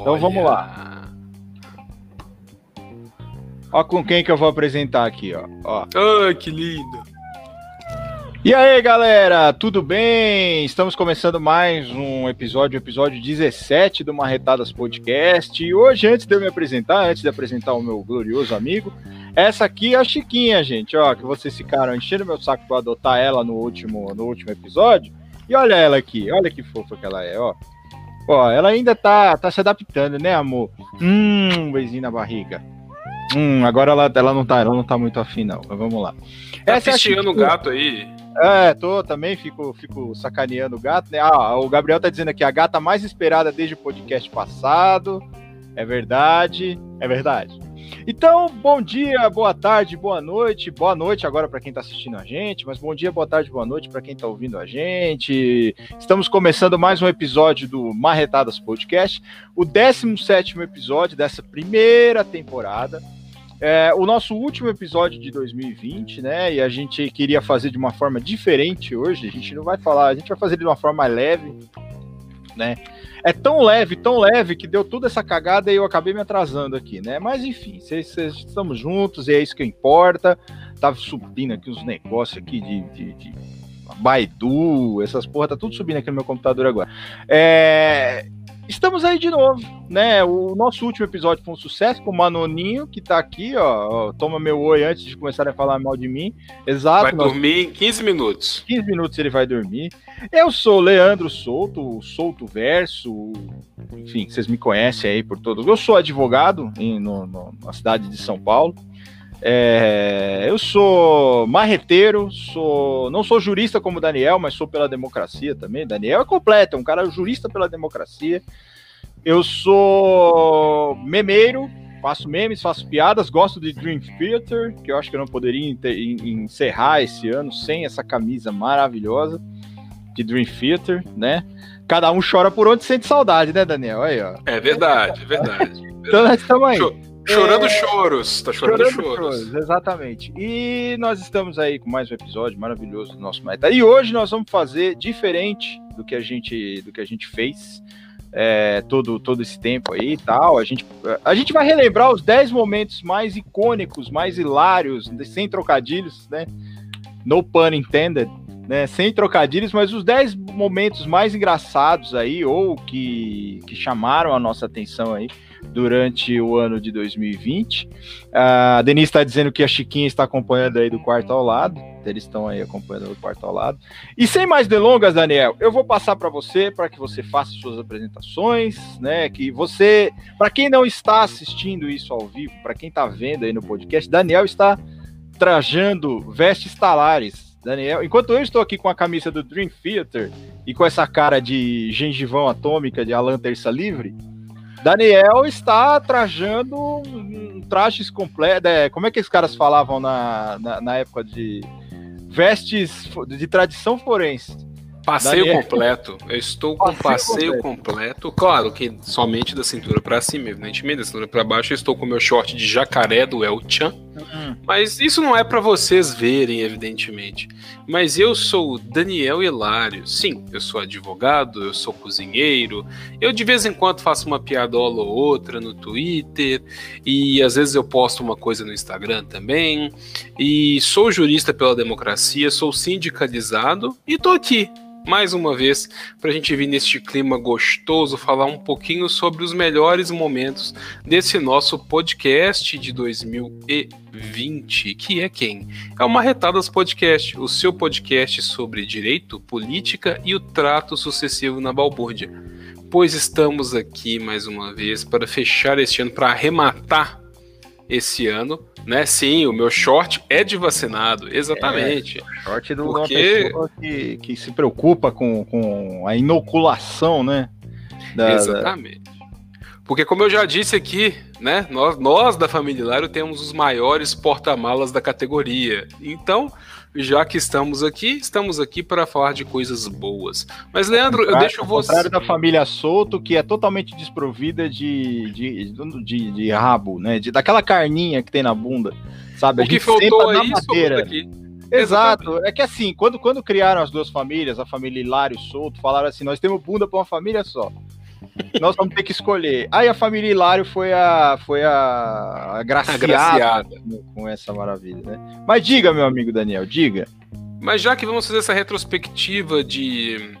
Então vamos lá. Ó com quem que eu vou apresentar aqui, ó. ó. Ai, que lindo. E aí, galera, tudo bem? Estamos começando mais um episódio, episódio 17 do Marretadas Podcast. E hoje, antes de eu me apresentar, antes de apresentar o meu glorioso amigo, essa aqui é a Chiquinha, gente, ó, que vocês ficaram enchendo meu saco para adotar ela no último, no último episódio. E olha ela aqui, olha que fofa que ela é, ó. Ó, ela ainda tá, tá se adaptando, né, amor? Hum, um beijinho na barriga. Hum, agora ela, ela não tá, ela não tá muito afim, não. Mas vamos lá. Tá Essa é o gato aí. É, tô também, fico, fico sacaneando o gato, né? Ah, o Gabriel tá dizendo aqui, a gata mais esperada desde o podcast passado. É verdade, é verdade. Então, bom dia, boa tarde, boa noite. Boa noite agora para quem está assistindo a gente, mas bom dia, boa tarde, boa noite para quem está ouvindo a gente. Estamos começando mais um episódio do Marretadas Podcast, o 17 episódio dessa primeira temporada. É, o nosso último episódio de 2020, né? E a gente queria fazer de uma forma diferente hoje. A gente não vai falar, a gente vai fazer de uma forma leve, né? É tão leve, tão leve, que deu toda essa cagada e eu acabei me atrasando aqui, né? Mas enfim, cês, cês, estamos juntos e é isso que importa. Tava subindo aqui uns negócios aqui de, de, de Baidu, essas porra, tá tudo subindo aqui no meu computador agora. É, estamos aí de novo, né? O nosso último episódio foi um sucesso com o Manoninho, que tá aqui, ó. Toma meu oi antes de começar a falar mal de mim. Exato. Vai dormir em 15 minutos. 15 minutos ele vai dormir. Eu sou Leandro Souto, o Souto Verso. Enfim, vocês me conhecem aí por todos. Eu sou advogado em, no, no, na cidade de São Paulo. É, eu sou marreteiro, sou, não sou jurista como Daniel, mas sou pela democracia também. Daniel é completo, é um cara jurista pela democracia. Eu sou memeiro, faço memes, faço piadas, gosto de Dream Theater, que eu acho que eu não poderia encerrar esse ano sem essa camisa maravilhosa de Dream Theater, né? Cada um chora por onde sente saudade, né, Daniel? Aí, ó. É verdade, é verdade. então nós estamos aí. Chorando é... choros, tá chorando, chorando choros. choros. Exatamente. E nós estamos aí com mais um episódio maravilhoso do nosso Meta. E hoje nós vamos fazer diferente do que a gente, do que a gente fez é, todo, todo esse tempo aí e tal. A gente, a gente vai relembrar os 10 momentos mais icônicos, mais hilários, sem trocadilhos, né? No pun intended, né? Sem trocadilhos, mas os 10 momentos mais engraçados aí, ou que, que chamaram a nossa atenção aí durante o ano de 2020. A Denise está dizendo que a Chiquinha está acompanhando aí do quarto ao lado. Eles estão aí acompanhando do quarto ao lado. E sem mais delongas, Daniel, eu vou passar para você para que você faça suas apresentações, né? Que você, para quem não está assistindo isso ao vivo, para quem está vendo aí no podcast, Daniel está trajando vestes talares. Daniel, enquanto eu estou aqui com a camisa do Dream Theater e com essa cara de gengivão atômica de Alan Terça Livre, Daniel está trajando trajes completos. É, como é que os caras falavam na, na, na, época de vestes de tradição forense? Passeio Daniel. completo. Eu estou com passeio, passeio completo. completo. Claro que somente da cintura para cima, evidentemente, da cintura para baixo. Eu estou com meu short de jacaré do El Chan. Uhum. Mas isso não é para vocês verem, evidentemente. Mas eu sou Daniel Hilário. Sim, eu sou advogado, eu sou cozinheiro. Eu de vez em quando faço uma piadola ou outra no Twitter. E às vezes eu posto uma coisa no Instagram também. E sou jurista pela democracia, sou sindicalizado e tô aqui mais uma vez para a gente vir neste clima gostoso falar um pouquinho sobre os melhores momentos desse nosso podcast de 2020, que é quem? É o Marretadas Podcast, o seu podcast sobre direito, política e o trato sucessivo na balbúrdia. Pois estamos aqui mais uma vez para fechar este ano, para arrematar esse ano, né? Sim, o meu short é de vacinado, exatamente. É, short uma pessoa que, que se preocupa com, com a inoculação, né? Da, exatamente. Da... Porque como eu já disse aqui, né? Nós, nós da família Hilário temos os maiores porta-malas da categoria. Então, já que estamos aqui, estamos aqui para falar de coisas boas. Mas, Leandro, eu deixo você. Ao contrário da família Souto, que é totalmente desprovida de, de, de, de rabo, né? De, daquela carninha que tem na bunda, sabe? O que faltou aí, madeira. Exato. Exatamente. É que assim, quando, quando criaram as duas famílias, a família Hilário e Souto, falaram assim: nós temos bunda para uma família só. Nós vamos ter que escolher. Aí a família Hilário foi a foi a agraciada, agraciada. com essa maravilha, né? Mas diga, meu amigo Daniel, diga. Mas já que vamos fazer essa retrospectiva de,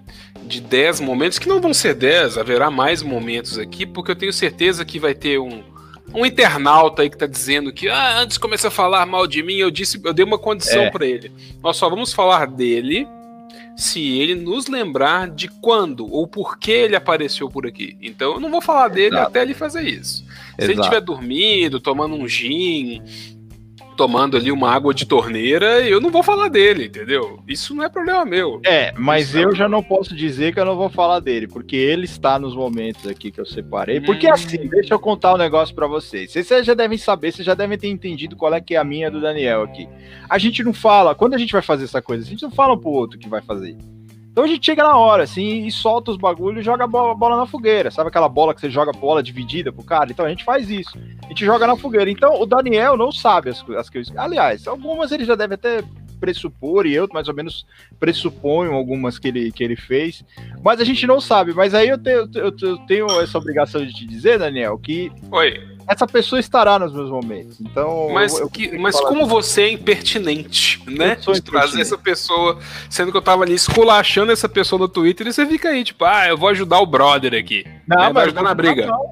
de 10 momentos, que não vão ser 10, haverá mais momentos aqui, porque eu tenho certeza que vai ter um, um internauta aí que tá dizendo que ah, antes de começar a falar mal de mim, eu disse, eu dei uma condição é. para ele. Nós só vamos falar dele se ele nos lembrar de quando ou por que ele apareceu por aqui. Então eu não vou falar dele Exato. até ele fazer isso. Exato. Se ele estiver dormindo, tomando um gin, tomando ali uma água de torneira, eu não vou falar dele, entendeu? Isso não é problema meu. É, mas Isso eu é... já não posso dizer que eu não vou falar dele, porque ele está nos momentos aqui que eu separei. Porque hum. assim, deixa eu contar um negócio para vocês. Vocês já devem saber, vocês já devem ter entendido qual é que é a minha do Daniel aqui. A gente não fala, quando a gente vai fazer essa coisa, a gente não fala um pro outro que vai fazer. Então a gente chega na hora, assim, e solta os bagulhos e joga a bola, bola, na fogueira. Sabe aquela bola que você joga bola dividida pro cara? Então a gente faz isso. A gente joga na fogueira. Então o Daniel não sabe as, as coisas. Aliás, algumas ele já deve até pressupor, e eu mais ou menos pressuponho algumas que ele, que ele fez, mas a gente não sabe. Mas aí eu tenho, eu tenho essa obrigação de te dizer, Daniel, que Oi. Essa pessoa estará nos meus momentos. Então, mas, eu, eu que, mas como você é impertinente, né? De trazer essa pessoa, sendo que eu tava ali esculachando essa pessoa no Twitter, e você fica aí, tipo, ah, eu vou ajudar o brother aqui. Não, né? mas na briga. Não.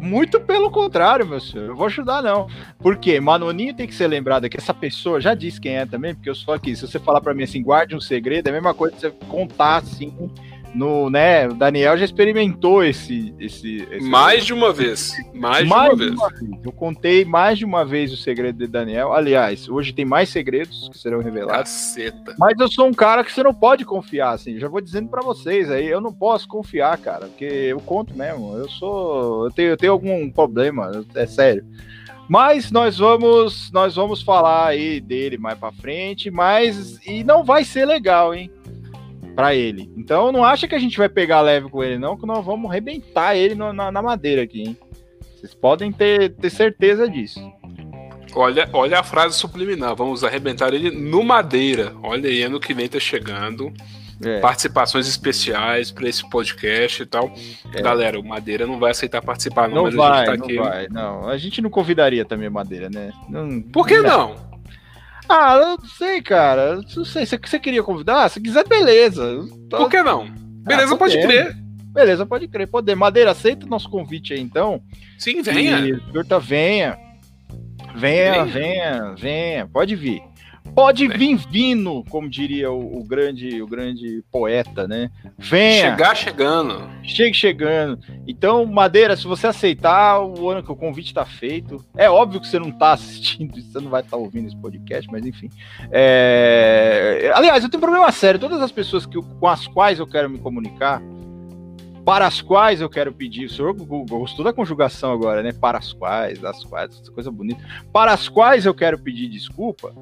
Muito pelo contrário, meu senhor. Eu vou ajudar, não. Porque Manoninho tem que ser lembrado que essa pessoa já disse quem é também, porque eu sou aqui. Se você falar para mim assim, guarde um segredo, é a mesma coisa que você contar assim no, né, o Daniel já experimentou esse, esse, esse mais de uma vez, mais, mais de, uma, de uma vez. vez. Eu contei mais de uma vez o segredo de Daniel. Aliás, hoje tem mais segredos que serão revelados. Caceta. Mas eu sou um cara que você não pode confiar, assim. Já vou dizendo para vocês aí, eu não posso confiar, cara, porque eu conto mesmo. Eu sou, eu tenho, eu tenho algum problema, é sério. Mas nós vamos, nós vamos falar aí dele mais para frente, mas e não vai ser legal, hein? Para ele. Então não acha que a gente vai pegar leve com ele, não, que nós vamos arrebentar ele no, na, na, madeira aqui, hein? Vocês podem ter, ter certeza disso. Olha, olha a frase subliminar, vamos arrebentar ele no madeira. Olha aí, ano que vem tá chegando. É. Participações especiais para esse podcast e tal. É. Galera, o Madeira não vai aceitar participar, não, não mas vai, a gente tá não aqui. Vai, não. A gente não convidaria também Madeira, né? Não, Por que não? Ah, eu não sei, cara. Não sei. Se você queria convidar, se quiser, beleza. Tô... Por que não? Beleza, ah, pode crer. Beleza, pode crer. Poder. Madeira, aceita o nosso convite aí, então. Sim, venha. E, venha. Venha, venha, venha, venha. Pode vir. Pode vir vindo, como diria o, o, grande, o grande poeta, né? Venha. Chegar chegando. Chegue chegando. Então, Madeira, se você aceitar, o ano que o convite está feito. É óbvio que você não está assistindo, você não vai estar tá ouvindo esse podcast, mas enfim. É... Aliás, eu tenho um problema sério. Todas as pessoas que, com as quais eu quero me comunicar, para as quais eu quero pedir, o senhor gostou da conjugação agora, né? Para as quais, as quais, essa coisa bonita. Para as quais eu quero pedir desculpa,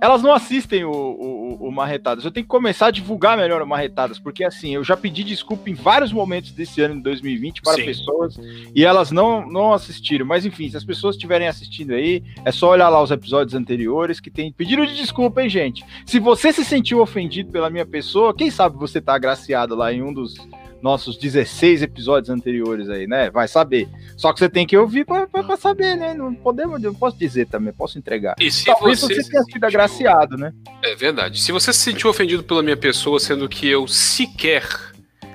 elas não assistem o, o, o, Marretadas. Eu tenho que começar a divulgar melhor o Marretadas, porque assim, eu já pedi desculpa em vários momentos desse ano de 2020 para Sim. pessoas e elas não, não assistiram. Mas enfim, se as pessoas estiverem assistindo aí, é só olhar lá os episódios anteriores que tem pedido de desculpa, hein, gente? Se você se sentiu ofendido pela minha pessoa, quem sabe você tá agraciado lá em um dos nossos 16 episódios anteriores aí, né? Vai saber. Só que você tem que ouvir para saber, né? Não podemos, não posso dizer também, posso entregar. E se Talvez você, você tenha sido agraciado, né? É verdade. Se você se sentiu ofendido pela minha pessoa, sendo que eu sequer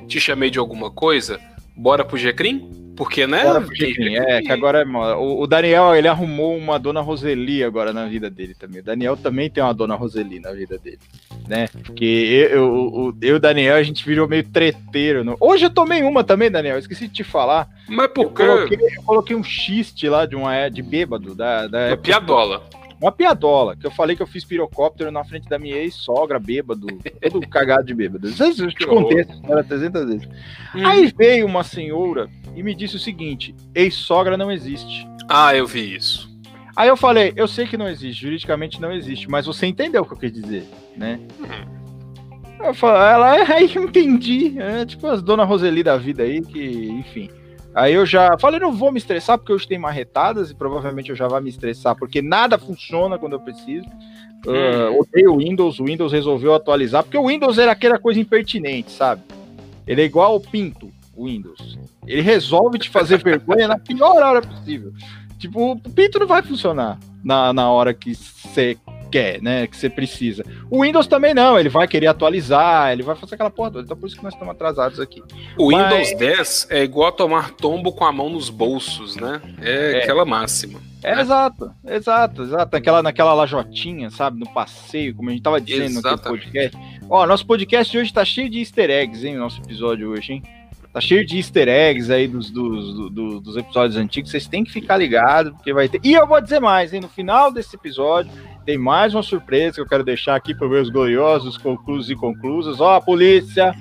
te chamei de alguma coisa, bora pro Gecrim? Porque, né? Porque, é, que agora é o, o, Daniel, ele arrumou uma dona Roseli agora na vida dele também. O Daniel também tem uma dona Roseli na vida dele, né? Porque eu, eu, eu e o Daniel, a gente virou meio treteiro. No... Hoje eu tomei uma também, Daniel, esqueci de te falar. Mas por quê? Eu coloquei, eu coloquei um xiste lá de uma de bêbado. Da, da piadola. Uma piadola, que eu falei que eu fiz pirocóptero na frente da minha ex-sogra, bêbado, todo cagado de bêbado. Eu te contei essa história 300 vezes. Hum. Aí veio uma senhora e me disse o seguinte: ex-sogra não existe. Ah, eu vi isso. Aí eu falei, eu sei que não existe, juridicamente não existe, mas você entendeu o que eu quis dizer, né? Hum. Eu falei, ela, aí eu entendi, é, tipo as dona Roseli da vida aí, que, enfim. Aí eu já falei, não vou me estressar porque hoje tem marretadas e provavelmente eu já vou me estressar porque nada funciona quando eu preciso. Uh, odeio o Windows, o Windows resolveu atualizar, porque o Windows era aquela coisa impertinente, sabe? Ele é igual ao Pinto, o Windows. Ele resolve te fazer vergonha na pior hora possível. Tipo, o Pinto não vai funcionar na, na hora que você quer, né? Que você precisa. O Windows também não, ele vai querer atualizar, ele vai fazer aquela porra toda. Então por isso que nós estamos atrasados aqui. O Mas... Windows 10 é igual a tomar tombo com a mão nos bolsos, né? É, é. aquela máxima. É, exato, exato, exato. Naquela, naquela lajotinha, sabe? No passeio, como a gente tava dizendo no podcast. Ó, nosso podcast hoje tá cheio de easter eggs, hein? Nosso episódio hoje, hein? Tá cheio de easter eggs aí dos, dos, dos, dos episódios antigos. Vocês têm que ficar ligados, porque vai ter. E eu vou dizer mais, hein? No final desse episódio, tem mais uma surpresa que eu quero deixar aqui para meus gloriosos conclusos e conclusas. Ó, polícia!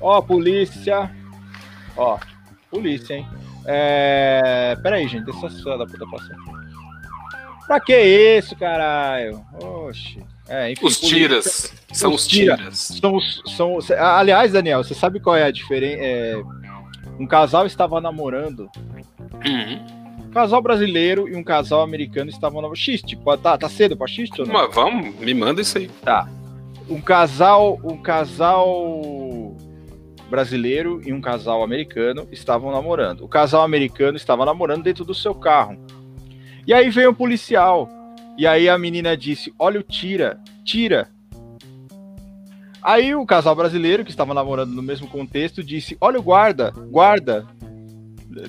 Ó, polícia! Ó, polícia, hein? É... Pera aí, gente, deixa só da puta passar. Pra que isso, caralho? Oxi. É, enfim, os tiras. São os tiras. São, são, aliás, Daniel, você sabe qual é a diferença? É, um casal estava namorando. Uhum um casal brasileiro e um casal americano estavam no xiste. Tá, tá cedo pra xiste ou não? Mas vamos, me manda isso aí. Tá. Um casal, um casal brasileiro e um casal americano estavam namorando. O casal americano estava namorando dentro do seu carro. E aí veio um policial. E aí a menina disse: Olha o tira, tira. Aí o casal brasileiro, que estava namorando no mesmo contexto, disse: Olha o guarda, guarda.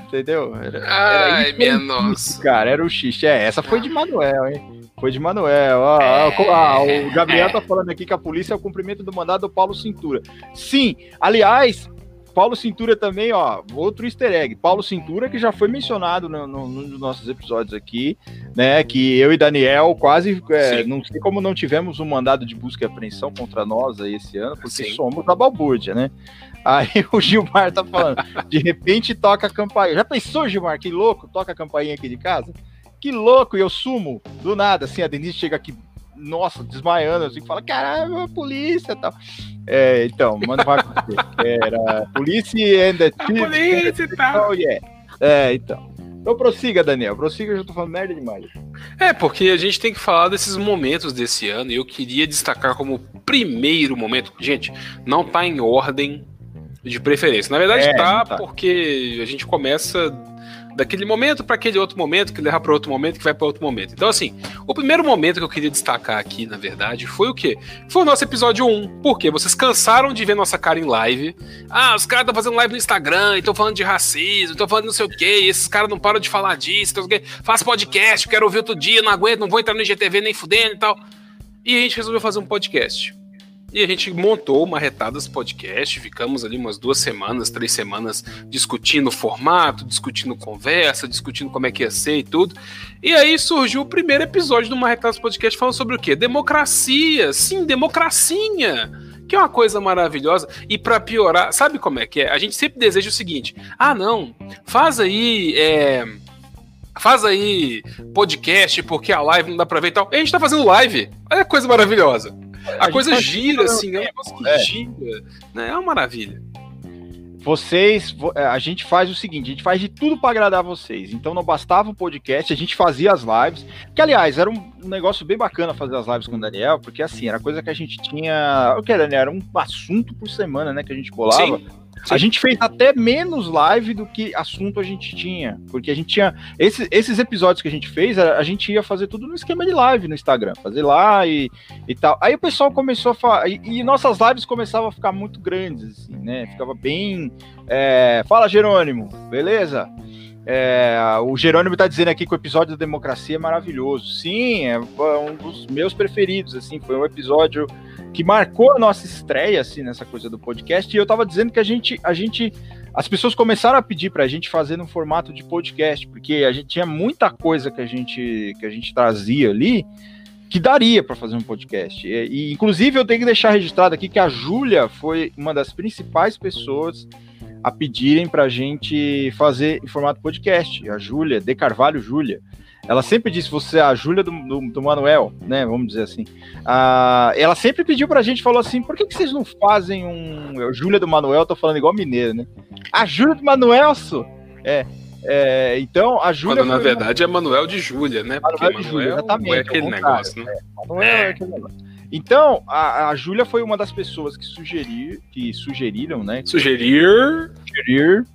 Entendeu? Era, Ai, era minha nossa. Cara, era o xixi. É, essa foi de Manuel, hein? Foi de Manuel. É, ó, o Gabriel tá falando aqui que a polícia é o cumprimento do mandado do Paulo Cintura. Sim, aliás, Paulo Cintura também, ó, outro easter egg. Paulo Cintura, que já foi mencionado no, no, nos nossos episódios aqui, né? Que eu e Daniel quase, é, não sei como não tivemos um mandado de busca e apreensão contra nós aí esse ano, porque Sim. somos da balbúrdia, né? Aí o Gilmar tá falando, de repente toca a campainha. Já pensou, Gilmar, que louco, toca a campainha aqui de casa? Que louco, e eu sumo do nada, assim, a Denise chega aqui, nossa, desmaiando, assim, fala, caralho, a polícia e tal. É, então, manda vai acontecer. Era polícia and the polícia e tal. Yeah. É, então. Então prossiga, Daniel. Prossiga, eu já tô falando merda demais. É, porque a gente tem que falar desses momentos desse ano e eu queria destacar como primeiro momento. Gente, não tá em ordem de preferência. Na verdade, é, tá, tá, porque a gente começa daquele momento para aquele outro momento, que leva para outro momento, que vai para outro momento. Então, assim, o primeiro momento que eu queria destacar aqui, na verdade, foi o quê? Foi o nosso episódio 1. Por quê? Vocês cansaram de ver nossa cara em live. Ah, os caras estão fazendo live no Instagram, estão falando de racismo, estão falando não sei o quê, esses caras não param de falar disso, então, faz podcast, quero ouvir outro dia, não aguento, não vou entrar no IGTV nem fudendo e tal. E a gente resolveu fazer um podcast. E a gente montou uma Retadas Podcast, ficamos ali umas duas semanas, três semanas discutindo o formato, discutindo conversa, discutindo como é que ia ser e tudo. E aí surgiu o primeiro episódio do Marretadas Podcast falando sobre o quê? Democracia, sim, democracinha que é uma coisa maravilhosa. E para piorar, sabe como é que é? A gente sempre deseja o seguinte: ah, não, faz aí. É, faz aí podcast porque a live não dá pra ver e tal. E a gente tá fazendo live. Olha coisa maravilhosa. A, a coisa gira, assim, é um negócio que é. gira. Né? É uma maravilha. Vocês, é, a gente faz o seguinte, a gente faz de tudo para agradar vocês. Então não bastava o podcast, a gente fazia as lives. Que aliás, era um, negócio bem bacana fazer as lives com o Daniel, porque assim, era coisa que a gente tinha, o que era, Daniel? Era um assunto por semana, né, que a gente bolava. Sim. A gente fez até menos live do que assunto a gente tinha. Porque a gente tinha. Esses, esses episódios que a gente fez, a, a, gente ia fazer tudo no esquema de live no Instagram. Fazer lá e, e tal. Aí o pessoal começou a falar. E, e nossas lives começavam a ficar muito grandes, assim, né? Ficava bem. É, Fala, Jerônimo, beleza? É, o Jerônimo está dizendo aqui que o episódio da democracia é maravilhoso. Sim, é um dos meus preferidos. Assim, foi um episódio que marcou a nossa estreia assim nessa coisa do podcast. E eu tava dizendo que a gente, a gente, as pessoas começaram a pedir para a gente fazer no formato de podcast, porque a gente tinha muita coisa que a gente que a gente trazia ali que daria para fazer um podcast. E, e, inclusive eu tenho que deixar registrado aqui que a Júlia foi uma das principais pessoas a pedirem para a gente fazer em formato podcast. A Júlia, De Carvalho Júlia. Ela sempre disse, você é a Júlia do, do, do, Manuel, né? Vamos dizer assim. Ah, ela sempre pediu pra gente, falou assim: por que, que vocês não fazem um. Júlia do Manuel, tô falando igual mineiro, né? A Júlia do Manuel, é. É, então, a Júlia. Quando na verdade é Manuel de Júlia, né? Manuel Porque de Júlia, exatamente. É aquele negócio, né? É, Manuel é. é aquele negócio. Então, a, a Júlia foi uma das pessoas que, sugerir, que sugeriram, né? Sugerir. Sugerir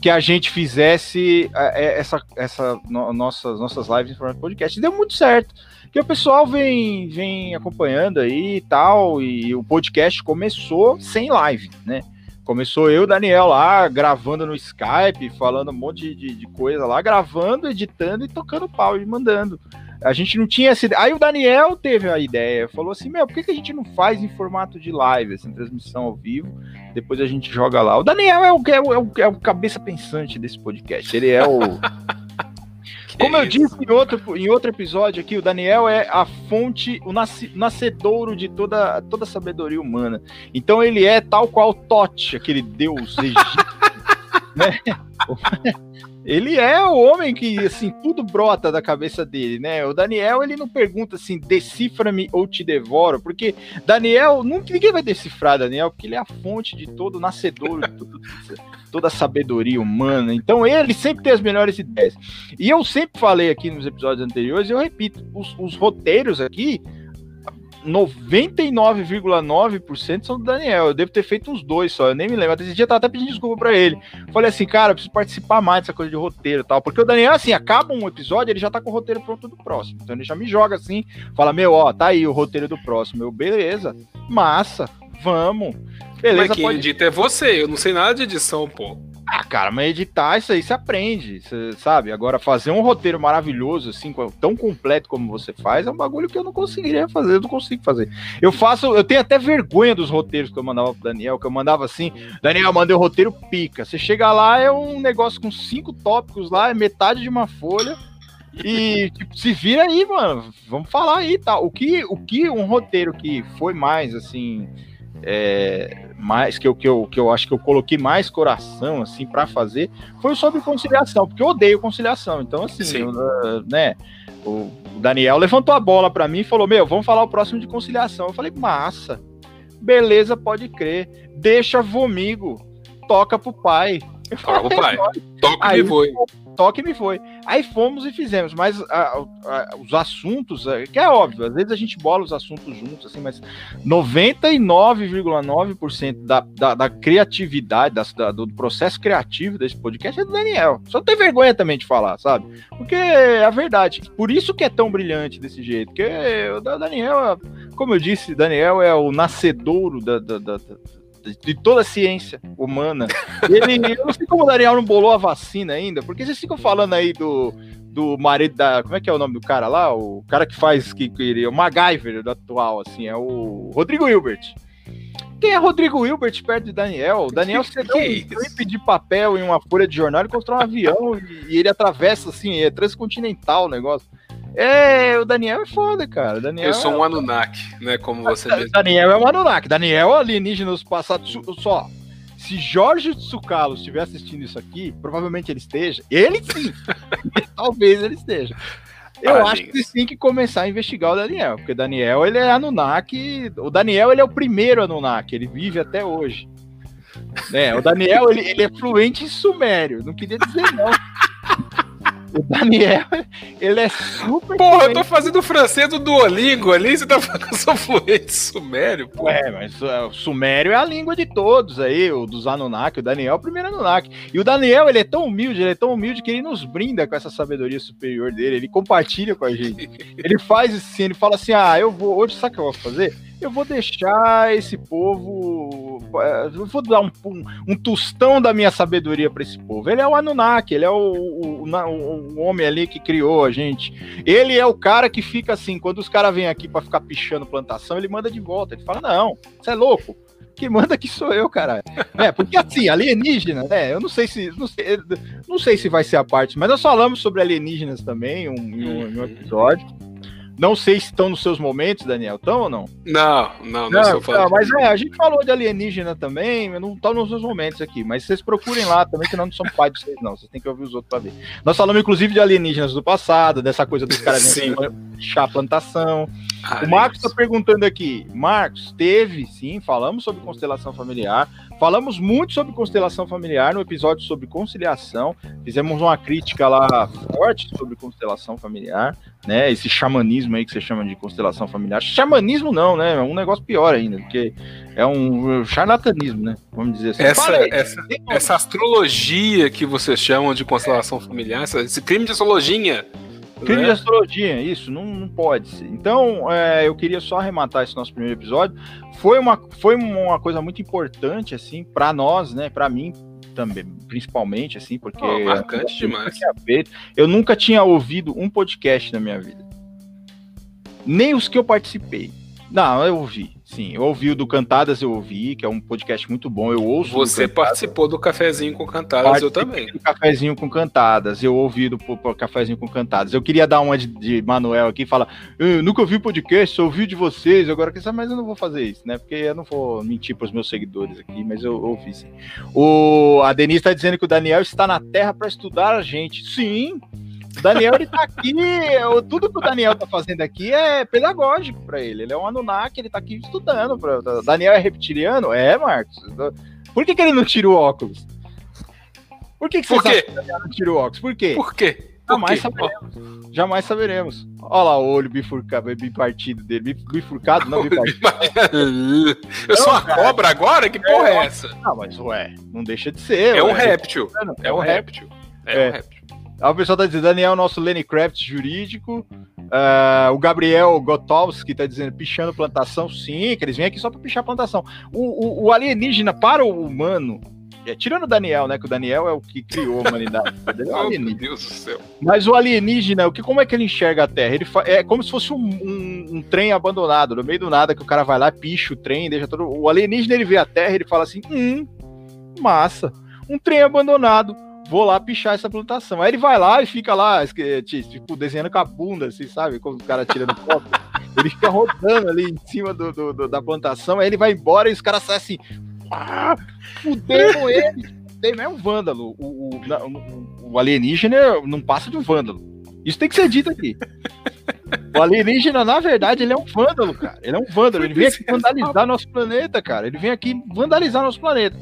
que a gente fizesse é, é, essa, essa no, nossas, nossas lives em formato de podcast. E deu muito certo. Que o pessoal vem, vem acompanhando aí e tal. E o podcast começou sem live, né? Começou eu, Daniel, lá, gravando no Skype, falando um monte de, de coisa lá, gravando, editando e tocando pau e mandando. A gente não tinha essa ideia. Aí o Daniel teve a ideia, falou assim: Meu, por que, que a gente não faz em formato de live, assim, transmissão ao vivo? Depois a gente joga lá. O Daniel é o, é o, é o, é o cabeça pensante desse podcast. Ele é o. Como eu disse em outro, em outro episódio aqui, o Daniel é a fonte, o nascedouro de toda, toda a sabedoria humana. Então ele é tal qual Tote, aquele deus egípcio, né? Ele é o homem que, assim, tudo brota da cabeça dele, né? O Daniel, ele não pergunta assim, decifra-me ou te devoro, porque Daniel, nunca, ninguém vai decifrar Daniel, porque ele é a fonte de todo nascedor, de tudo, toda a sabedoria humana. Então ele sempre tem as melhores ideias. E eu sempre falei aqui nos episódios anteriores, e eu repito, os, os roteiros aqui 99,9% são do Daniel. Eu devo ter feito uns dois só, eu nem me lembro. Esse dia eu tava até pedindo desculpa pra ele. Falei assim, cara, eu preciso participar mais dessa coisa de roteiro e tal. Porque o Daniel, assim, acaba um episódio, ele já tá com o roteiro pronto do próximo. Então ele já me joga assim, fala, meu, ó, tá aí o roteiro do próximo. Eu, beleza, massa, vamos. Beleza, Mas quem pode... edita é você, eu não sei nada de edição, pô. Ah, cara, mas editar isso aí você aprende, você sabe? Agora, fazer um roteiro maravilhoso, assim, tão completo como você faz, é um bagulho que eu não conseguiria fazer, eu não consigo fazer. Eu faço, eu tenho até vergonha dos roteiros que eu mandava pro Daniel, que eu mandava assim, Daniel, mandei o roteiro pica. Você chega lá, é um negócio com cinco tópicos lá, é metade de uma folha. E tipo, se vira aí, mano. Vamos falar aí, tá? O que, o que um roteiro que foi mais assim é, mais que eu, que, eu, que eu acho que eu coloquei mais coração assim para fazer foi sobre conciliação, porque eu odeio conciliação. Então, assim, eu, né? O Daniel levantou a bola para mim e falou: Meu, vamos falar o próximo de conciliação. Eu falei: Massa, beleza, pode crer, deixa vomigo, toca pro pai. Toca pro pai, toca e foi toque me foi. Aí fomos e fizemos, mas a, a, os assuntos, é, que é óbvio, às vezes a gente bola os assuntos juntos, assim, mas 99,9% da, da, da criatividade, da, do processo criativo desse podcast é do Daniel. Só tem vergonha também de falar, sabe? Porque é a verdade. Por isso que é tão brilhante desse jeito, porque o Daniel, como eu disse, Daniel é o nascedouro da, da, da de toda a ciência humana. Ele, eu não sei como o Daniel não bolou a vacina ainda, porque vocês ficam falando aí do, do marido da. Como é que é o nome do cara lá? O cara que faz. que, que O MacGyver do atual, assim, é o Rodrigo Hilbert. Quem é Rodrigo Hilbert perto de Daniel? Daniel você deu um clipe de papel em uma folha de jornal e constrói um avião e, e ele atravessa assim, é transcontinental o negócio. É, o Daniel é foda, cara. Daniel eu sou é... um Anunnaki, né? Como você mesmo. Daniel é um Anunnaki. Daniel é alienígena nos passados. Só, se Jorge Tsukalo estiver assistindo isso aqui, provavelmente ele esteja. Ele sim. Talvez ele esteja. Eu ah, acho que tem que começar a investigar o Daniel, porque Daniel ele é Anunnaki. O Daniel ele é o primeiro Anunnaki, ele vive até hoje. É, o Daniel ele, ele é fluente em sumério, não queria dizer não. O Daniel, ele é super. Porra, eu tô fazendo francês do Duolingo ali, você tá falando que eu sou fluente sumério, pô. É, mas é, o sumério é a língua de todos aí, o dos Anunnaki, o Daniel é o primeiro Anunnaki. E o Daniel, ele é tão humilde, ele é tão humilde que ele nos brinda com essa sabedoria superior dele, ele compartilha com a gente. ele faz assim, ele fala assim: ah, eu vou, hoje sabe o que eu vou fazer? eu vou deixar esse povo. É, eu vou dar um, um, um tostão da minha sabedoria para esse povo. Ele é o Anunnaki, ele é o, o, o, o, homem ali que criou a gente. Ele é o cara que fica assim, quando os caras vêm aqui para ficar pichando plantação, ele manda de volta. Ele fala: Não, você é louco. Que manda aqui sou eu, cara. É, porque assim, alienígena, né? Eu não sei se. Não sei, não sei se vai ser a parte, mas nós falamos sobre alienígenas também um, um, um episódio. Não sei se estão nos seus momentos, Daniel. Estão ou não? Não, não, não, não estou falando. Mas é, a gente falou de alienígena também, não estão nos seus momentos aqui. Mas vocês procurem lá também, que não somos pais de vocês, não. Vocês têm que ouvir os outros para ver. Nós falamos, inclusive, de alienígenas do passado, dessa coisa dos caras chá plantação. Ah, o Marcos está perguntando aqui. Marcos, teve, sim, falamos sobre constelação familiar. Falamos muito sobre constelação familiar no episódio sobre conciliação. Fizemos uma crítica lá forte sobre constelação familiar, né? Esse xamanismo aí que você chama de constelação familiar. Xamanismo não, né? É um negócio pior ainda, porque é um charlatanismo, né? Vamos dizer assim. Essa, essa, essa astrologia que vocês chamam de constelação familiar, esse crime de astrologia Crime de astrologia, isso, não, não pode ser. Então, é, eu queria só arrematar esse nosso primeiro episódio. Foi uma, foi uma coisa muito importante, assim, para nós, né, para mim também, principalmente, assim, porque... Oh, marcante eu, demais. Eu nunca tinha ouvido um podcast na minha vida. Nem os que eu participei. Não, eu ouvi. Sim, eu ouvi o do Cantadas, eu ouvi, que é um podcast muito bom. Eu ouço. Você do participou do Cafezinho com Cantadas, eu também. Do Cafezinho com Cantadas, eu ouvi do Cafezinho com Cantadas. Eu queria dar uma de, de Manuel aqui e falar: eu nunca ouvi podcast, só ouvi de vocês, agora que mas eu não vou fazer isso, né? Porque eu não vou mentir para os meus seguidores aqui, mas eu, eu ouvi sim. O, a Denise está dizendo que o Daniel está na Terra para estudar a gente. Sim, o Daniel ele tá aqui, tudo que o Daniel tá fazendo aqui é pedagógico para ele. Ele é um Anunnaki, ele tá aqui estudando. Pra... Daniel é reptiliano? É, Marcos. Por que, que ele não tira o óculos? Por que, que Por quê? que não tira o óculos? Por quê? Por quê? Jamais saberemos. Jamais saberemos. Olha lá o olho bifurcado, bipartido dele. Bifurcado, não bipartido. Eu sou uma cobra agora? Que porra é, é essa? Não, mas ué, não deixa de ser. É ué. um réptil. É, um réptil. É, é um réptil. O pessoal tá dizendo, Daniel, nosso Lenny Kravitz jurídico. Uh, o Gabriel Gotowski tá dizendo, pichando plantação. Sim, que eles vêm aqui só pra pichar plantação. O, o, o alienígena para o humano, é, tirando o Daniel, né? Que o Daniel é o que criou a humanidade. É oh, meu Deus do céu. Mas o alienígena, o que, como é que ele enxerga a Terra? Ele é como se fosse um, um, um, trem abandonado, no meio do nada, que o cara vai lá, picha o trem, deixa todo. O alienígena ele vê a Terra ele fala assim: hum, massa. Um trem abandonado vou lá pichar essa plantação. Aí ele vai lá e fica lá, tipo, desenhando com a bunda, assim, sabe? Como o cara tirando foto. ele fica rodando ali em cima do, do, do, da plantação, aí ele vai embora e os caras saem assim, ah, fudeu ele. Ele é um vândalo. O, o, o, alienígena não passa de um vândalo. Isso tem que ser dito aqui. O alienígena, na verdade, ele é um vândalo, cara. Ele é um vândalo. Ele vem aqui vandalizar nosso planeta, cara. Ele vem aqui vandalizar nosso planeta.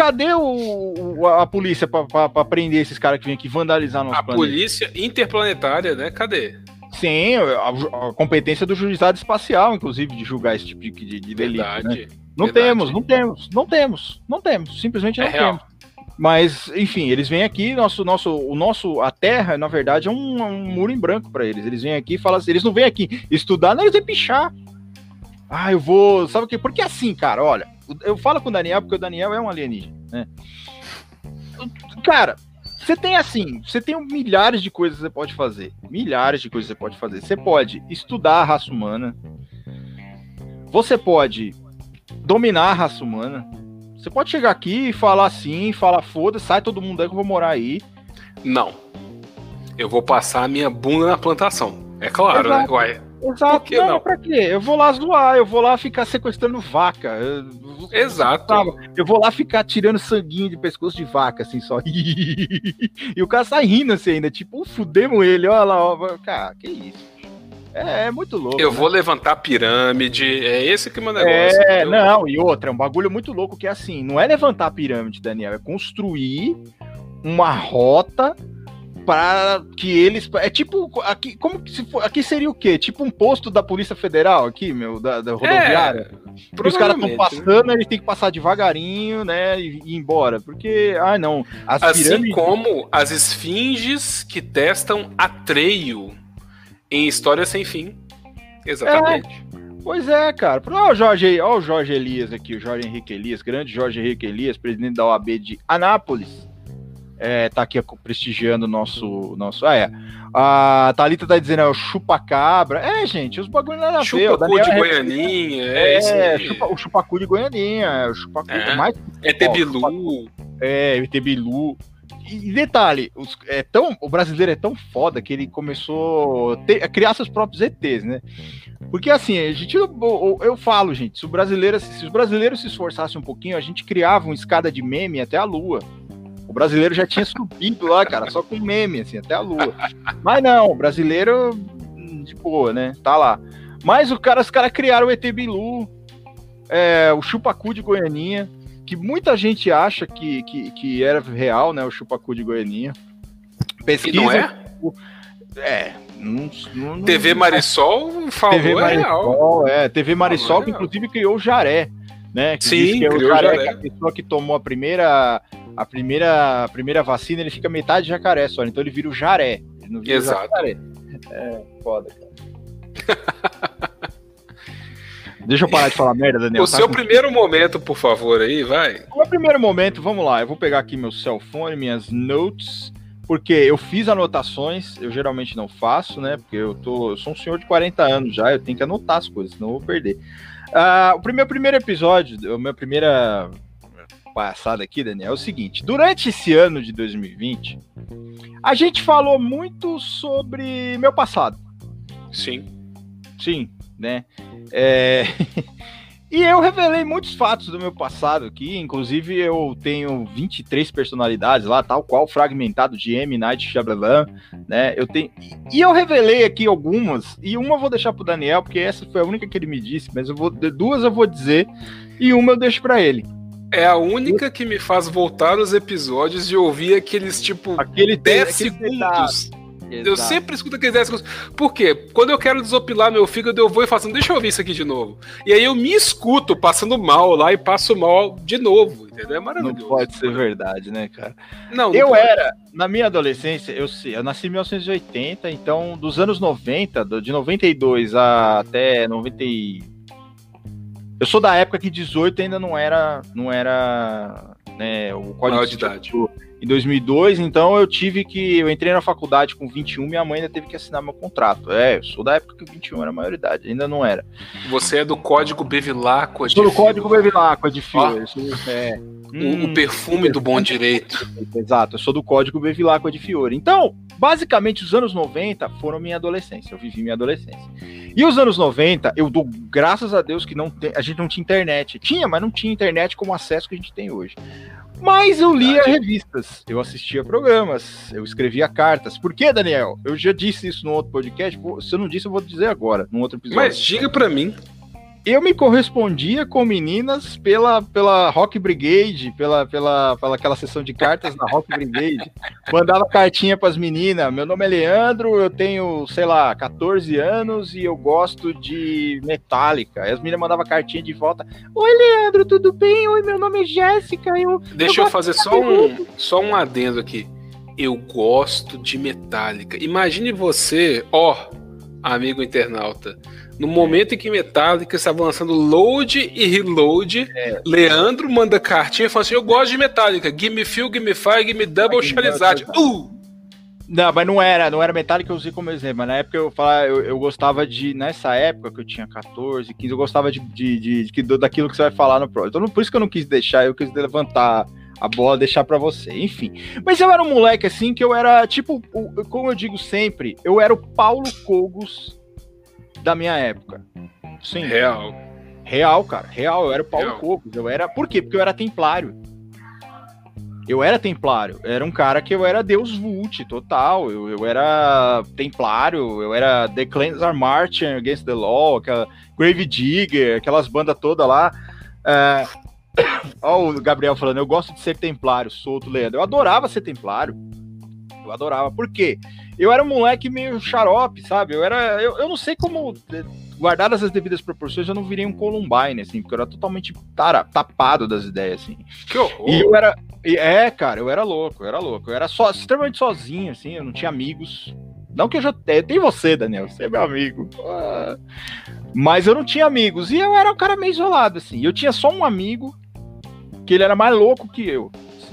Cadê o, a polícia para prender esses caras que vêm aqui vandalizar nosso a planeta? A polícia interplanetária, né? Cadê? Sim, a, a, competência do juizado espacial, inclusive, de julgar esse tipo de, de, de delito. Né? Verdade, né? Não verdade. temos, não temos, não temos, não temos, simplesmente é não real. temos. Mas, enfim, eles vêm aqui, nosso, nosso, o nosso, a Terra, na verdade, é um, um muro em branco para eles. Eles vêm aqui e falam assim, eles não vêm aqui estudar, não, eles vêm pichar. Ah, eu vou. Sabe o quê? Porque assim, cara, olha, eu falo com o Daniel porque o Daniel é um alienígena, né? Cara, você tem assim, você tem milhares de coisas que você pode fazer. Milhares de coisas que você pode fazer. Você pode estudar a raça humana. Você pode dominar a raça humana. Você pode chegar aqui e falar assim, falar foda, sai todo mundo aí que eu vou morar aí. Não. Eu vou passar a minha bunda na plantação. É claro, né? Exato. né? Uai. Exato, que não, não, pra quê? Eu vou lá zoar, eu vou lá ficar sequestrando vaca. Exato. Eu vou lá ficar tirando sanguinho de pescoço de vaca, assim, só. e o cara sai rindo assim ainda, tipo, fudemos ele, olha lá, ó. Cara, que isso. É, é, muito louco. Eu né? vou levantar pirâmide, é esse que é o meu negócio. É, eu... não, e outra, é um bagulho muito louco que é assim, não é levantar pirâmide, Daniel, é construir uma rota para que eles. É tipo. Aqui, como se for, aqui seria o quê? Tipo um posto da Polícia Federal aqui, meu, da, da rodoviária. É, os caras estão passando, né? eles têm que passar devagarinho, né? E, ir embora. Porque, ah, não. assim pirâmides... como as esfinges que testam Atreio em História Sem Fim. Exatamente. É. Pois é, cara. Olha o Jorge, olha o Jorge Elias aqui, o Jorge Henrique Elias, grande Jorge Henrique Elias, presidente da OAB de Anápolis é, tá aqui prestigiando o nosso, nosso. Ah, é. A Thalita tá dizendo, é o chupa-cabra. É, gente, os bagulho nada a ver. Chupacu de é Goianinha, é, é chupa, o chupacu de Goianinha, é o chupacu é. mais. É Tebilu. É, Tebilu. E detalhe, os, é tão, o brasileiro é tão foda que ele começou a, ter, a criar seus próprios ETs, né? Porque assim, a gente, eu, eu, falo, gente, se, o brasileiro, se os brasileiros se esforçassem um pouquinho, a gente criava uma escada de meme até a lua. O brasileiro já tinha subido lá, cara, só com meme, assim, até a lua. Mas não, o brasileiro, de boa, né? Tá lá. Mas o cara, os caras criaram o ET Bilu, é, o Chupacu de Goianinha, que muita gente acha que, que, que era real, né? O Chupacu de Goianinha. Pesquisa. E não é? É. Não, não, TV Marisol falou TV Marisol, é, TV Marisol, que inclusive criou o Jaré, né? Que Sim, que é o Jaré, Jaré. Que a pessoa que tomou a primeira, a primeira, a primeira vacina, ele fica metade jacaré só, então ele vira o Jaré. Exato. O jaré. É, foda, cara. Deixa eu parar de falar merda, Daniel. O tá seu com... primeiro momento, por favor, aí, vai. O meu primeiro momento, vamos lá. Eu vou pegar aqui meu cell phone, minhas notes, porque eu fiz anotações, eu geralmente não faço, né? Porque eu, tô, eu sou um senhor de 40 anos já, eu tenho que anotar as coisas, senão eu vou perder. Uh, o meu primeiro episódio, a minha primeira passada aqui, Daniel, é o seguinte: durante esse ano de 2020, a gente falou muito sobre meu passado. Sim. Sim, né? É... e eu revelei muitos fatos do meu passado aqui, inclusive eu tenho 23 personalidades lá, tal qual fragmentado de M. Night Shyamalan, né? Eu tenho e eu revelei aqui algumas e uma eu vou deixar pro Daniel porque essa foi a única que ele me disse, mas eu vou duas eu vou dizer e uma eu deixo para ele. É a única que me faz voltar os episódios e ouvir aqueles tipo aquele 10 segundos. Exato. Eu sempre escuto aqueles 10 segundos. Por quê? Quando eu quero desopilar meu fígado, eu vou e faço, assim, deixa eu ouvir isso aqui de novo. E aí eu me escuto passando mal lá e passo mal de novo, entendeu? É maravilhoso. Não pode ser verdade, né, cara? Não, não Eu pode. era, na minha adolescência, eu, eu nasci em 1980, então dos anos 90, de 92 até 90 eu sou da época que 18 ainda não era, não era, né, o código de idade em 2002, então eu tive que. Eu entrei na faculdade com 21, minha mãe ainda teve que assinar meu contrato. É, eu sou da época que 21 era maioridade, ainda não era. Você é do código Bevilacqua de Sou do código Bevilacqua de Fio. É. O, hum, o, perfume do bom direito. Exato, eu sou do código Bevilacqua de Fiore. Então, basicamente, os anos 90 foram minha adolescência. Eu vivi minha adolescência. E os anos 90, eu dou graças a Deus que não tem, a gente não tinha internet. Tinha, mas não tinha internet como acesso que a gente tem hoje. Mas eu lia revistas, eu assistia programas, eu escrevia cartas. Por que, Daniel? Eu já disse isso no outro podcast. Se eu não disse, eu vou dizer agora, num outro episódio. Mas diga para mim eu me correspondia com meninas pela, pela Rock Brigade, pela, pela, pela aquela sessão de cartas na Rock Brigade. Mandava cartinha para as meninas. Meu nome é Leandro, eu tenho, sei lá, 14 anos e eu gosto de Metallica. Aí as meninas mandavam cartinha de volta. Oi, Leandro, tudo bem? Oi, meu nome é Jéssica. Eu, Deixa eu, eu fazer só um, só um adendo aqui. Eu gosto de Metallica. Imagine você, ó, amigo internauta no momento em que Metallica estava lançando load e reload, é. Leandro manda cartinha e fala assim: Eu gosto de Metallica, give me feel, give me fire, give me double Charizard. Uh! Não, mas não era, não era Metallica, eu usei como exemplo. Na época eu falava, eu, eu, gostava de, nessa época que eu tinha 14, 15, eu gostava de, de, de, de daquilo que você vai falar no próximo. Então por isso que eu não quis deixar, eu quis levantar a bola, deixar para você, enfim. Mas eu era um moleque assim que eu era, tipo, como eu digo sempre, eu era o Paulo Cogos da minha época. Sim. Real. Real, cara. Real. Eu era o Paulo Cocos. Eu era. Por quê? Porque eu era templário. Eu era templário. Eu era um cara que eu era Deus Vult, total. Eu, eu era templário. Eu era The Clans Are Marching Against the Law, aquela Grave Digger, aquelas bandas todas lá. É... Olha o Gabriel falando, eu gosto de ser templário, solto, Leandro. Eu adorava ser templário. Eu adorava. Por quê? Eu era um moleque meio xarope, sabe? Eu era. Eu, eu não sei como. Guardadas as devidas proporções, eu não virei um Columbine, assim, porque eu era totalmente tara, tapado das ideias, assim. Que horror! E eu era. É, cara, eu era louco, eu era louco. Eu era só, extremamente sozinho, assim, eu não tinha amigos. Não que eu já tenha. Tem você, Daniel, você é meu amigo. Ah, mas eu não tinha amigos. E eu era um cara meio isolado, assim. Eu tinha só um amigo que ele era mais louco que eu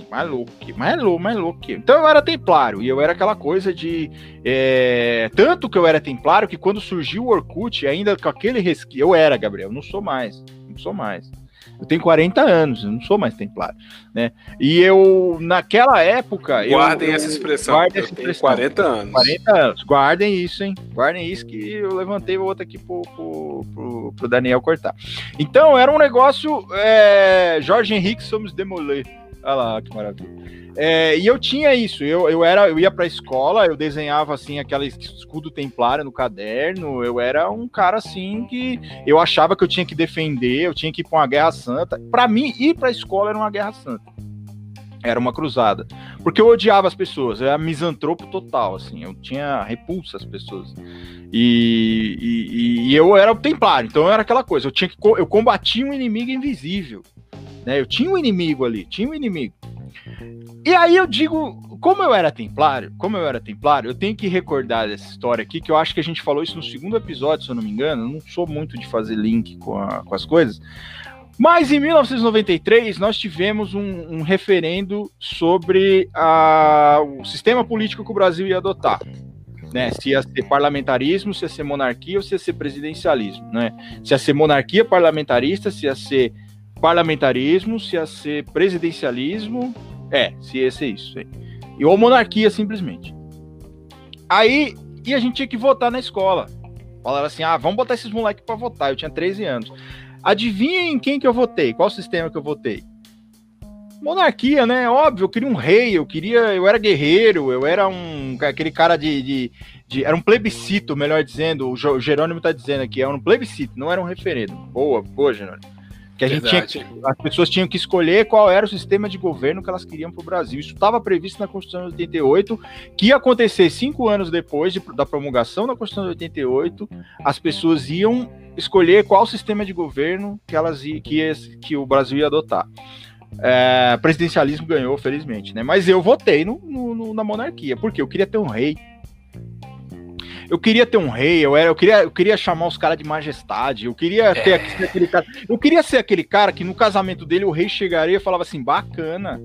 mais louco, mais louco, mais louco que eu. Então eu era templário, e eu era aquela coisa de. É, tanto que eu era templário que quando surgiu o Orkut, ainda com aquele resquício. Eu era, Gabriel, não sou mais. Não sou mais. Eu tenho 40 anos, eu não sou mais templário, né? E eu, naquela época. Guardem eu, essa expressão. Guardem essa expressão. 40 anos. 40 anos. Guardem isso, hein? Guardem isso que eu levantei o outro aqui pro, pro, pro, pro Daniel cortar. Então, era um negócio. É, Jorge Henrique somos demoler Olha lá, que maravilha. É, e eu tinha isso, eu, eu, era, eu ia pra escola, eu desenhava assim aquele escudo templário no caderno, eu era um cara assim que eu achava que eu tinha que defender, eu tinha que ir pra uma guerra santa. Para mim, ir pra escola era uma guerra santa. Era uma cruzada. Porque eu odiava as pessoas, eu era misantropo total, assim, eu tinha repulsa às pessoas. E, e, e eu era o templário, então era aquela coisa, eu tinha que eu combatia um inimigo invisível. Né? Eu tinha um inimigo ali, tinha um inimigo. E aí eu digo, como eu era templário, como eu era templário, eu tenho que recordar dessa história aqui, que eu acho que a gente falou isso no segundo episódio, se eu não me engano. Eu não sou muito de fazer link com, a, com as coisas. Mas em 1993 nós tivemos um, um referendo sobre a, o sistema político que o Brasil ia adotar. Né, se ia ser parlamentarismo, se ia ser monarquia ou se ia ser presidencialismo, né? Se ia ser monarquia parlamentarista, se ia ser parlamentarismo, se ia ser presidencialismo, é, se ia ser isso. E ou monarquia, simplesmente. Aí, e a gente tinha que votar na escola. Falaram assim: ah, vamos botar esses moleques para votar. Eu tinha 13 anos. Adivinha em quem que eu votei? Qual sistema que eu votei? Monarquia, né? Óbvio, eu queria um rei, eu queria. Eu era guerreiro, eu era um. aquele cara de. de, de era um plebiscito, melhor dizendo. O Jerônimo tá dizendo aqui, era um plebiscito, não era um referendo. Boa, boa, Jerônimo. Que a gente tinha as pessoas tinham que escolher qual era o sistema de governo que elas queriam para o Brasil. Isso estava previsto na Constituição de 88, que ia acontecer cinco anos depois de, da promulgação da Constituição de 88. As pessoas iam escolher qual sistema de governo que elas que, que o Brasil ia adotar. É, presidencialismo ganhou, felizmente, né? Mas eu votei no, no, na monarquia, porque eu queria ter um rei eu queria ter um rei, eu, era, eu, queria, eu queria chamar os caras de majestade, eu queria ter é. aquele cara. Eu queria ser aquele cara que no casamento dele o rei chegaria e falava assim: bacana,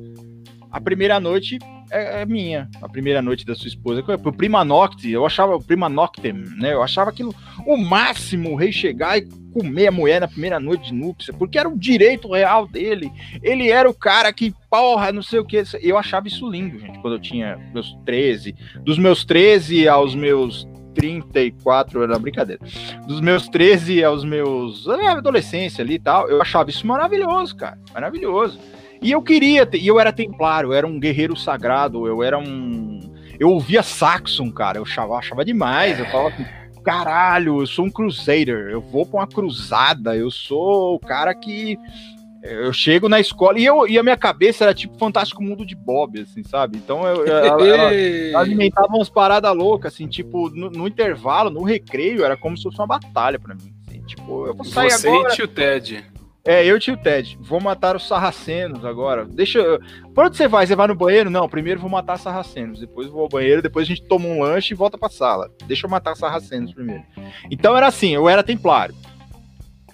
a primeira noite é, é minha, a primeira noite da sua esposa. O prima nocte, eu achava o prima noctem, né? Eu achava aquilo o máximo o rei chegar e comer a mulher na primeira noite de núpcia, porque era o direito real dele. Ele era o cara que, porra, não sei o que. Eu achava isso lindo, gente, quando eu tinha meus 13. Dos meus 13 aos meus 34, era brincadeira. Dos meus 13 aos meus. É, adolescência ali e tal, eu achava isso maravilhoso, cara. Maravilhoso. E eu queria, e eu era templário, eu era um guerreiro sagrado, eu era um. Eu ouvia Saxon, cara, eu achava, achava demais. Eu falava assim, caralho, eu sou um crusader, eu vou pra uma cruzada, eu sou o cara que eu chego na escola e, eu, e a minha cabeça era tipo Fantástico Mundo de Bob, assim, sabe? Então eu, ela, ela, alimentava umas paradas loucas, assim, tipo, no, no, intervalo, no recreio, era como se fosse uma batalha para mim. Assim, tipo, eu vou sair Você agora. e tio Ted. É, eu e tio Ted. Vou matar os sarracenos agora. Deixa eu. Por onde você vai? Você vai no banheiro? Não, primeiro vou matar sarracenos. Depois vou ao banheiro, depois a gente toma um lanche e volta pra sala. Deixa eu matar sarracenos primeiro. Então era assim, eu era templário.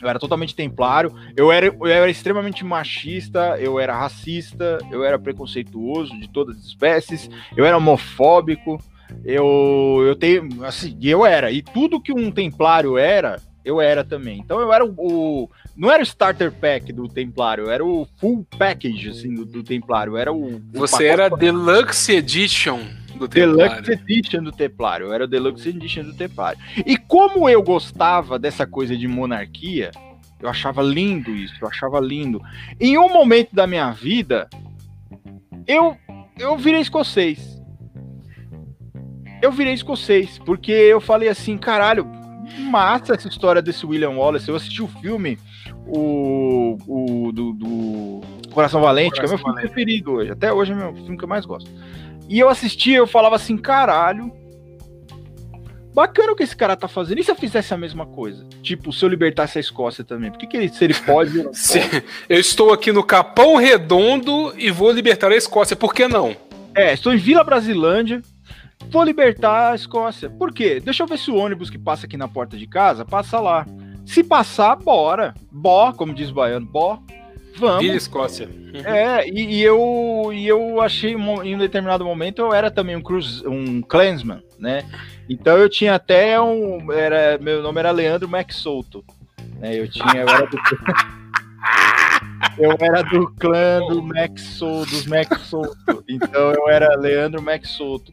Eu era totalmente templário, eu era, eu era extremamente machista, eu era racista, eu era preconceituoso de todas as espécies, eu era homofóbico, eu, eu tenho, assim, eu era, e tudo que um templário era, eu era também. Então eu era o, o não era o starter pack do templário, eu era o full package, assim, do, do templário, eu era o... o Você era Deluxe Edition do Templário. Deluxe Edition do Templário. Era o Deluxe Edition do Templário. E como eu gostava dessa coisa de monarquia, eu achava lindo isso, eu achava lindo. Em um momento da minha vida, eu eu virei escocês. Eu virei escocês, porque eu falei assim, caralho, massa essa história desse William Wallace. Eu assisti o filme, o, o do, do Coração Valente, Coração que é meu filme Valente. preferido hoje. Até hoje é meu filme que eu mais gosto. E eu assistia, eu falava assim, caralho, bacana o que esse cara tá fazendo. E se eu fizesse a mesma coisa? Tipo, se eu libertasse a Escócia também? Por que, que ele, se ele pode. Eu, eu estou aqui no Capão Redondo e vou libertar a Escócia, por que não? É, estou em Vila Brasilândia, vou libertar a Escócia. Por quê? Deixa eu ver se o ônibus que passa aqui na porta de casa passa lá. Se passar, bora. Bó, como diz o baiano, bó. Vamos. Vila Escócia. É, e, e, eu, e eu achei em um determinado momento eu era também um, cruz, um clansman, né? Então eu tinha até um. Era, meu nome era Leandro Max Souto. Né? Eu tinha. Eu era do, eu era do clã do Max Souto, dos Max Souto. Então eu era Leandro Max Souto.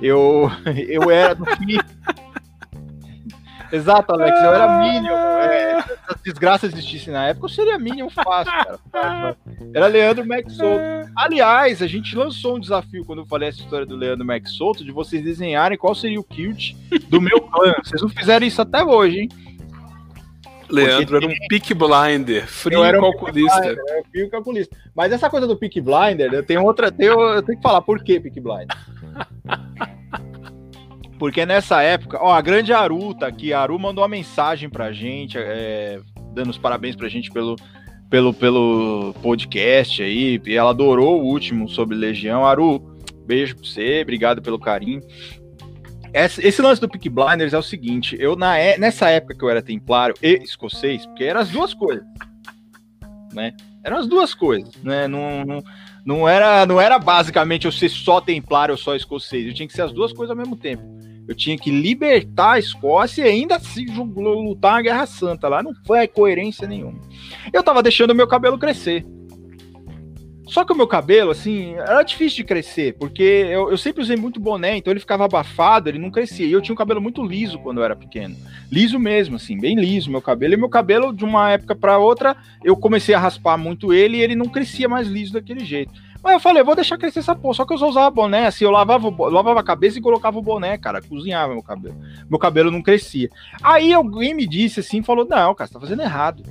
Eu, eu era do Exato, Alex, eu era Minion. É, essas desgraças existissem na época, eu seria Minion fácil, cara. Era Leandro Max Souto. Aliás, a gente lançou um desafio quando eu falei essa história do Leandro Max Souto, de vocês desenharem qual seria o kilt do meu clã. Vocês não fizeram isso até hoje, hein? Leandro era um pick blinder, frio um calculista. Blinder, frio calculista. Mas essa coisa do pick blinder, eu tenho outra. Tenho, eu tenho que falar por que pick blinder. Porque nessa época, ó, a grande Aru tá aqui. A Aru mandou uma mensagem pra gente, é, dando os parabéns pra gente pelo, pelo, pelo podcast aí. E ela adorou o último sobre Legião. Aru, beijo pra você, obrigado pelo carinho. Esse, esse lance do Peak Blinders é o seguinte: eu na, é, nessa época que eu era templário e escocês, porque eram as duas coisas, né? Eram as duas coisas, né? Não, não, não, era, não era basicamente eu ser só templário ou só escocês, eu tinha que ser as duas coisas ao mesmo tempo. Eu tinha que libertar a Escócia e ainda se lutar a Guerra Santa lá. Não foi coerência nenhuma. Eu tava deixando meu cabelo crescer. Só que o meu cabelo, assim, era difícil de crescer, porque eu, eu, sempre usei muito boné, então ele ficava abafado, ele não crescia. E eu tinha um cabelo muito liso quando eu era pequeno. Liso mesmo, assim, bem liso meu cabelo. E meu cabelo, de uma época para outra, eu comecei a raspar muito ele e ele não crescia mais liso daquele jeito. Mas eu falei, vou deixar crescer essa porra. Só que eu só usava boné, assim, eu lavava, eu lavava a cabeça e colocava o boné, cara, cozinhava meu cabelo. Meu cabelo não crescia. Aí alguém me disse assim, falou: Não, cara, você tá fazendo errado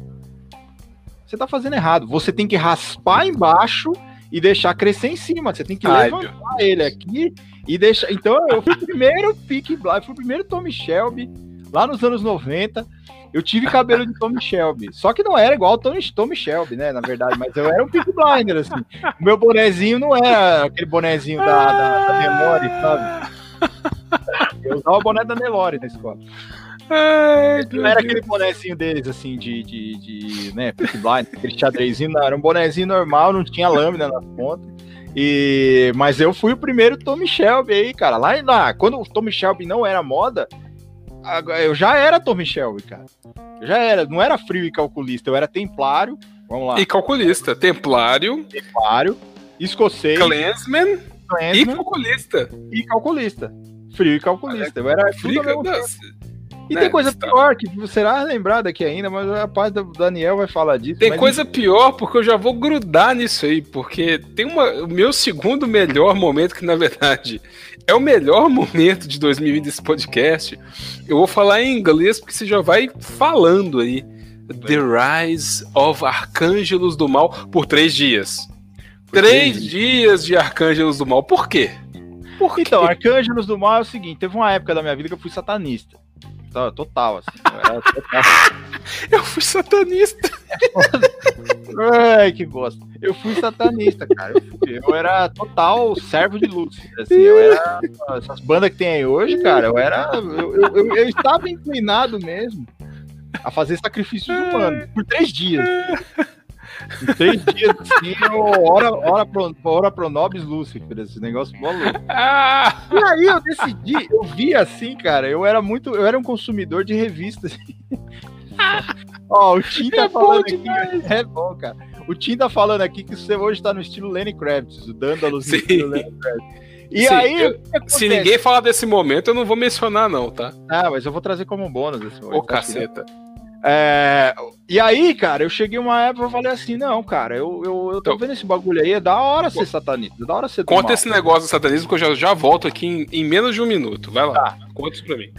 você tá fazendo errado. Você tem que raspar embaixo e deixar crescer em cima. Você tem que Ai, levantar meu. ele aqui e deixar. Então, eu fui o primeiro Pick Blind, fui o primeiro Tommy Shelby lá nos anos 90. Eu tive cabelo de Tommy Shelby. Só que não era igual Tommy, Tommy Shelby, né? Na verdade, mas eu era um Pick Blinder, assim. O meu bonezinho não era aquele bonezinho da, da, da Nelore, sabe? Eu usava o boné da Nelore na escola. Ai, não era aquele bonezinho deles, assim, de, de, de né, Blind, aquele xadrezinho, não, era um bonezinho normal, não tinha lâmina na ponta. E, mas eu fui o primeiro Tommy Shelby aí, cara. Lá, lá quando o Tommy Shelby não era moda, eu já era Tommy Shelby, cara. Eu já era, não era frio e calculista, eu era templário. Vamos lá. E calculista, templário. Templário, escocês. Clansman, Clansman e calculista. E calculista. Frio e calculista. Eu era frio. E né? tem coisa pior que será lembrado aqui ainda, mas a parte do Daniel vai falar disso. Tem coisa pior porque eu já vou grudar nisso aí, porque tem uma, o meu segundo melhor momento, que na verdade é o melhor momento de 2020 desse podcast. Eu vou falar em inglês porque você já vai falando aí. The Rise of Arcângelos do Mal por três dias. Por três dias. dias de Arcângelos do Mal. Por quê? Por então, quê? Arcângelos do Mal é o seguinte: teve uma época da minha vida que eu fui satanista total, assim. Eu, total. eu fui satanista. Ai, que bosta. Eu fui satanista, cara. Eu, fui, eu era total servo de luz. Assim, eu era. Essas bandas que tem aí hoje, cara, eu era. Eu, eu, eu estava inclinado mesmo a fazer sacrifícios humanos por três dias. Em três dias, assim, hora, hora, pro, hora pro Nobis Lucifer, esse negócio maluco. E aí eu decidi, eu vi assim, cara, eu era muito, eu era um consumidor de revistas. Ó, o Tim tá é falando aqui. É bom, cara. O Tim tá falando aqui que você hoje tá no estilo Lenny Kravitz, o Dandalus no estilo Lenny Kravitz. E Sim, aí, eu, se ninguém falar desse momento, eu não vou mencionar, não, tá? Ah, mas eu vou trazer como bônus esse momento. Ô, caceta. É, e aí, cara, eu cheguei uma época e falei assim: não, cara, eu, eu, eu tô então, vendo esse bagulho aí, é da hora ser satanista, é da hora ser Conta esse negócio do satanismo que eu já, já volto aqui em, em menos de um minuto. Vai lá, tá. conta isso pra mim.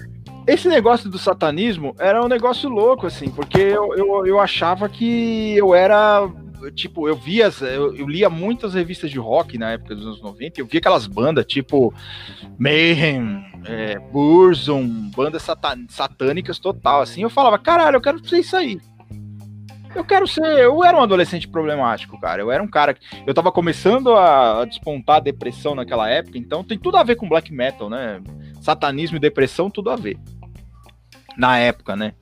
Esse negócio do satanismo era um negócio louco, assim, porque eu, eu, eu achava que eu era tipo, eu via, eu, eu, lia muitas revistas de rock na época dos anos 90, eu via aquelas bandas tipo Mayhem, é, Burzum, bandas satan satânicas total, assim, eu falava, caralho, eu quero ser isso aí. Eu quero ser. Eu era um adolescente problemático, cara. Eu era um cara. Eu tava começando a despontar a depressão naquela época, então tem tudo a ver com black metal, né? Satanismo e depressão, tudo a ver na época, né?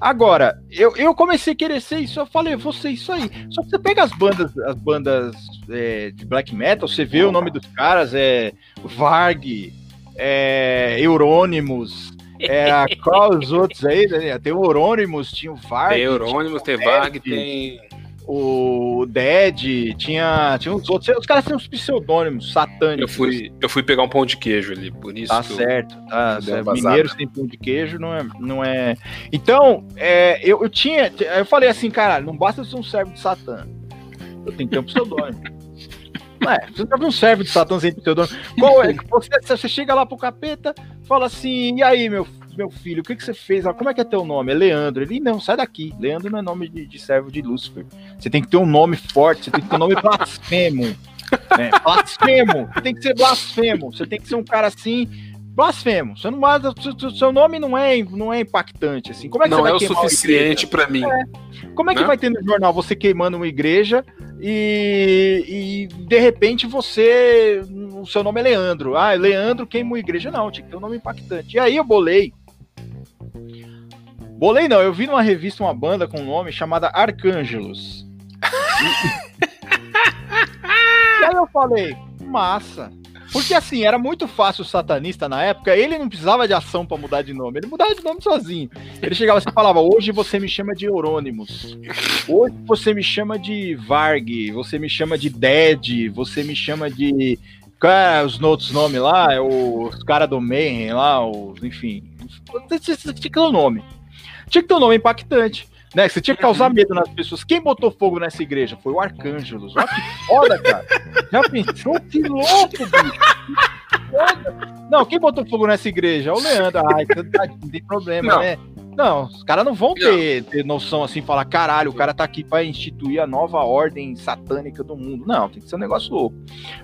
Agora, eu, eu comecei a querer ser isso, eu falei, vou ser isso aí. Só que você pega as bandas, as bandas é, de black metal, você vê o nome dos caras, é Varg, é Eurônimos, é, qual os outros aí, né? Tem o Eurônimos, tinha o Varg. Tem Eurônimos, tem Varg, tem. o Dead, tinha, tinha uns outros. Os caras tinham uns pseudônimos satânicos. Eu fui, eu fui pegar um pão de queijo ali, por isso. Tá certo, tá. Mineiros tem pão de queijo, não é. Não é... Então, é, eu, eu tinha. Eu falei assim, cara, não basta ser um servo de Satã. Eu tenho que ter um pseudônimo. É, você um servo de Satã sem pseudônimo? Qual é? Você, você chega lá pro capeta, fala assim, e aí, meu meu filho, o que, que você fez? Como é que é teu nome? É Leandro. Ele, não, sai daqui. Leandro não é nome de, de servo de Lúcifer. Você tem que ter um nome forte, você tem que ter um nome blasfemo. Né? Blasfemo. Você tem que ser blasfemo. Você tem que ser um cara assim, blasfemo. Você não seu nome não é, não é impactante assim. Como é que não você vai é o suficiente para mim. É. Como é que né? vai ter no jornal você queimando uma igreja e, e, de repente você o seu nome é Leandro. Ah, Leandro queima uma igreja não, tinha que ter um nome impactante. E aí eu bolei Bolei não, eu vi numa revista uma banda com um nome chamada Arcângelos. e aí eu falei, massa. Porque assim, era muito fácil o satanista na época, ele não precisava de ação para mudar de nome, ele mudava de nome sozinho. Ele chegava assim e falava: Hoje você me chama de Eurônimos, hoje você me chama de Varg, você me chama de Dead, você me chama de. Qual os outros nomes lá? É os cara do Mayhem lá, os, enfim. Tinha que ter um nome. Tinha que ter um nome impactante. Né? Você tinha que causar uhum. medo nas pessoas. Quem botou fogo nessa igreja? Foi o Arcângelos. Olha que foda, cara. Já pensou? Que louco, bicho. Não, quem botou fogo nessa igreja? O Leandro. Ai, não tem problema, não. né? Não, os caras não vão ter, ter, noção assim, falar, caralho, o cara tá aqui para instituir a nova ordem satânica do mundo. Não, tem que ser um negócio louco.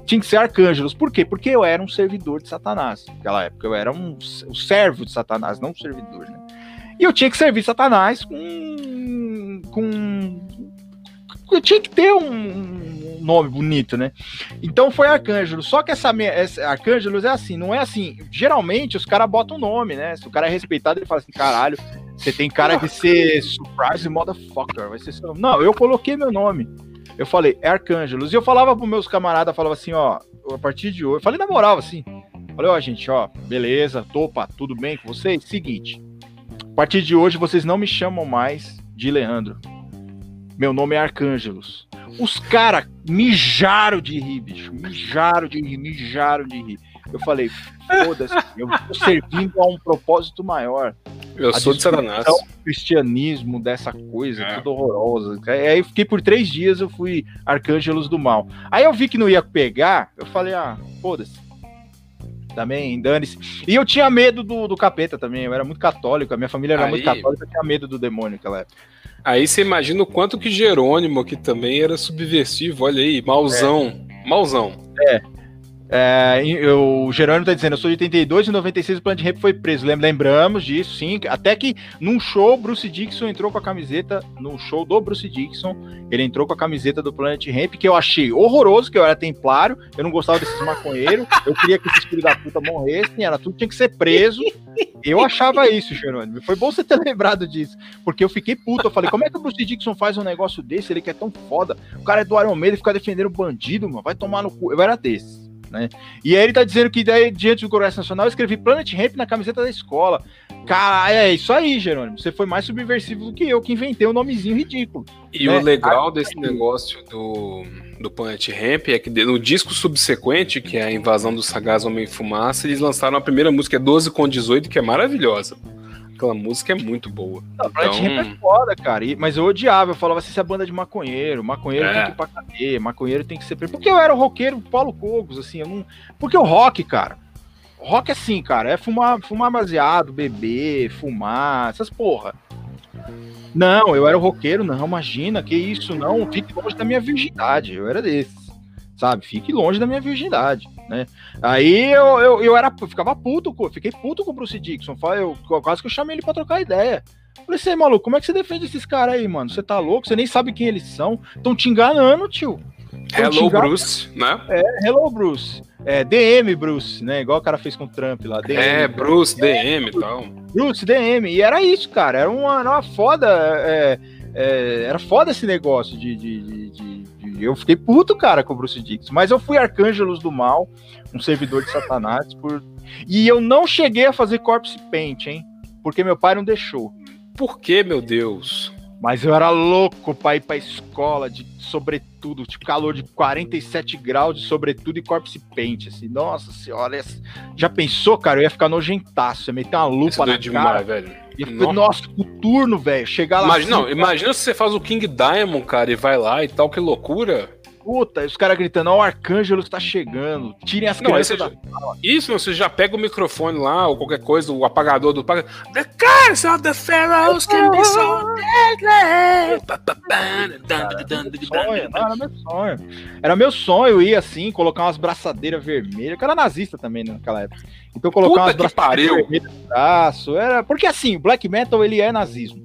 Tinha que ser arcângelos. Por quê? Porque eu era um servidor de Satanás. Naquela época eu era um, um servo de Satanás, não um servidor, né? E eu tinha que servir Satanás com. com eu tinha que ter um, nome bonito, né? Então foi Arcângelo. Só que essa, essa Arcângelos é assim, não é assim. Geralmente os caras botam nome, né? Se o cara é respeitado, ele fala assim: caralho, você tem cara de ser surprise motherfucker. Vai ser seu... Não, eu coloquei meu nome. Eu falei, é Arcângelos. E eu falava pros meus camaradas, falava assim, ó, a partir de hoje. Falei na moral, assim. Falei, ó, gente, ó, beleza, topa, tudo bem com vocês? Seguinte, a partir de hoje, vocês não me chamam mais de Leandro. Meu nome é Arcângelos. Os caras mijaram de rir, bicho. Mijaram de rir, mijaram de rir. Eu falei, foda-se, eu tô servindo a um propósito maior. Eu a sou de Satanás. O cristianismo dessa coisa, é. tudo horrorosa. Aí eu fiquei por três dias, eu fui Arcângelos do Mal. Aí eu vi que não ia pegar, eu falei, ah, foda-se também, dane-se. E eu tinha medo do, do capeta também, eu era muito católico, a minha família era aí, muito católica, eu tinha medo do demônio naquela época. Aí você imagina o quanto que Jerônimo, que também era subversivo, olha aí, mauzão, é. mauzão. É, é, eu, o Gerônimo tá dizendo, eu sou de 82 e 96 o Planet Ramp foi preso. Lembramos disso, sim. Até que num show, Bruce Dixon entrou com a camiseta, no show do Bruce Dixon, ele entrou com a camiseta do Planet Ramp, que eu achei horroroso, que eu era templário, eu não gostava desses maconheiros, eu queria que esses filhos da puta morressem, era tudo tinha que ser preso. Eu achava isso, Jerônimo. Foi bom você ter lembrado disso, porque eu fiquei puto. Eu falei, como é que o Bruce Dixon faz um negócio desse? Ele que é tão foda. O cara é do Iron Maiden e fica defendendo o bandido, mano. Vai tomar no cu. Eu era desse. Né? E aí ele tá dizendo que daí, diante do Congresso Nacional, eu escrevi Planet Ramp na camiseta da escola. Cara, é isso aí, Jerônimo. Você foi mais subversivo do que eu, que inventei um nomezinho ridículo. E né? o legal desse negócio do, do Planet Ramp é que no disco subsequente, que é a invasão do Sagaz Homem-Fumaça, eles lançaram a primeira música, 12 com 18, que é maravilhosa. Aquela música é muito boa. Não, então... Ramp é foda, cara. E, mas eu odiava, eu falava assim, essa é banda de maconheiro, maconheiro é. tem que ir pra cadeia, maconheiro tem que ser. Porque eu era o roqueiro Paulo Cogos, assim, eu não. Porque o rock, cara. Rock é assim, cara, é fumar, fumar baseado, beber, fumar, essas porra. Não, eu era o roqueiro, não, imagina, que isso, não, fique longe da minha virgindade, eu era desses, sabe, fique longe da minha virgindade né? Aí eu, eu, eu era, eu ficava puto, fiquei puto com o Bruce Dixon. Eu, quase que eu chamei ele pra trocar ideia. Falei, você, maluco, como é que você defende esses caras aí, mano? Você tá louco? Você nem sabe quem eles são. Estão te enganando, tio. Tão hello, Bruce, né? É, hello, Bruce. É, DM, Bruce, né? Igual o cara fez com o Trump lá. DM, é, Bruce, DM e tal. Bruce, DM. E era isso, cara. Era uma, uma foda. É, é, era foda esse negócio de, de, de, de eu fiquei puto, cara, com o Bruce Dixon. Mas eu fui Arcângelos do Mal, um servidor de Satanás. Por... E eu não cheguei a fazer Corpse Paint, hein? Porque meu pai não deixou. Por que, meu Deus? Mas eu era louco pra ir pra escola de sobretudo, tipo calor de 47 graus de sobretudo e corpse paint, assim. Nossa senhora, já pensou, cara? Eu ia ficar nojentaço, ia meter uma lupa na demais, cara. velho. Ficar, nossa, o turno, velho, chegar lá... Imagina, assim, não, imagina se você faz o King Diamond, cara, e vai lá e tal, que loucura. Puta, os caras gritando, ó, o Arcângelo está chegando, tirem as não, crianças da Isso, não, você já pega o microfone lá, ou qualquer coisa, o apagador do... The of the pharaohs can be so deadly! Era meu sonho. Era meu sonho ir assim, colocar umas braçadeiras vermelhas, que era nazista também naquela época. Então colocar umas braçadeiras vermelhas no braço, era... Porque assim, o black metal, ele é nazismo.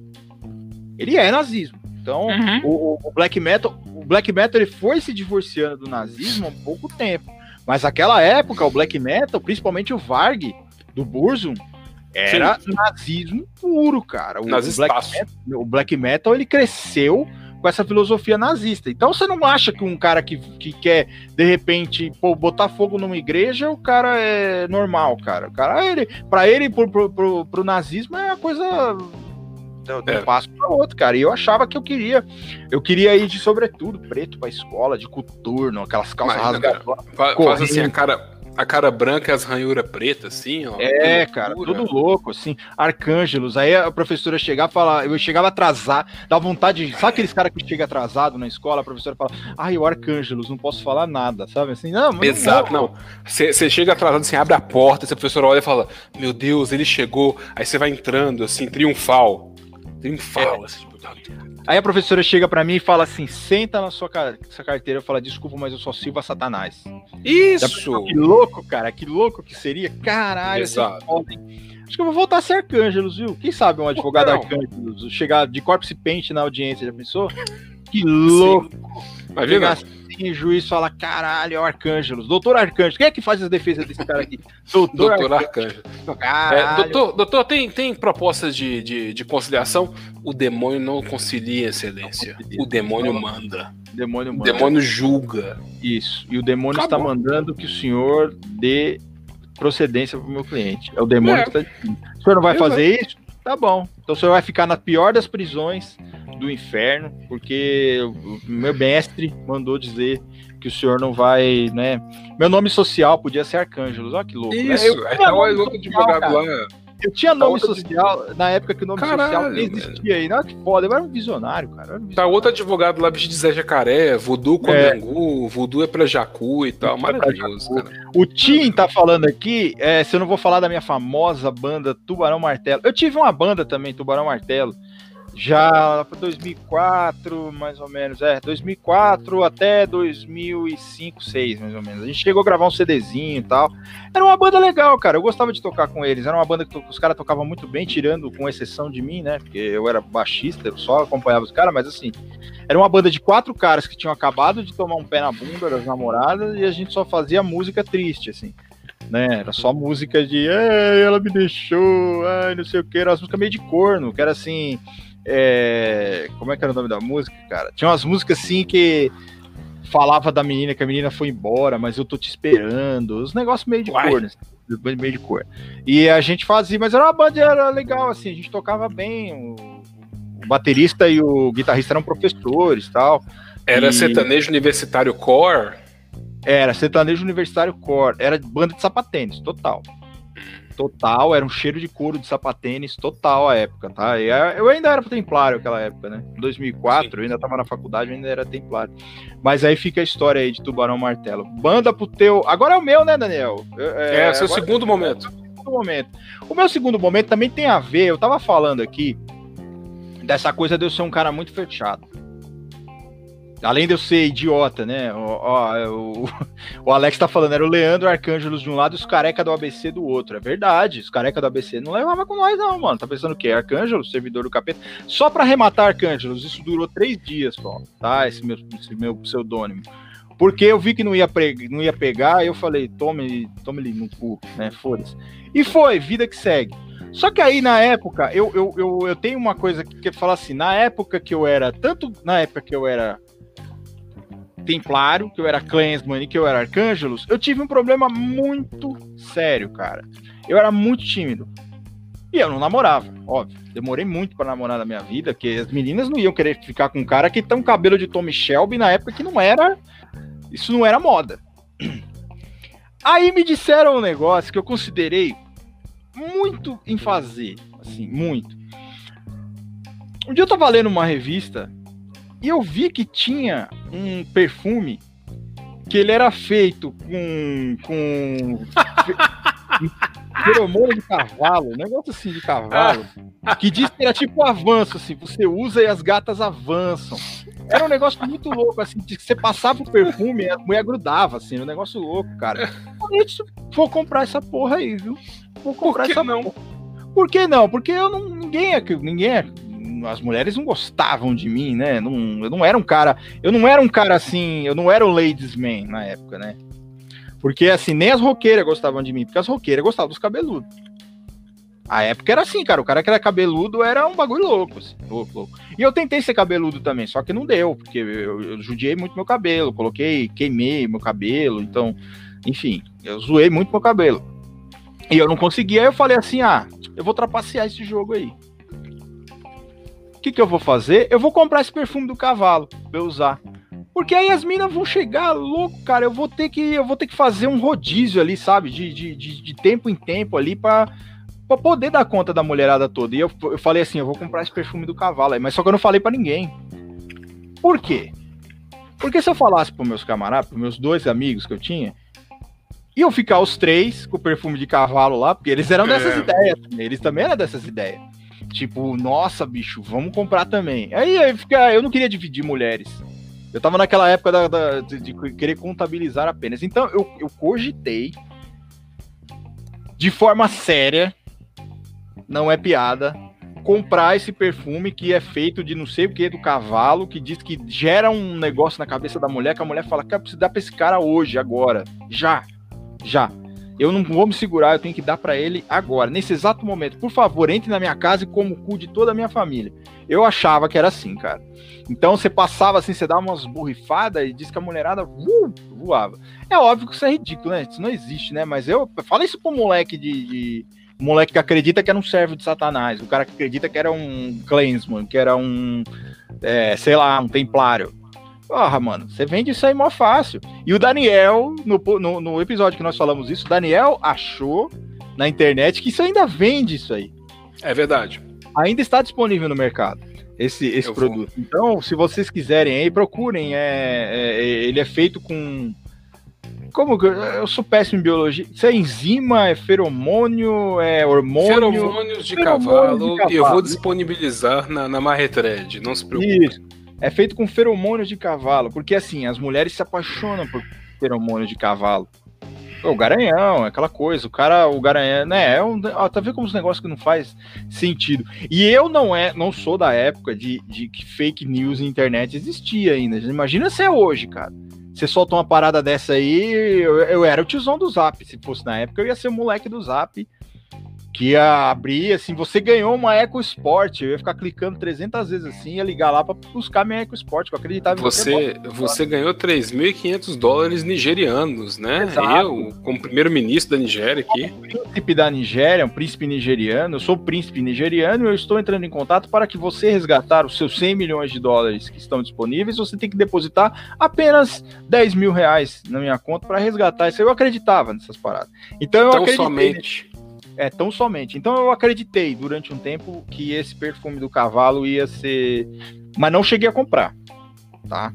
Ele é nazismo. Então, uhum. o, o, black metal, o black metal ele foi se divorciando do nazismo há pouco tempo. Mas naquela época, o black metal, principalmente o Varg do Burzum, era Sim. nazismo puro, cara. O, black metal, o black metal ele cresceu com essa filosofia nazista. Então você não acha que um cara que, que quer, de repente, pô, botar fogo numa igreja, o cara é normal, cara. O cara, ele, pra ele, pro, pro, pro, pro nazismo, é a coisa de um é. passo para outro, cara. E eu achava que eu queria, eu queria ir de sobretudo preto para escola, de coturno, aquelas calças rasgadas. Faz assim a cara, a cara branca e as ranhuras pretas, assim, ó. É, cara, tudo louco, assim. Arcângelos. Aí a professora chegava e falava, eu chegava atrasado, dá vontade de. Sabe aqueles caras que chegam atrasado na escola? A professora fala, ai, o Arcângelos, não posso falar nada, sabe? Assim, não, Exato, não. Você chega atrasado, assim, abre a porta, esse professor olha e fala, meu Deus, ele chegou. Aí você vai entrando, assim, triunfal triunfal. É. Assim, tipo, Aí a professora chega para mim e fala assim: senta na sua, sua carteira. Eu falo, desculpa, mas eu só sirvo a Satanás. Isso! Que louco, cara, que louco que seria. Caralho, Exato. Acho que eu vou voltar a ser Arcângelos, viu? Quem sabe um advogado Não. Arcângelos chegar de corpse paint na audiência, já pensou? Que louco! Sim. Mas, assim, o juiz fala, caralho, é o Arcângelos. Doutor Arcângelos. Quem é que faz as defesas desse cara aqui? Doutor, doutor Arcângelos. É, doutor, doutor tem, tem propostas de, de, de, conciliação? O demônio não concilia, excelência. O demônio manda. O demônio manda. O demônio julga. Isso. E o demônio Acabou. está mandando que o senhor dê procedência para o meu cliente. É o demônio é. que está. O senhor não vai fazer isso? Tá bom. Então o senhor vai ficar na pior das prisões do inferno, porque meu mestre mandou dizer que o senhor não vai, né? Meu nome social podia ser Arcângelos, olha que louco. Né? Isso, né? eu, é o outro advogado lá. Eu tinha nome social na época que o nome Caralho, social nem existia aí. Não, que foda, eu era um visionário, cara. Um visionário. Tá outro advogado lá, bicho de Zé Jacaré, Voodoo com é. Angu, Voodoo é pra Jacu e tal. Maravilhoso, cara. O Tim tá falando aqui, é, se eu não vou falar da minha famosa banda Tubarão Martelo. Eu tive uma banda também, Tubarão Martelo já para 2004, mais ou menos, é, 2004 até 2005, 6, mais ou menos. A gente chegou a gravar um CDzinho e tal. Era uma banda legal, cara. Eu gostava de tocar com eles. Era uma banda que os caras tocavam muito bem, tirando com exceção de mim, né? Porque eu era baixista, eu só acompanhava os caras, mas assim, era uma banda de quatro caras que tinham acabado de tomar um pé na bunda das namoradas e a gente só fazia música triste, assim. Né, era só música de ela me deixou, ai, não sei o que, era uma música meio de corno, que era assim, é, como é que era o nome da música, cara? Tinha umas músicas assim que falava da menina que a menina foi embora, mas eu tô te esperando. Os negócios meio de Uai. cor, né? Meio de cor. E a gente fazia, mas era uma banda era legal, assim, a gente tocava bem. O, o baterista e o guitarrista eram professores tal. Era e... sertanejo universitário core? Era, sertanejo universitário core. Era banda de sapatênis, total total, era um cheiro de couro de sapatênis total a época, tá? E eu ainda era templário aquela época, né? Em 2004, Sim. eu ainda tava na faculdade, eu ainda era templário. Mas aí fica a história aí de Tubarão Martelo. Banda pro teu. Agora é o meu, né, Daniel? É, é seu segundo é momento. segundo momento. O meu segundo momento também tem a ver, eu tava falando aqui dessa coisa de eu ser um cara muito fechado. Além de eu ser idiota, né? O, o, o Alex tá falando, era o Leandro Arcângelos de um lado e os careca do ABC do outro. É verdade, os careca do ABC não levava com nós, não, mano. Tá pensando o quê? Arcângelos, servidor do capeta. Só pra arrematar Arcângelos, isso durou três dias, só, tá? Esse meu, esse meu pseudônimo. Porque eu vi que não ia, pre... não ia pegar, eu falei, tome, tome ele no cu, né? Foda-se. E foi, vida que segue. Só que aí, na época, eu, eu, eu, eu tenho uma coisa que, que fala assim, na época que eu era, tanto na época que eu era Templário, que eu era Clansman e que eu era Arcângelos, eu tive um problema muito sério, cara. Eu era muito tímido. E eu não namorava, óbvio. Demorei muito para namorar na minha vida, porque as meninas não iam querer ficar com um cara que tem um cabelo de Tommy Shelby na época que não era. Isso não era moda. Aí me disseram um negócio que eu considerei muito em fazer, assim, muito. Um dia eu tava lendo uma revista e eu vi que tinha um perfume que ele era feito com. com. feromônio de cavalo, um negócio assim de cavalo, que diz que era tipo um avanço, assim, você usa e as gatas avançam. Era um negócio muito louco, assim, que você passava o perfume e a mulher grudava, assim, um negócio louco, cara. Eu vou comprar essa porra aí, viu? Vou comprar essa não? porra. Por que não? Porque eu não. Ninguém é. Ninguém é as mulheres não gostavam de mim, né? Não, eu não era um cara. Eu não era um cara assim. Eu não era o ladies man na época, né? Porque assim, nem as roqueiras gostavam de mim, porque as roqueiras gostavam dos cabeludos. A época era assim, cara. O cara que era cabeludo era um bagulho louco, assim, louco, louco. E eu tentei ser cabeludo também, só que não deu, porque eu, eu judiei muito meu cabelo, coloquei, queimei meu cabelo, então, enfim, eu zoei muito meu cabelo. E eu não conseguia, aí eu falei assim: ah, eu vou trapacear esse jogo aí. O que, que eu vou fazer? Eu vou comprar esse perfume do cavalo pra eu usar. Porque aí as minas vão chegar louco, cara. Eu vou ter que, eu vou ter que fazer um rodízio ali, sabe? De, de, de, de tempo em tempo ali pra, pra poder dar conta da mulherada toda. E eu, eu falei assim: eu vou comprar esse perfume do cavalo aí. Mas só que eu não falei para ninguém. Por quê? Porque se eu falasse pros meus camaradas, pros meus dois amigos que eu tinha, iam ficar os três com o perfume de cavalo lá, porque eles eram dessas É. ideias. Eles também eram dessas ideias. Tipo, nossa, bicho, vamos comprar também. Aí, aí fica, eu não queria dividir mulheres. Eu tava naquela época da- da- de, de querer contabilizar apenas. Então, eu, eu cogitei de forma séria, não é piada, comprar esse perfume que é feito de não sei o que do cavalo, que diz que gera um negócio na cabeça da mulher, que a mulher fala, cara, preciso dar pra esse cara hoje, agora, já, já. Eu não vou me segurar, eu tenho que dar pra ele agora, nesse exato momento. Por favor, entre na minha casa e como o cu de toda a minha família. Eu achava que era assim, cara. Então você passava assim, você dava umas borrifadas e diz que a mulherada uh, voava. É óbvio que isso é ridículo, né? Isso não existe, né? Mas eu fala isso pro moleque de, de moleque que acredita que era um servo de Satanás, o cara que acredita que era um Clansman, que era um, é, sei lá, um templário. Porra, mano, você vende isso aí mó fácil. E o Daniel, no, no, no episódio que nós falamos isso, o Daniel achou na internet que isso ainda vende isso aí. É verdade. Ainda está disponível no mercado esse, esse Eu vou. produto. Então, se vocês quiserem aí, procurem. É, é- ele é feito com. Como que. Eu sou péssimo em biologia. Isso é enzima, é feromônio, é hormônio. Feromônios de Feromônios cavalo, de e eu vou cavalo. disponibilizar na, na Marretred, não se preocupe. Isso. É feito com feromônios de cavalo. Porque assim, as mulheres se apaixonam por feromônios de cavalo. O garanhão, aquela coisa, o cara, o garanhão, né? É um, ó, tá vendo como os negócios que não faz sentido. E eu não é, não sou da época de, de que fake news na internet existia ainda. Imagina se é hoje, cara. Você solta uma parada dessa aí, eu, eu era o tiozão do Zap. Se fosse na época, eu ia ser o moleque do Zap. Que ia abrir, assim, você ganhou uma Eco Sport. Eu ia ficar clicando 300 vezes assim, ia ligar lá pra buscar minha Eco Sport. que Eu acreditava em qualquer Você, você ganhou 3.500 dólares nigerianos, né? Exato. Eu, como primeiro-ministro da Nigéria aqui. príncipe da Nigéria, um príncipe nigeriano. Eu sou príncipe nigeriano e eu estou entrando em contato para que você resgatar os seus 100 milhões de dólares que estão disponíveis. Você tem que depositar apenas 10 mil reais na minha conta para resgatar isso. Eu acreditava nessas paradas. Então eu Tão acreditei. somente. É, tão somente. Então eu acreditei durante um tempo que esse perfume do cavalo ia ser. Mas não cheguei a comprar. Tá?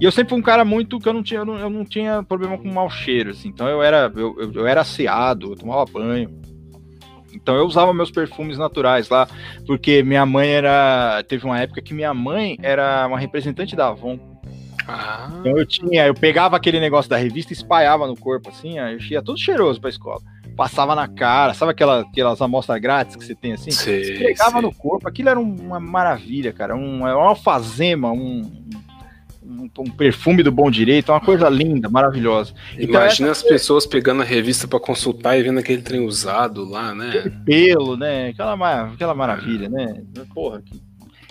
E eu sempre fui um cara muito que eu não tinha, eu não, eu não tinha problema com mau cheiro, assim. Então eu era, eu, eu, eu era asseado, eu tomava banho. Então eu usava meus perfumes naturais lá, porque minha mãe era. Teve uma época que minha mãe era uma representante da Avon. Ah, Então eu tinha, eu pegava aquele negócio da revista e espalhava no corpo, assim, ó, eu ia todo cheiroso pra escola. Passava na cara, sabe aquela, aquelas amostras grátis que você tem assim? sei, sei. no corpo, aquilo era um- uma maravilha, cara. Um, é uma alfazema, um, um, um perfume do bom direito, uma coisa linda, maravilhosa. Então, Imagina as pessoas pegando a revista pra consultar e vendo aquele trem usado lá, né? Pelo, né? Aquela, aquela maravilha, né? Porra, que...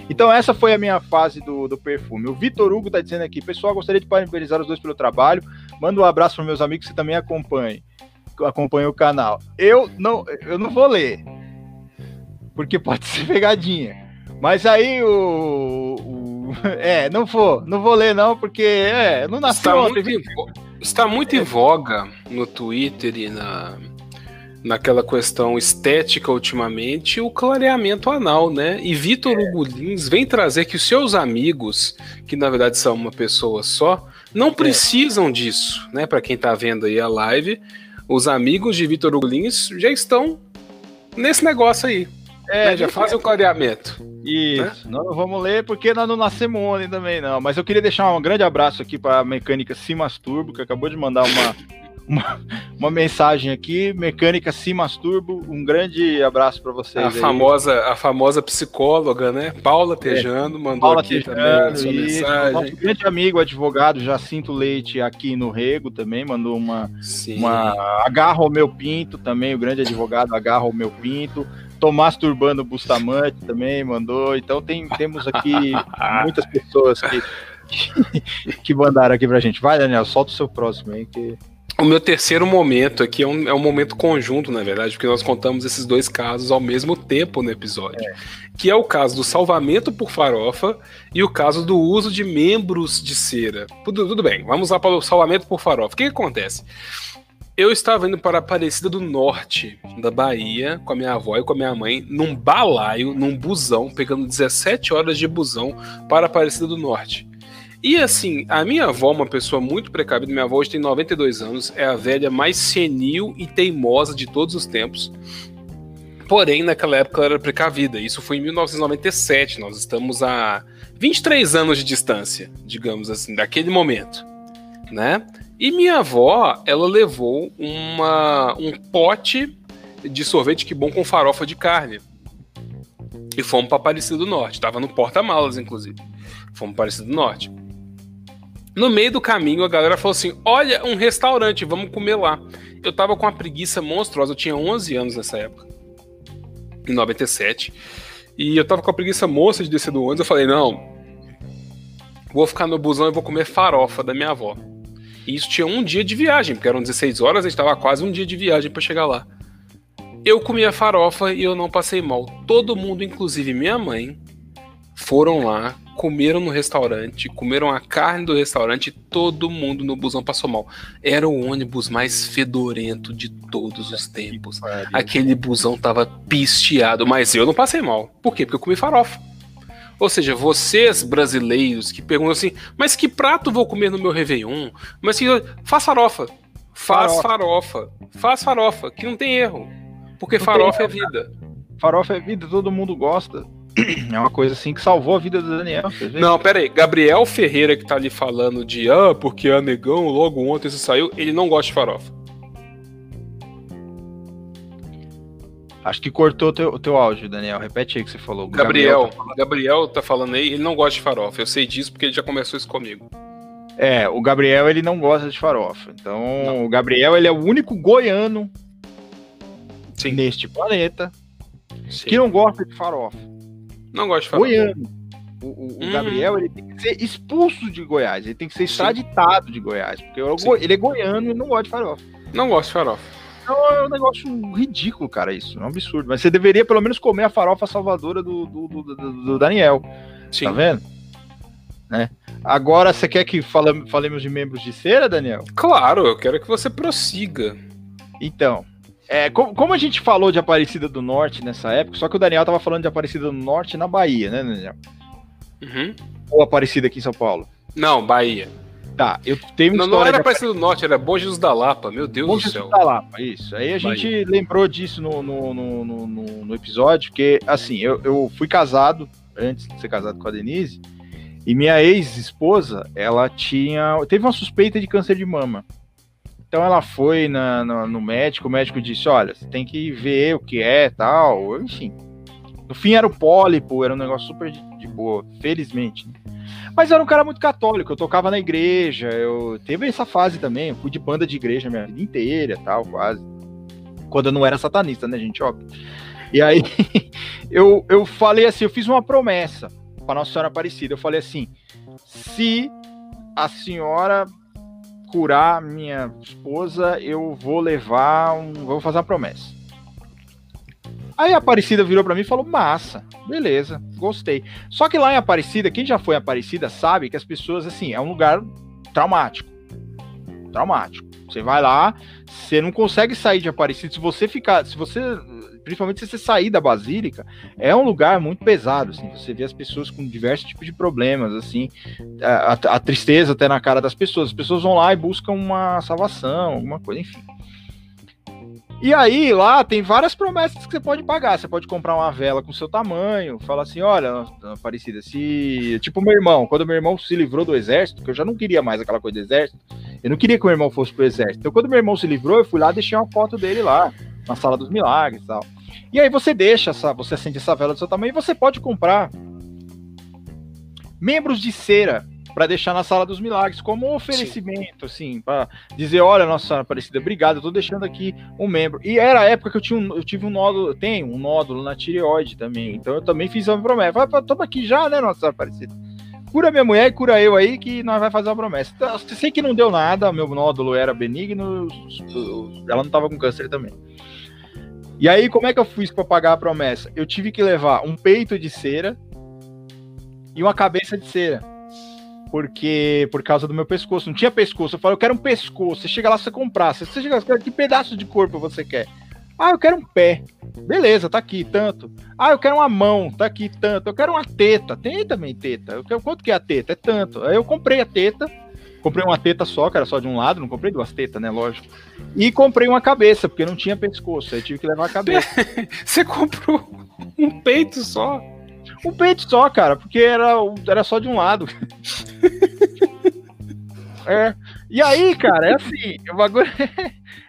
Então essa foi a minha fase do, do perfume. O Vitor Hugo tá dizendo aqui, pessoal, gostaria de parabenizar os dois pelo trabalho. Manda um abraço para meus amigos que também acompanhem, acompanham o canal. Eu não, eu não vou ler. porque pode ser pegadinha. Mas aí o, o, É, não vou, não vou ler, não, porque é, não nasceu está. Muito em, está muito em voga no Twitter e na, naquela questão estética ultimamente o clareamento anal, né? E Vitor é. Hugo Lins vem trazer que os seus amigos, que na verdade são uma pessoa só, não é. precisam disso, né? Para quem tá vendo aí a live, os amigos de Vitor Hugo Lins já estão nesse negócio aí. É, né? já fazem o clareamento. Isso, né? nós não vamos ler porque nós não nascemos ontem também, não. Mas eu queria deixar um grande abraço aqui para a mecânica Simas Turbo, que acabou de mandar uma, uma, uma, mensagem aqui, mecânica se masturbo. Um grande abraço para vocês. A famosa, a famosa psicóloga, né? Paula Tejano é, mandou Paula aqui Tejano, também a sua mensagem. Nosso grande amigo, advogado Jacinto Leite, aqui no Rego também, mandou uma, uma agarra o meu pinto também, o grande advogado agarra o meu pinto. Tomás Turbano Bustamante também mandou. Então tem, temos aqui muitas pessoas que, que mandaram aqui pra gente. Vai, Daniel, solta o seu próximo aí que o meu terceiro momento aqui é um, é um momento conjunto, na verdade, porque nós contamos esses dois casos ao mesmo tempo no episódio. É. Que é o caso do salvamento por farofa e o caso do uso de membros de cera. Tudo, tudo bem, vamos lá para o salvamento por farofa. O que, que acontece? Eu estava indo para Aparecida do Norte, da Bahia, com a minha avó e com a minha mãe, num balaio, num busão, pegando 17 horas de busão para Aparecida do Norte. E assim, a minha avó, uma pessoa muito precavida, minha avó hoje tem 92 anos, é a velha mais senil e teimosa de todos os tempos. Porém, naquela época ela era precavida. Isso foi em 1997. Nós estamos a 23 anos de distância, digamos assim, daquele momento, né? E minha avó, ela levou uma, um pote de sorvete que bom com farofa de carne. E fomos para Aparecida do Norte. Tava no porta-malas, inclusive. Fomos para Aparecida do Norte. No meio do caminho, a galera falou assim: Olha, um restaurante, vamos comer lá. Eu tava com uma preguiça monstruosa, eu tinha 11 anos nessa época, em 97. E eu tava com a preguiça monstra de descer do ônibus. Eu falei: Não, vou ficar no busão e vou comer farofa da minha avó. E isso tinha um dia de viagem, porque eram 16 horas, a gente tava quase um dia de viagem para chegar lá. Eu comi a farofa e eu não passei mal. Todo mundo, inclusive minha mãe, foram lá, comeram no restaurante, comeram a carne do restaurante, todo mundo no busão passou mal. Era o ônibus mais fedorento de todos os tempos. Aquele busão tava pisteado, mas eu não passei mal. Por quê? Porque eu comi farofa. Ou seja, vocês brasileiros que perguntam assim, mas que prato vou comer no meu Réveillon? Mas que faz farofa. Faz farofa. farofa. Faz farofa, que não tem erro. Porque não farofa é vida. Farofa é vida, todo mundo gosta. É uma coisa assim que salvou a vida do Daniel. Não, pera aí. Gabriel Ferreira que tá ali falando de ah, porque a negão logo ontem você saiu, ele não gosta de farofa. Acho que cortou o teu, teu áudio, Daniel. Repete aí que você falou. Gabriel, Gabriel tá, falando... Gabriel tá falando aí, ele não gosta de farofa. Eu sei disso porque ele já começou isso comigo. É, o Gabriel ele não gosta de farofa. Então, não. o Gabriel ele é o único goiano Sim. neste planeta Sim. que não gosta de farofa. Não gosto de falar. Goiano. O, o, o hum. Gabriel ele tem que ser expulso de Goiás, ele tem que ser extraditado de Goiás, porque ele é goiano e não gosta de farofa. Não gosta de farofa. Então é um negócio ridículo, cara, isso. É um absurdo. Mas você deveria pelo menos comer a farofa salvadora do, do, do, do, Daniel. Sim. Tá vendo? Né? Agora, você quer que fale, falemos de membros de cera, Daniel? Claro, eu quero que você prossiga. Então, é, como, como, a gente falou de Aparecida do Norte nessa época, só que o Daniel tava falando de Aparecida do Norte na Bahia, né, Daniel? Uhum. Ou Aparecida aqui em São Paulo? Não, Bahia. Tá, eu tenho Não, não era Aparecida do Norte, era Bom Jesus da Lapa, meu Deus Bom do céu. Jesus da Lapa, isso. Aí a Bahia. gente lembrou disso no, no, no, no, no episódio, porque, assim, eu, eu fui casado, antes de ser casado com a Denise, e minha ex-esposa, ela tinha. Teve uma suspeita de câncer de mama. Então ela foi na, no, no, médico, o médico disse: olha, você tem que ver o que é tal, enfim. No fim era o pólipo, era um negócio super de, de boa, felizmente. Né? Mas era um cara muito católico, eu tocava na igreja, eu teve essa fase também, eu fui de banda de igreja minha vida inteira, tal, quase. Quando eu não era satanista, né, gente? Óbvio. E aí eu, eu falei assim, eu fiz uma promessa para Nossa Senhora Aparecida. Eu falei assim: se a senhora curar minha esposa, eu vou levar um. Vou fazer uma promessa. Aí a Aparecida virou para mim e falou: massa, beleza, gostei. Só que lá em Aparecida, quem já foi em Aparecida sabe que as pessoas, assim, é um lugar traumático. Traumático. Você vai lá, você não consegue sair de Aparecida. Se você ficar, se você, principalmente se você sair da Basílica, é um lugar muito pesado. Assim, você vê as pessoas com diversos tipos de problemas, assim, a, a tristeza até na cara das pessoas. As pessoas vão lá e buscam uma salvação, alguma coisa, enfim. E aí, lá tem várias promessas que você pode pagar. Você pode comprar uma vela com seu tamanho, fala assim: olha, Aparecida, se. Tipo, meu irmão, quando meu irmão se livrou do exército, que eu já não queria mais aquela coisa do exército, eu não queria que meu irmão fosse pro exército. Então, quando meu irmão se livrou, eu fui lá deixei uma foto dele lá, na sala dos milagres e tal. E aí você deixa essa, você acende essa vela do seu tamanho e você pode comprar membros de cera para deixar na sala dos milagres como um oferecimento, Sim. assim, para dizer, olha, Nossa Aparecida, obrigado, eu tô deixando aqui um membro. E era a época que eu, tinha um, eu tive um nódulo, tenho um nódulo na tireoide também, então eu também fiz uma promessa. Falei, toma aqui já, né, Nossa Aparecida? Cura minha mulher e cura eu aí que nós vai fazer uma promessa. Então, sei que não deu nada, meu nódulo era benigno, ela não tava com câncer também. E aí, como é que eu fiz para pagar a promessa? Eu tive que levar um peito de cera e uma cabeça de cera porque por causa do meu pescoço. Não tinha pescoço. Eu falei, eu quero um pescoço. Você chega lá, você comprar. Você chega lá, que pedaço de corpo você quer? Ah, eu quero um pé. Beleza, tá aqui, tanto. Ah, eu quero uma mão, tá aqui, tanto. Eu quero uma teta. Tem também teta. Eu quero, quanto que é a teta? É tanto. Aí eu comprei a teta. Comprei uma teta só, que era só de um lado, não comprei duas tetas, né? Lógico. E comprei uma cabeça, porque não tinha pescoço. Aí tive que levar a cabeça. você comprou um peito só? Um peito só, cara, porque era, era só de um lado. é. E aí, cara, é assim, o bagulho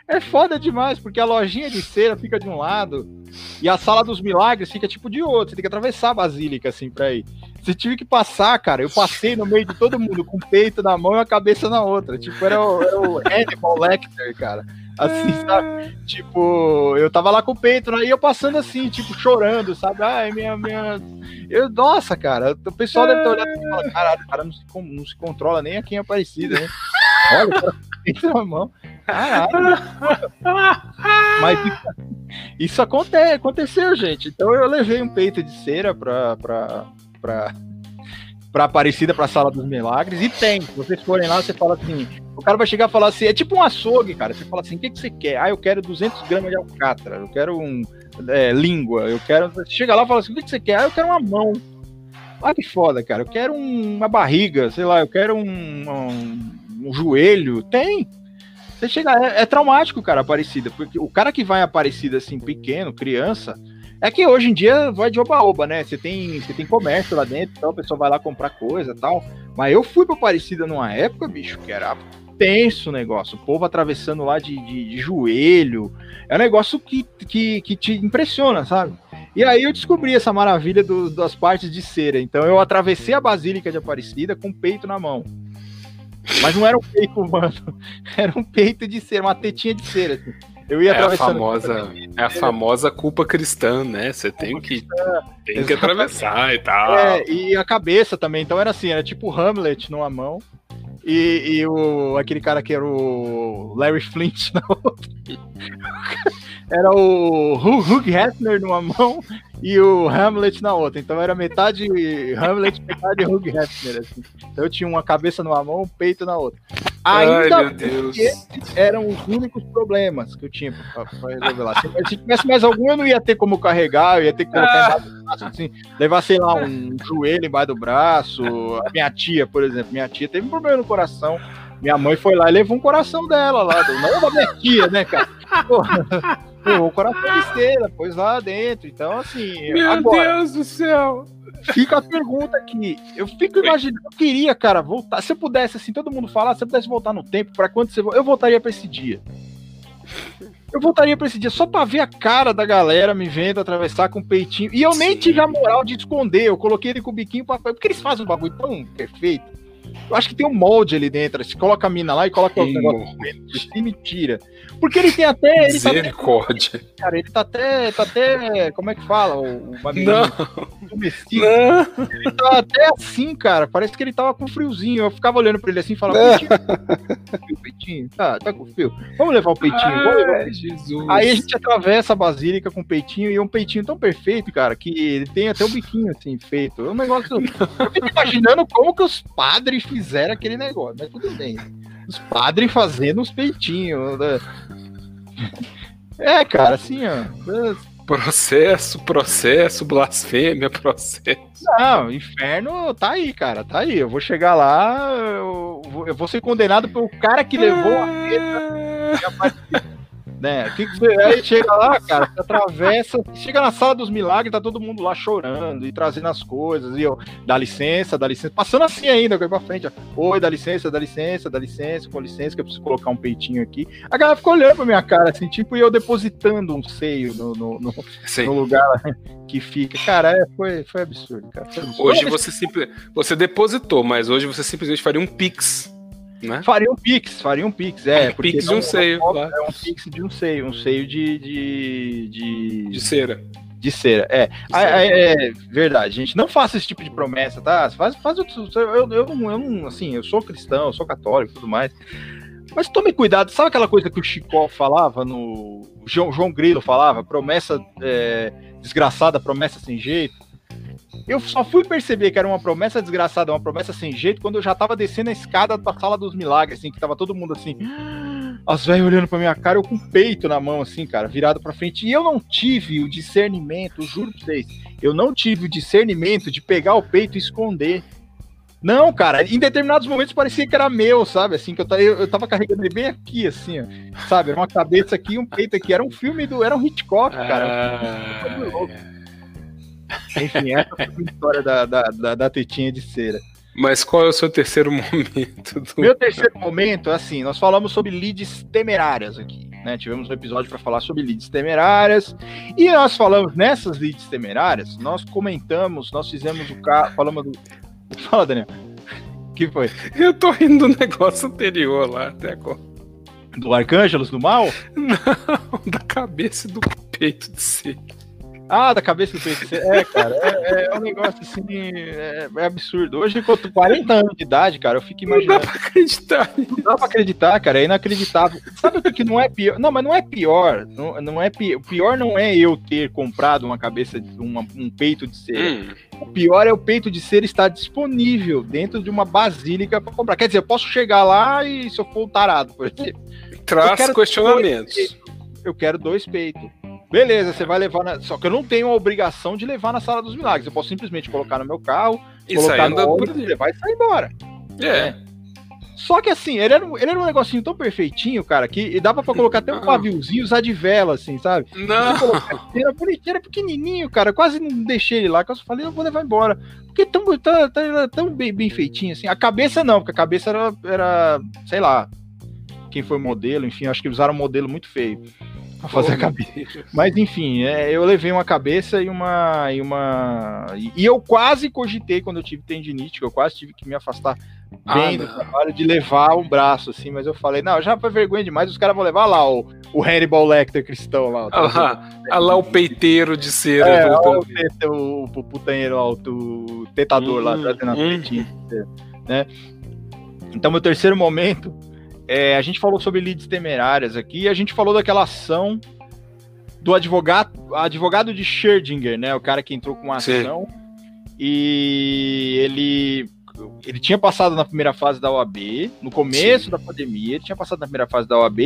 é foda demais, porque a lojinha de cera fica de um lado e a sala dos milagres fica tipo de outro. Você tem que atravessar a basílica, assim, pra ir. Você tive que passar, cara. Eu passei no meio de todo mundo com o peito na mão e a cabeça na outra. Tipo, era o, era o Hannibal Lecter, cara. Assim, sabe? Tipo, eu tava lá com o peito, né? e eu passando assim, tipo, chorando, sabe? Ai, minha, minha. Eu, nossa, cara, o pessoal deve estar olhando e falar, caralho, o cara não se, não se controla nem a quem é parecido, né? Olha, o na mão. Caralho. Mas isso acontece, aconteceu, gente. Então eu levei um peito de cera pra. pra, pra pra Aparecida, pra Sala dos Milagres, e tem. Vocês forem lá, você fala assim, o cara vai chegar e falar assim, é tipo um açougue, cara. Você fala assim, o que, que você quer? Ah, eu quero 200 gramas de alcatra, eu quero um é, língua, eu quero... Você chega lá e fala assim, o que, que você quer? Ah, eu quero uma mão. Ah, que foda, cara. Eu quero um, uma barriga, sei lá, eu quero um, um, um joelho. Tem. Você chega, é, é, traumático, cara, Aparecida, porque o cara que vai Aparecida assim, pequeno, criança, é que hoje em dia vai de oba-oba, né? Você tem, você tem comércio lá dentro, então a pessoa vai lá comprar coisa tal. Mas eu fui pra Aparecida numa época, bicho, que era tenso o negócio. O povo atravessando lá de, de, de joelho. É um negócio que, que, que, te impressiona, sabe? E aí eu descobri essa maravilha do, das partes de cera. Então eu atravessei a Basílica de Aparecida com o peito na mão. Mas não era um peito humano, era um peito de cera, uma tetinha de cera. Assim. Eu ia é a famosa, é a famosa culpa cristã, né? Você tem que tem que atravessar e tal. É, e a cabeça também. Então era assim, era tipo Hamlet numa mão e, e o aquele cara que era o Larry Flint na outra. era o Hugh Hefner numa mão e o Hamlet na outra. Então era metade Hamlet, metade Hugh Hefner. Assim. Então eu tinha uma cabeça numa mão, um peito na outra. Ainda Ai, Deus. eram os únicos problemas que eu tinha pra, pra resolver lá. Se, se, tivesse mais algum, eu não ia ter como carregar, eu ia ter que colocar ah. embaixo do braço, assim, levar, sei lá, um joelho embaixo do braço. A minha tia, por exemplo, minha tia teve um problema no coração. Minha mãe foi lá e levou um coração dela lá. Não da minha tia, né, cara? Porra. Pô, o coração de cera, pôs lá dentro. Então, assim. Meu agora, Deus do céu! Fica a pergunta aqui. Eu fico imaginando, eu queria, cara, voltar. Se eu pudesse, assim, todo mundo falar, se eu pudesse voltar no tempo, para quando você. Eu voltaria para esse dia. Eu voltaria pra esse dia só pra ver a cara da galera me vendo atravessar com o peitinho. E eu nem tive a moral de esconder. Eu coloquei ele com o biquinho pra. Porque eles fazem um bagulho tão perfeito Eu acho que tem um molde ali dentro. Você coloca a mina lá e coloca o negócio e tira. Porque ele tem até. Ele Misericórdia. Tá até, cara, ele tá até. Tá até. Como é que fala? O, o não. não. Ele tá até assim, cara. Parece que ele tava com friozinho. Eu ficava olhando pra ele assim e falava: Peitinho, peitinho. Tá, tá com frio. Vamos levar o peitinho. Vamos levar. Ai, Jesus. Aí a gente atravessa a basílica com o peitinho e é um peitinho tão perfeito, cara, que ele tem até o um biquinho assim feito. É um negócio. Eu fico imaginando como que os padres fizeram aquele negócio, mas tudo bem. Os padres fazendo os peitinhos. Né? É, cara, assim, ó. Processo, processo, blasfêmia, processo. Não, inferno tá aí, cara, tá aí. Eu vou chegar lá, eu vou, eu vou ser condenado pelo cara que levou a mesa né? Que aí chega lá, cara, você atravessa, chega na sala dos milagres, tá todo mundo lá chorando e trazendo as coisas, e eu, dá licença, dá licença, passando assim ainda, pra frente, ó. oi, dá licença, dá licença, dá licença, com licença, que eu preciso colocar um peitinho aqui. A galera ficou olhando pra minha cara, assim, tipo, e eu depositando um seio no, no, no, no lugar que fica. Cara, é, foi, foi absurdo, cara. Foi absurdo. Hoje você, simple, você depositou, mas hoje você simplesmente faria um pix né? Faria um Pix, faria um Pix, é. Pix de um seio. É um Pix de um seio, um seio de. De, de... de cera. De cera, é. De cera. É, é. verdade, gente. Não faça esse tipo de promessa, tá? Faz, faz. Eu, eu, eu, não, assim, eu sou cristão, eu sou católico e tudo mais. Mas tome cuidado, sabe aquela coisa que o Chicó falava no. João, João Grilo falava? Promessa é, desgraçada, promessa sem jeito. Eu só fui perceber que era uma promessa desgraçada, uma promessa sem jeito, quando eu já tava descendo a escada da sala dos milagres, assim, que tava todo mundo assim. As velhas olhando pra minha cara, eu com o peito na mão, assim, cara, virado pra frente. E eu não tive o discernimento, juro pra vocês, eu não tive o discernimento de pegar o peito e esconder. Não, cara, em determinados momentos parecia que era meu, sabe? Assim, que eu, eu, eu tava carregando ele bem aqui, assim, ó, sabe? Era uma cabeça aqui e um peito aqui. Era um filme do. Era um Hitchcock, cara. Ah, enfim, essa foi a história da, da, da, da tetinha de cera. Mas qual é o seu terceiro momento? Do... Meu terceiro momento, assim, nós falamos sobre leads temerárias aqui, né? Tivemos um episódio para falar sobre leads temerárias e nós falamos nessas leads temerárias, nós comentamos, nós fizemos o carro, falamos do. Fala, Daniel. que foi? Eu tô rindo do negócio anterior lá até agora. Do Arcângelos do Mal? Não, da cabeça do peito de ser. Ah, da cabeça do PC. É, cara, é, é um negócio assim, é, é, absurdo. Hoje, com 40 anos de idade, cara, eu fico imaginando. Não dá pra acreditar. Não dá pra acreditar, cara, é inacreditável. Sabe o que não é pior? Não, mas não é pior. Não, não é pior. O pior não é eu ter comprado uma cabeça, uma, um peito de cera. Hum. O pior é o peito de cera estar disponível dentro de uma basílica para comprar. Quer dizer, eu posso chegar lá e se eu for um tarado, por exemplo. Traz questionamentos. eu quero dois peitos. Beleza, você vai levar na... Só que eu não tenho a obrigação de levar na sala dos milagres. Eu posso simplesmente colocar no meu carro, e colocar no ônibus, levar e sair embora. É. é. Só que assim, ele era, ele era um negocinho tão perfeitinho, cara, que dava pra colocar até um paviozinho, usar de vela, assim, sabe? Não. Era bonitinho, era pequenininho, cara. quase não deixei ele lá, que eu só falei, eu vou levar embora. Porque tão, tá, tá, tão bem, bem feitinho, assim. A cabeça não, porque a cabeça era, era sei lá, quem foi modelo, enfim, acho que usaram um modelo muito feio pra fazer oh, a cabeça. Mas enfim, é, eu levei uma cabeça e uma. E, uma e eu quase cogitei quando eu tive tendinite, eu quase tive que me afastar bem ah, do trabalho de levar um braço, assim, mas eu falei, não, já foi vergonha demais, os caras vão levar lá o, o Hannibal Lecter cristão lá. Ah lá, ah lá o peiteiro de cera. É, o, o, o, putanheiro lá, o, tetador hum, lá, trazendo hum. peitinho, né? Então, meu terceiro momento é, a gente falou sobre leads temerárias aqui, a gente falou daquela ação do advogado, advogado de Scherdinger, né? O cara que entrou com a ação. Sim. E ele ele tinha passado na primeira fase da OAB, no começo Sim. da pandemia, ele tinha passado na primeira fase da OAB,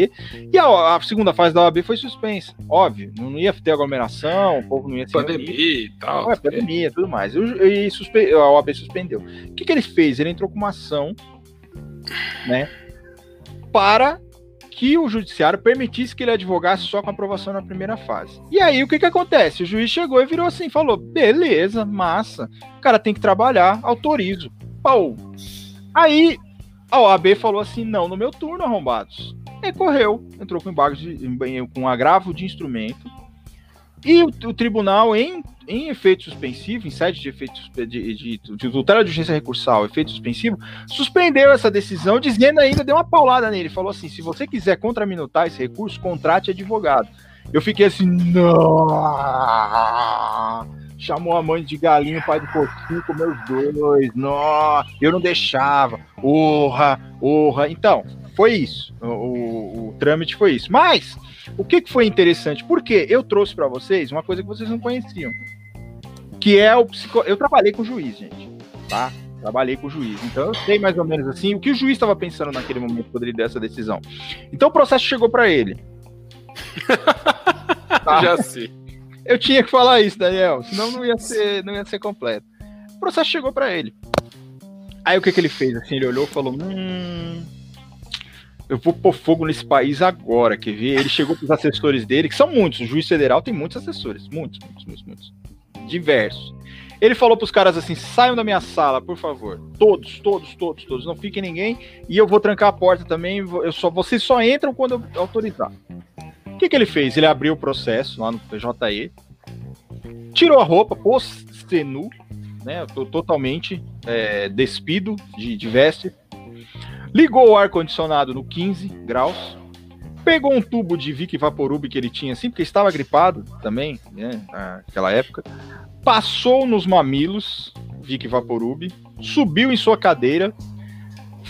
e a, a, segunda fase da OAB foi suspensa. Óbvio, não ia ter aglomeração, o povo não ia ter. Pandemia e tal. É, pandemia e tudo mais. E, e suspe, a OAB suspendeu. O que, que ele fez? Ele entrou com uma ação, né? Para que o judiciário permitisse que ele advogasse só com aprovação na primeira fase. E aí o que que acontece? O juiz chegou e virou assim, falou: "Beleza, massa. O cara tem que trabalhar, autorizo". Pau. Aí a OAB falou assim: "Não, no meu turno, arrombados". Recorreu, entrou com embargo de, com agravo de instrumento. E o, o tribunal, em, em efeito suspensivo, em sede de efeito de, de, de, tutela de urgência recursal, efeito suspensivo, suspendeu essa decisão, dizendo ainda, deu uma paulada nele. Falou assim: se você quiser contraminutar esse recurso, contrate advogado. Eu fiquei assim, não. Chamou a mãe de galinha, o pai de porquinho, comeu os dois. Nossa, eu não deixava. Orra, orra. Então, foi isso. O, o, o trâmite foi isso. Mas, o que, que foi interessante? Porque eu trouxe para vocês uma coisa que vocês não conheciam. Que é o psico... Eu trabalhei com juiz, gente. Tá? Trabalhei com o juiz. Então eu sei mais ou menos assim o que o juiz estava pensando naquele momento quando ele deu essa decisão. Então o processo chegou para ele. tá? Já sei. Eu tinha que falar isso, Daniel, senão não ia ser, não ia ser completo. O processo chegou para ele. Aí o que, que ele fez? Assim, ele olhou e falou: Hum, eu vou pôr fogo nesse país agora, quer ver? Ele chegou para os assessores dele, que são muitos, o juiz federal tem muitos assessores, muitos, muitos, muitos, muitos. Diversos. Ele falou para os caras assim: saiam da minha sala, por favor. Todos, todos, todos, todos. Não fiquem ninguém. E eu vou trancar a porta também. Eu só, vocês só entram quando eu autorizar. O que, que ele fez? Ele abriu o processo lá no PJE, tirou a roupa, pôs-se nu, né? Totalmente é, despido de, de veste. Ligou o ar-condicionado no 15 graus. Pegou um tubo de Vic Vaporub que ele tinha assim, porque estava gripado também, né? Naquela época. Passou nos mamilos, Vic Vaporub. Subiu em sua cadeira,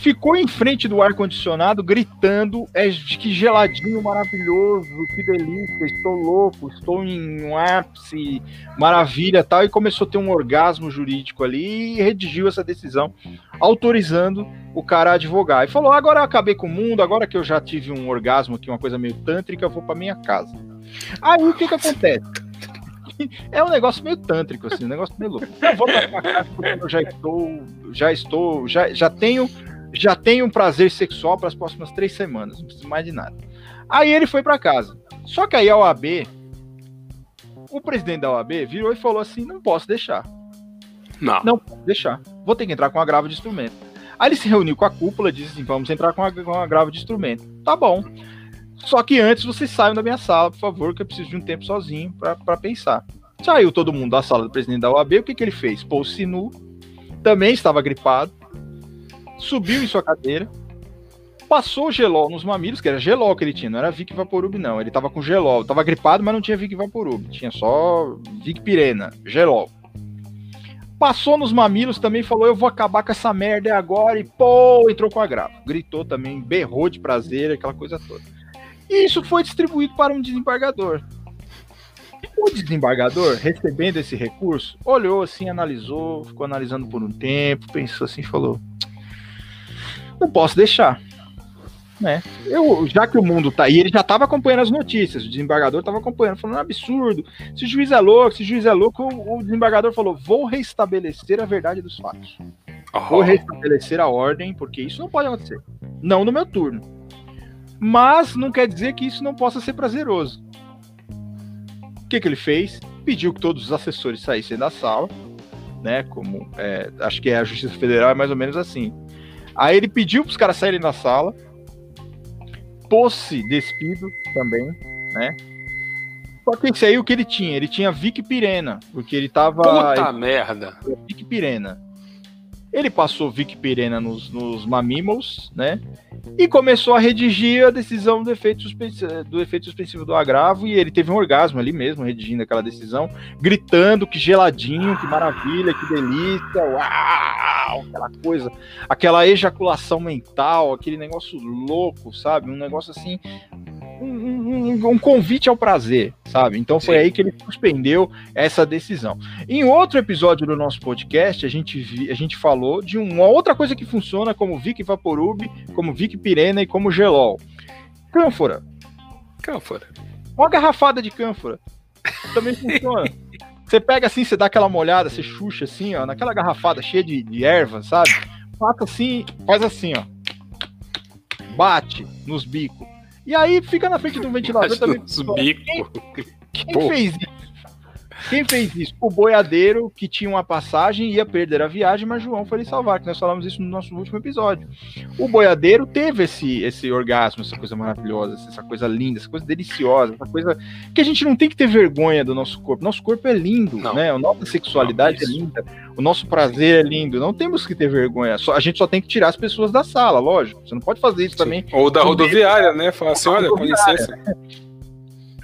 ficou em frente do ar-condicionado gritando: é que geladinho maravilhoso, que delícia, estou louco, estou em um ápice, maravilha tal. E começou a ter um orgasmo jurídico ali e redigiu essa decisão, autorizando o cara a advogar. E falou: agora eu acabei com o mundo, agora que eu já tive um orgasmo aqui, uma coisa meio tântrica, eu vou para minha casa. Aí o que que acontece? é um negócio meio tântrico, assim, um negócio meio louco. Eu vou pra casa porque eu já estou, já estou, já, já tenho já tem um prazer sexual para as próximas três semanas, não precisa mais de nada. Aí ele foi para casa. Só que aí a OAB, o presidente da OAB virou e falou assim: não posso deixar. Não. Não posso deixar. Vou ter que entrar com agravo de instrumento. Aí ele se reuniu com a cúpula e disse assim: vamos entrar com, a, com agravo de instrumento. Tá bom. Só que antes vocês saiam da minha sala, por favor, que eu preciso de um tempo sozinho para pensar. Saiu todo mundo da sala do presidente da OAB, o que, que ele fez? Pôs-se nu, também estava gripado, subiu em sua cadeira, passou gelol nos mamilos, que era gelol que ele tinha, não era Vic Vaporub não, ele tava com gelol, tava gripado, mas não tinha Vic Vaporub, tinha só Vic Pirena, gelol. Passou nos mamilos também falou: Eu vou acabar com essa merda agora. E pô, entrou com agravo. Gritou também, berrou de prazer, aquela coisa toda. E isso foi distribuído para um desembargador. O desembargador, recebendo esse recurso, olhou assim, analisou, ficou analisando por um tempo, pensou assim, falou: não posso deixar. Né? Eu, já que o mundo tá aí, ele já estava acompanhando as notícias, o desembargador estava acompanhando, falando: absurdo, esse juiz é louco, esse juiz é louco. O, o desembargador falou: vou restabelecer a verdade dos fatos. Oh. Vou restabelecer a ordem, porque isso não pode acontecer. Não no meu turno. Mas não quer dizer que isso não possa ser prazeroso. O que, que ele fez? Pediu que todos os assessores saíssem da sala, né? Como é, acho que é a Justiça Federal é mais ou menos assim Aí ele pediu para os caras saírem da sala, pôs-se despido também, né? Só que esse aí o que ele tinha? Ele tinha Vic Pirena, porque ele tava. Puta ele... merda! Vic Pirena. Ele passou Vic Pirena nos, nos né? E começou a redigir a decisão do efeito, do efeito suspensivo do agravo. E ele teve um orgasmo ali mesmo, redigindo aquela decisão, gritando que geladinho, que maravilha, que delícia, uau! Aquela coisa, aquela ejaculação mental, aquele negócio louco, sabe? Um negócio assim um, um, um, convite ao prazer, sabe? Então foi Sim. aí que ele suspendeu essa decisão. Em outro episódio do nosso podcast, a gente, vi, a gente falou de uma outra coisa que funciona como Vic Vaporub, como Vic Pirena e como Gelol. Cânfora. Cânfora. Uma garrafada de cânfora. Também funciona. Você pega assim, você dá aquela molhada, você chucha assim, ó, naquela garrafada cheia de, de erva, sabe? Passa assim, faz assim, ó. Bate nos bicos e aí fica na frente do ventilador também. Bico. Quem, quem fez isso? Quem fez isso? O boiadeiro que tinha uma passagem ia perder a viagem, mas João foi lhe salvar, que nós falamos isso no nosso último episódio. O boiadeiro teve esse, esse orgasmo, essa coisa maravilhosa, essa coisa linda, essa coisa deliciosa, essa coisa que a gente não tem que ter vergonha do nosso corpo. Nosso corpo é lindo, não. né? A nossa sexualidade não, é linda, o nosso prazer é lindo. Não temos que ter vergonha. Só, a gente só tem que tirar as pessoas da sala, lógico. Você não pode fazer isso Sim. também. Ou da rodoviária, né? Falar assim, olha, com licença.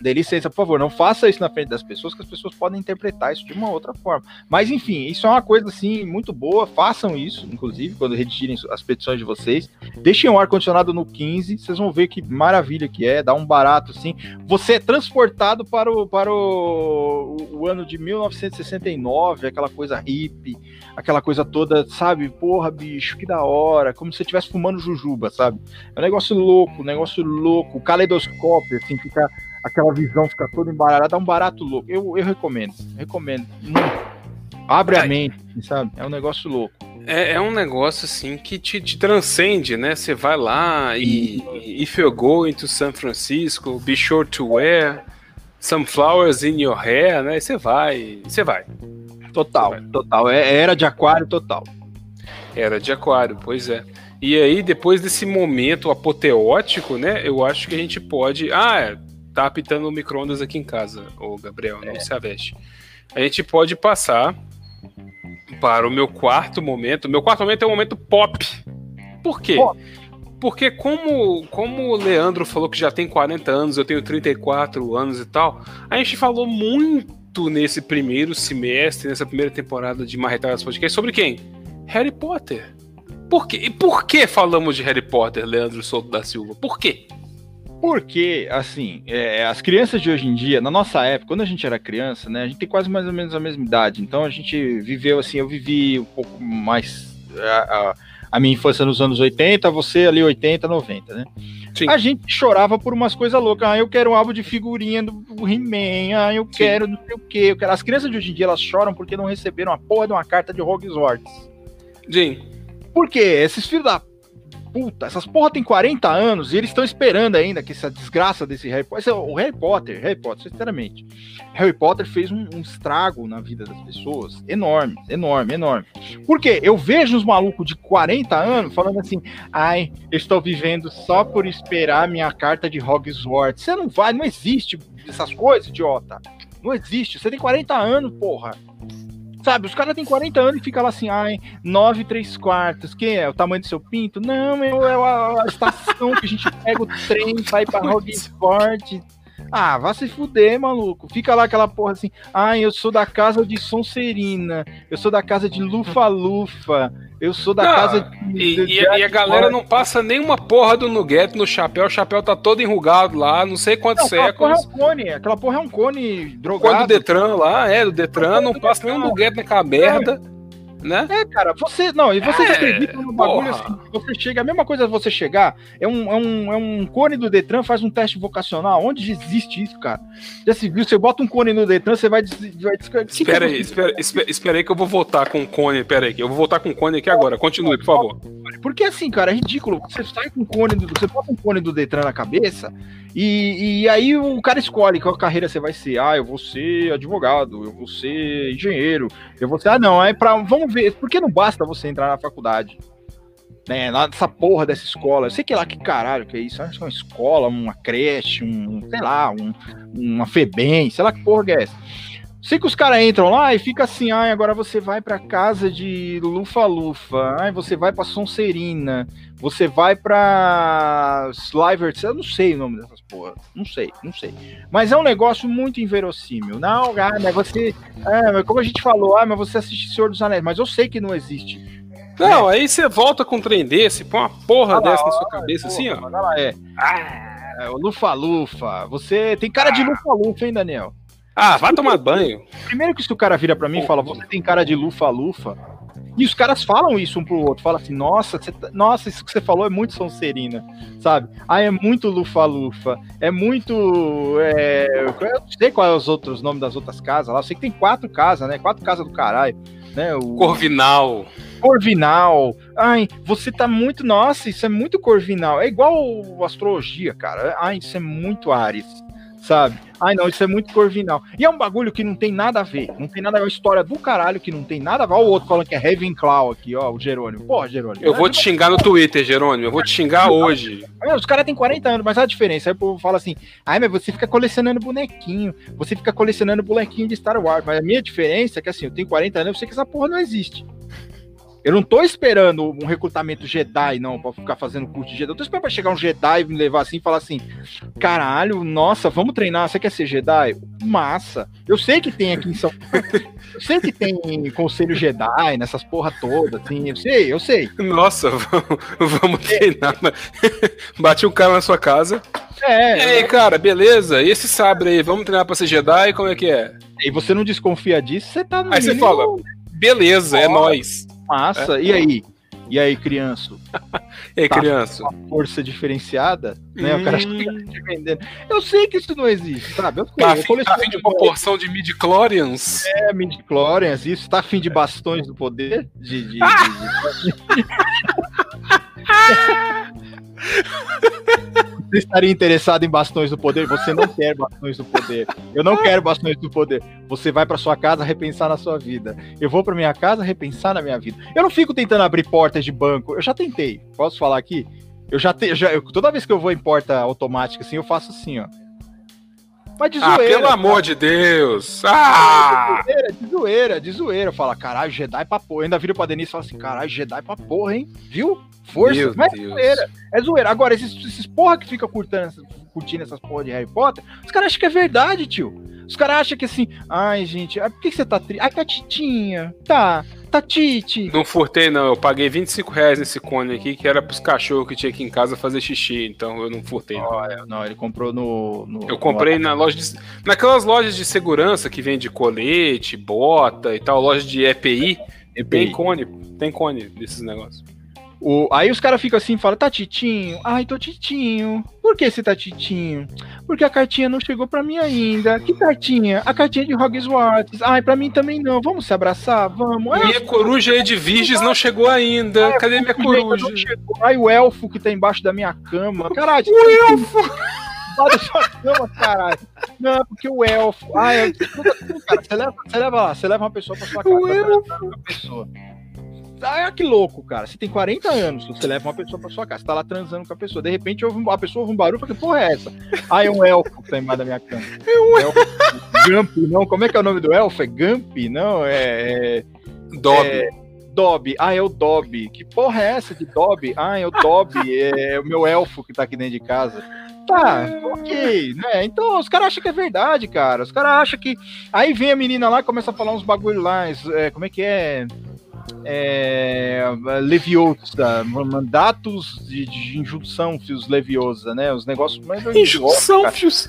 Dê licença, por favor, não faça isso na frente das pessoas, que as pessoas podem interpretar isso de uma outra forma. Mas, enfim, isso é uma coisa, assim, muito boa. Façam isso, inclusive, quando redigirem as petições de vocês. Deixem o ar-condicionado no 15, vocês vão ver que maravilha que é, dá um barato, assim. Você é transportado para o, para o, o ano de 1969, aquela coisa hippie, aquela coisa toda, sabe? Porra, bicho, que da hora. Como se você estivesse fumando jujuba, sabe? É um negócio louco, um negócio louco. Caleidoscópio, assim, fica aquela visão fica toda embaralhada, dá um barato louco. Eu, eu recomendo, recomendo. Abre a mente, sabe? É um negócio louco. É, é um negócio assim que te, te transcende, né? Você vai lá e, if you're going to San Francisco, be sure to wear some flowers in your hair, né? Você vai, você vai. Total, vai. total. É, é era de aquário total. Era de aquário, pois é. E aí, depois desse momento apoteótico, né? Eu acho que a gente pode. Ah, tá apitando o micro-ondas aqui em casa, o Gabriel, não é. se aveste. A gente pode passar para o meu quarto momento. Meu quarto momento é o momento pop. Por quê? Pop. Porque como, como o Leandro falou que já tem 40 anos, eu tenho 34 anos e tal, a gente falou muito nesse primeiro semestre, nessa primeira temporada de Marretadas Podcast, sobre quem? Harry Potter. Por quê? E por que falamos de Harry Potter, Leandro Souto da Silva? Por quê? Porque, assim, é, as crianças de hoje em dia, na nossa época, quando a gente era criança, né, a gente tem quase mais ou menos a mesma idade. Então a gente viveu assim, eu vivi um pouco mais a, a, a minha infância nos anos 80, você ali 80, 90, né? Sim. A gente chorava por umas coisas loucas. Ah, eu quero um álbum de figurinha do He-Man. Ah, eu Sim. quero não sei o quê. Eu quero... As crianças de hoje em dia, elas choram porque não receberam a porra de uma carta de Hogwarts. Sim. Por quê? Esses filhos da puta, essas porra tem 40 anos e eles estão esperando ainda que essa desgraça desse Harry Potter. O Harry Potter, Harry Potter, sinceramente. Harry Potter fez um, um estrago na vida das pessoas enorme, enorme, enorme. Porque eu vejo os malucos de 40 anos falando assim: ai, eu estou vivendo só por esperar minha carta de Hogwarts. Você não vai, não existe essas coisas, idiota. Não existe. Você tem 40 anos, porra. Sabe, os caras têm 40 anos e fica lá assim, ai, 9 3 quartos. Que é? O tamanho do seu pinto? Não, é a, a estação que a gente pega o trem, vai pra Hogwarts. Ah, vá se fuder, maluco. Fica lá aquela porra assim. Ai, eu sou da casa de Sonserina. Eu sou da casa de Lufa-Lufa. Eu sou da não, casa de. E, de, e, e a galera não passa nenhuma porra do nuguete no chapéu. O chapéu tá todo enrugado lá, não sei quantos não, séculos. Aquela porra é um cone. Aquela porra é um cone drogado. Cone do Detran lá, é, do Detran. Não passa nenhum nuguete naquela merda né? É, cara, você. Não, e você é, acredita no bagulho assim, você chega, a mesma coisa você chegar, é um, é, um, é um cone do Detran, faz um teste vocacional. Onde existe isso, cara? Já se viu? Você bota um cone no Detran, você vai. vai espera aí, espera, espera, espera aí que eu vou voltar com o cone. Espera aí, que eu vou voltar com o cone aqui agora. Continue, por favor. Porque assim, cara, é ridículo. Você sai com o cone, do, você bota um cone do Detran na cabeça e, e aí o cara escolhe qual carreira você vai ser. Ah, eu vou ser advogado, eu vou ser engenheiro, eu vou ser. Ah, não, é pra. Vamos ver. Porque não basta você entrar na faculdade. Né, nessa porra dessa escola. Eu sei que lá que caralho que é isso. Acho que é uma escola, uma creche, um, sei lá, um, uma FEBEM, sei lá que porra que é essa. Sei que os caras entram lá e fica assim, ai, agora você vai pra casa de Lufa-Lufa, ai, você vai pra Sonserina, você vai pra Sliver, eu não sei o nome dessas porra, não sei, não sei. Mas é um negócio muito inverossímil. Não, ah, mas você, ah, mas como a gente falou, ah, mas você assiste Senhor dos Anéis, mas eu sei que não existe. Não, é. aí você volta com um trem desse, põe uma porra ah, dessa na sua cabeça porra, assim, ó. Lá, é. Ah, Lufa-Lufa, você tem cara de Lufa-Lufa, hein, Daniel? Ah, vai tomar banho. Primeiro que se o cara vira para mim e fala, você tem cara de lufa-lufa, e os caras falam isso um pro outro, fala assim, nossa, tá... nossa, isso que você falou é muito Sonserina, sabe? Ah, é muito lufa-lufa, é muito. É... Eu não sei quais é os outros nomes das outras casas lá, eu sei que tem quatro casas, né? Quatro casas do caralho. Né? O... Corvinal. Corvinal. Ai, você tá muito. Nossa, isso é muito Corvinal. É igual astrologia, cara. Ai, isso é muito Ares sabe? Ai, não, isso é muito corvinal. E é um bagulho que não tem nada a ver. Não tem nada a ver. É uma história do caralho que não tem nada a ver. Olha o outro falando que é Ravenclaw aqui, ó, o Jerônimo. Porra, Jerônimo. Eu vou te xingar no Twitter, Jerônimo. Eu vou te xingar hoje. É, os caras têm 40 anos, mas a diferença. Aí o povo fala assim: ai, mas você fica colecionando bonequinho. Você fica colecionando bonequinho de Star Wars. Mas a minha diferença é que assim, eu tenho 40 anos, eu sei que essa porra não existe. Eu não tô esperando um recrutamento Jedi, não, pra ficar fazendo curso de Jedi. Eu tô esperando pra chegar um Jedi e me levar assim e falar assim: caralho, nossa, vamos treinar. Você quer ser Jedi? Massa. Eu sei que tem aqui em São Eu sei que tem conselho Jedi nessas porra todas, assim. Eu sei, eu sei. Nossa, vamos, vamos treinar. Bate um cara na sua casa. É. E aí, cara, beleza? E esse sabre aí, vamos treinar pra ser Jedi? Como é que é? E você não desconfia disso, você tá no. Aí você fala, beleza, é nós. Massa. É. E aí? E aí, criança? e aí, tá criança? Uma força diferenciada, né? Hum. O cara hum. chega te vendendo. Eu sei que isso não existe, sabe? Eu, tá, eu afim, tá afim de uma porção de midi-chlorians? É, midi-chlorians, isso. Tá afim de bastões do poder? De. de, de, de... Você estaria interessado em bastões do poder? Você não quer bastões do poder. Eu não quero bastões do poder. Você vai para sua casa repensar na sua vida. Eu vou para minha casa repensar na minha vida. Eu não fico tentando abrir portas de banco. Eu já tentei. Posso falar aqui? Eu já tenho. toda vez que eu vou em porta automática assim, eu faço assim, ó. Mas de ah, zoeira. Ah, pelo amor de Deus! Ah! De zoeira, de zoeira, de zoeira. Fala, caralho, Jedi pra porra. Eu ainda viro pra Denise e falo assim, caralho, Jedi pra porra, hein? Viu? Força. Meu Mas é Deus. é zoeira. É zoeira. Agora, esses, esses porra que fica curtindo, curtindo essas porra de Harry Potter, os caras acham que é verdade, tio. Os caras acham que assim, ai, gente, ah, por que, que você tá triste? Ai, tá titinha. Tá. Tatite. Não furtei, não. Eu paguei 25 reais nesse cone aqui, que era pros cachorros que tinha aqui em casa fazer xixi. Então eu não furtei, não. Oh, não, ele comprou no. no eu comprei no... na loja de. Naquelas lojas de segurança que vende colete, bota e tal, loja de EPI. EPI. Tem cone. Tem cone desses negócios. O, aí os caras ficam assim, falam, tá titinho? Ai, tô titinho. Por que você tá titinho? Porque a cartinha não chegou pra mim ainda. Que cartinha? A cartinha de Hogwarts. Ai, pra mim também não. Vamos se abraçar? Vamos. Minha é, coruja aí de virgens não chegou ainda. É, Cadê minha coruja? Ai, o elfo que tá embaixo da minha cama. Caralho. O elfo! da sua cama, caralho. Não, porque o elfo. Ai, cara, você leva, você leva lá, você leva uma pessoa pra sua casa. O elfo. Uma pessoa. Ah, que louco, cara. Você tem 40 anos, você leva uma pessoa pra sua casa, você tá lá transando com a pessoa. De repente ouve um, a pessoa ouve um barulho, fala, que porra é essa? Ah, é um elfo que tá embaixo da minha cama. É um elfo. Gump, não. Como é que é o nome do elfo? É Gump? Não, é. é Dobby. É, Dobby. Ah, é o Dobby. Que porra é essa de Dobby? Ah, é o Dobby. É o meu elfo que tá aqui dentro de casa. Tá, ok, né? Então os caras acham que é verdade, cara. Os caras acham que. Aí vem a menina lá e começa a falar uns bagulho lá. É, como é que é? É, Leviosa, mandatos de, de injunção fios Leviosa, né? Os negócios mais Injunção fios.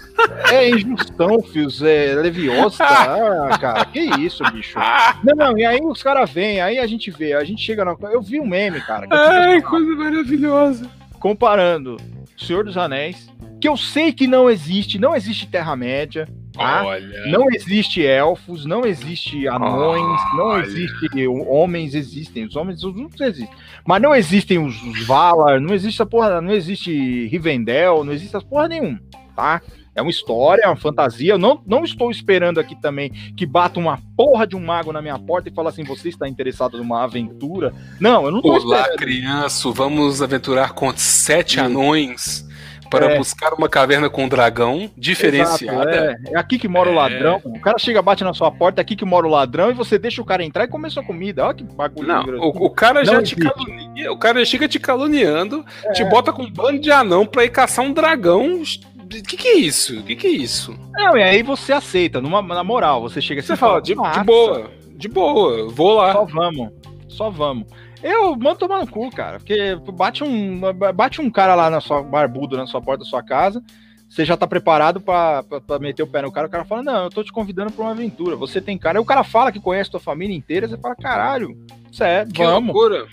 É, injunção fios é, Leviosa. ah, cara, que isso, bicho. Não, não, e aí os caras vêm, aí a gente vê, a gente chega na. Eu vi um meme, cara. Ai, assim, coisa maravilhosa. Comparando Senhor dos Anéis, que eu sei que não existe, não existe Terra-média, Tá? Olha. Não existe elfos, não existe anões, Olha. não existe homens, existem. Os homens os outros existem. Mas não existem os, os Valar, não existe a porra, não existe Rivendell, não existe essa porra nenhuma, tá? É uma história, é uma fantasia. Eu não, não estou esperando aqui também que bata uma porra de um mago na minha porta e fala assim: você está interessado numa aventura? Não, eu não estou esperando. Olá, criança, vamos aventurar com sete Sim. anões para é. buscar uma caverna com um dragão diferenciada. Exato, é. é. aqui que mora é. o ladrão. O cara chega, bate na sua porta, é aqui que mora o ladrão, e você deixa o cara entrar e come sua comida. Olha que bagulho. Não, o, o, cara já te calunia, o cara chega te caluniando, é. te bota com um bando de anão pra ir caçar um dragão. O que, que é isso? O que, que é isso? Não, e aí você aceita, numa, na moral, você chega assim. Você fala, de, de boa, de boa, vou lá. Só vamos, só vamos. Eu mando tomar no cu, cara. Porque bate um, bate um cara lá na sua barbudo na sua porta da sua casa. Você já tá preparado para meter o pé no cara. O cara fala: Não, eu tô te convidando pra uma aventura. Você tem cara. Aí o cara fala que conhece tua família inteira. Você fala: Caralho, sério, vamos. Loucura.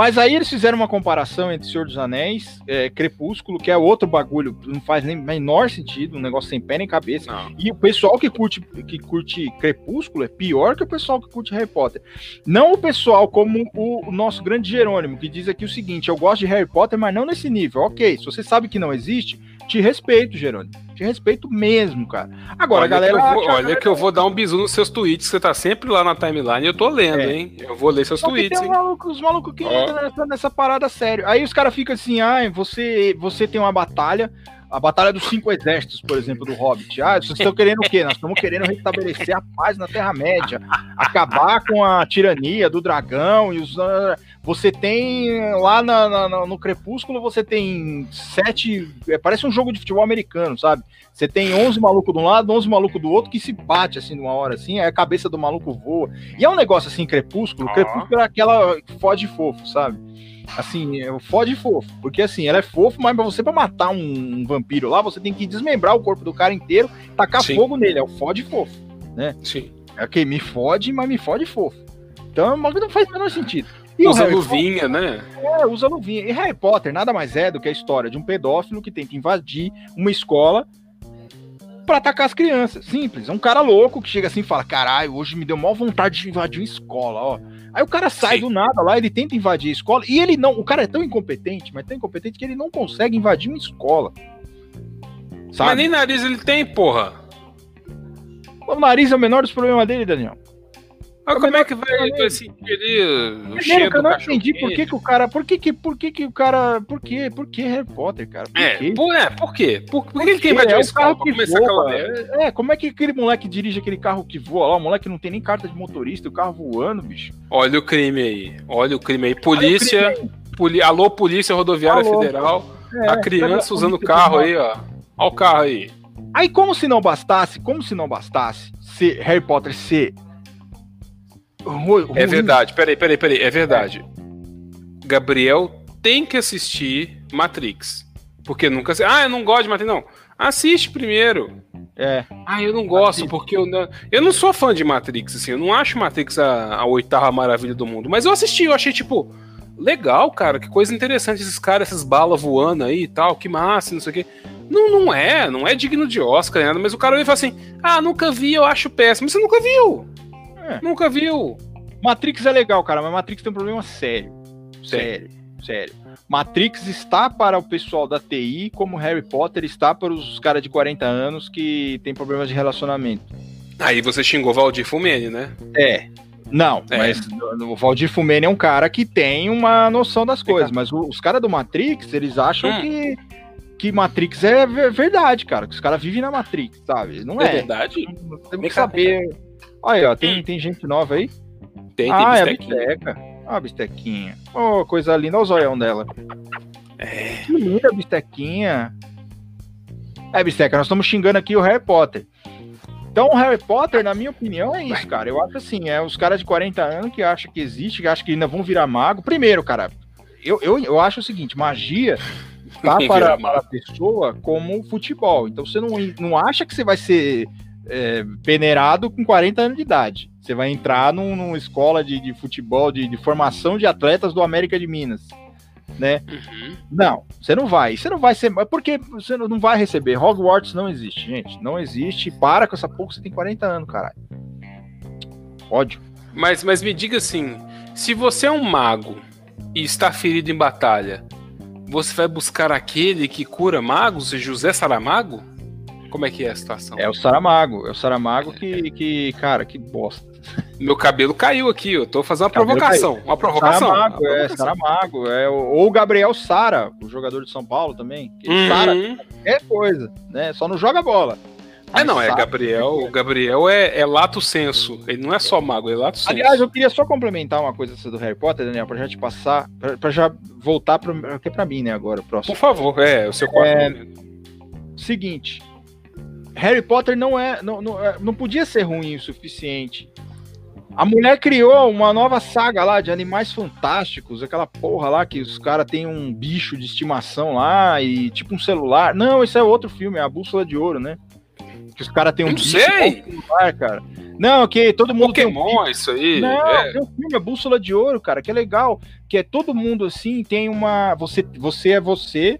Mas aí eles fizeram uma comparação entre Senhor dos Anéis, é, Crepúsculo, que é outro bagulho, não faz nem menor sentido, um negócio sem pé nem cabeça. Não. E o pessoal que curte, que curte Crepúsculo é pior que o pessoal que curte Harry Potter. Não o pessoal como o, o nosso grande Jerônimo, que diz aqui o seguinte: eu gosto de Harry Potter, mas não nesse nível. Ok, se você sabe que não existe, te respeito, Jerônimo. Te respeito mesmo, cara. Agora, olha galera. Que vou, olha que eu vou dar um bisu nos seus tweets, você tá sempre lá na timeline e eu tô lendo, é. hein? Eu vou ler seus Só tweets. Tem um maluco, os malucos que oh. entram nessa, nessa, parada sério. Aí os caras ficam assim, ah, você, você tem uma batalha a Batalha dos Cinco Exércitos, por exemplo, do Hobbit. Ah, vocês estão querendo o quê? Nós estamos querendo restabelecer a paz na Terra-média, acabar com a tirania do dragão e os. Você tem lá na, na, no Crepúsculo, você tem sete. É, parece um jogo de futebol americano, sabe? Você tem 11 malucos de um lado, 11 malucos do outro que se bate assim numa hora assim, aí a cabeça do maluco voa. E é um negócio assim, Crepúsculo. Crepúsculo é aquela fode fofo, sabe? Assim, é fode fofo. Porque assim, ela é fofo, mas pra você pra matar um, vampiro lá, você tem que desmembrar o corpo do cara inteiro, tacar Sim. fogo nele. É o fode fofo, né? Sim. É que me fode, mas me fode fofo. Então, não faz o menor sentido. E usa luvinha, né? É, usa luvinha. E Harry Potter nada mais é do que a história de um pedófilo que tenta invadir uma escola para atacar as crianças. Simples. É um cara louco que chega assim e fala: caralho, hoje me deu maior vontade de invadir uma escola, ó. Aí o cara sai Sim. do nada lá, ele tenta invadir a escola e ele não. O cara é tão incompetente, mas tão incompetente que ele não consegue invadir uma escola. Sabe? Mas nem nariz ele tem, porra. O nariz é o menor dos problemas dele, Daniel. Mas como é que vai, vai sentir o cheiro Eu não entendi por que, que o cara. Por que, que, por que, que o cara. Por que? Por que Harry Potter, cara? Por é, quê? Por, é, por quê? Por, por, por que ele tem invadido é, o carro que voa, é, é, como é que aquele moleque dirige aquele carro que voa lá? O moleque não tem nem carta de motorista, o carro voando, bicho. Olha o crime aí. Olha o crime aí. Polícia. Crime aí. Poli, alô, Polícia Rodoviária alô, Federal. É, a criança usando o carro aí, ó. Olha o carro aí. Aí, como se não bastasse, como se não bastasse ser Harry Potter ser é verdade, peraí, peraí, peraí, é verdade. Gabriel tem que assistir Matrix. Porque nunca. Ah, eu não gosto de Matrix, não. Assiste primeiro. É. Ah, eu não gosto, porque eu não, eu não sou fã de Matrix, assim. Eu não acho Matrix a, a oitava maravilha do mundo. Mas eu assisti, eu achei, tipo, legal, cara. Que coisa interessante esses caras, essas balas voando aí e tal. Que massa, não sei o quê. Não, não é, não é digno de Oscar, nada. Mas o cara vem e fala assim: ah, nunca vi, eu acho péssimo. Você nunca viu. É. Nunca viu. Matrix é legal, cara, mas Matrix tem um problema sério. Sério, sério. Matrix está para o pessoal da TI como Harry Potter está para os caras de 40 anos que tem problemas de relacionamento. Aí você xingou Valdir Fumene, né? É. Não, é. mas o Valdir Fumene é um cara que tem uma noção das coisas, mas os caras do Matrix, eles acham hum. que que Matrix é verdade, cara. Que os caras vivem na Matrix, sabe? Não é. É verdade? Temos que saber. Olha, ó, tem, hum. tem gente nova aí? Tem, tem ah, é a bisteca. Ah, a bistequinha. Oh, coisa linda, olha o zoião dela. É. Que linda a bistequinha. É, bisteca, nós estamos xingando aqui o Harry Potter. Então, o Harry Potter, na minha opinião, é isso, cara. Eu acho assim, é os caras de 40 anos que acham que existe, que acham que ainda vão virar mago. Primeiro, cara, eu, eu, eu acho o seguinte, magia tá para, para a pessoa como futebol. Então você não, não acha que você vai ser é, peneirado com 40 anos de idade. Você vai entrar num, numa escola de, de futebol, de, de, formação de atletas do América de Minas. Né? Uhum. Não, você não vai. Você não vai ser. Porque você não vai receber. Hogwarts não existe, gente. Não existe. Para com essa porra, você tem 40 anos, caralho. Ódio. Mas, mas me diga assim: se você é um mago e está ferido em batalha, você vai buscar aquele que cura magos, José Saramago? Como é que é a situação? É o Saramago. É o Saramago que, que cara, que bosta. Meu cabelo caiu aqui, eu tô fazendo uma provocação. Caiu. Uma provocação. Saramago, uma é, provocação. Saramago. É, ou o Gabriel Sara, o jogador de São Paulo também. Uhum. Sara é coisa, né? Só não joga bola. É, não, é Gabriel. O Gabriel é, é lato senso. Ele não é só mago, é lato senso. Aliás, eu queria só complementar uma coisa do Harry Potter, Daniel, pra já te passar, pra, pra já voltar pra, aqui pra mim, né, agora, próximo. Por favor, é, o seu quarto é, Seguinte, Harry Potter não é, não, não, é, não podia ser ruim o suficiente. A mulher criou uma nova saga lá de animais fantásticos, aquela porra lá que os caras têm um bicho de estimação lá e tipo um celular. Não, esse é outro filme, é a Bússola de Ouro, né? Que os caras têm um bicho sei. celular, cara. Não, que todo mundo Pokémon, tem um... isso aí. Não, é. tem um filme, a Bússola de Ouro, cara, que é legal, que é todo mundo assim, tem uma, você, você é você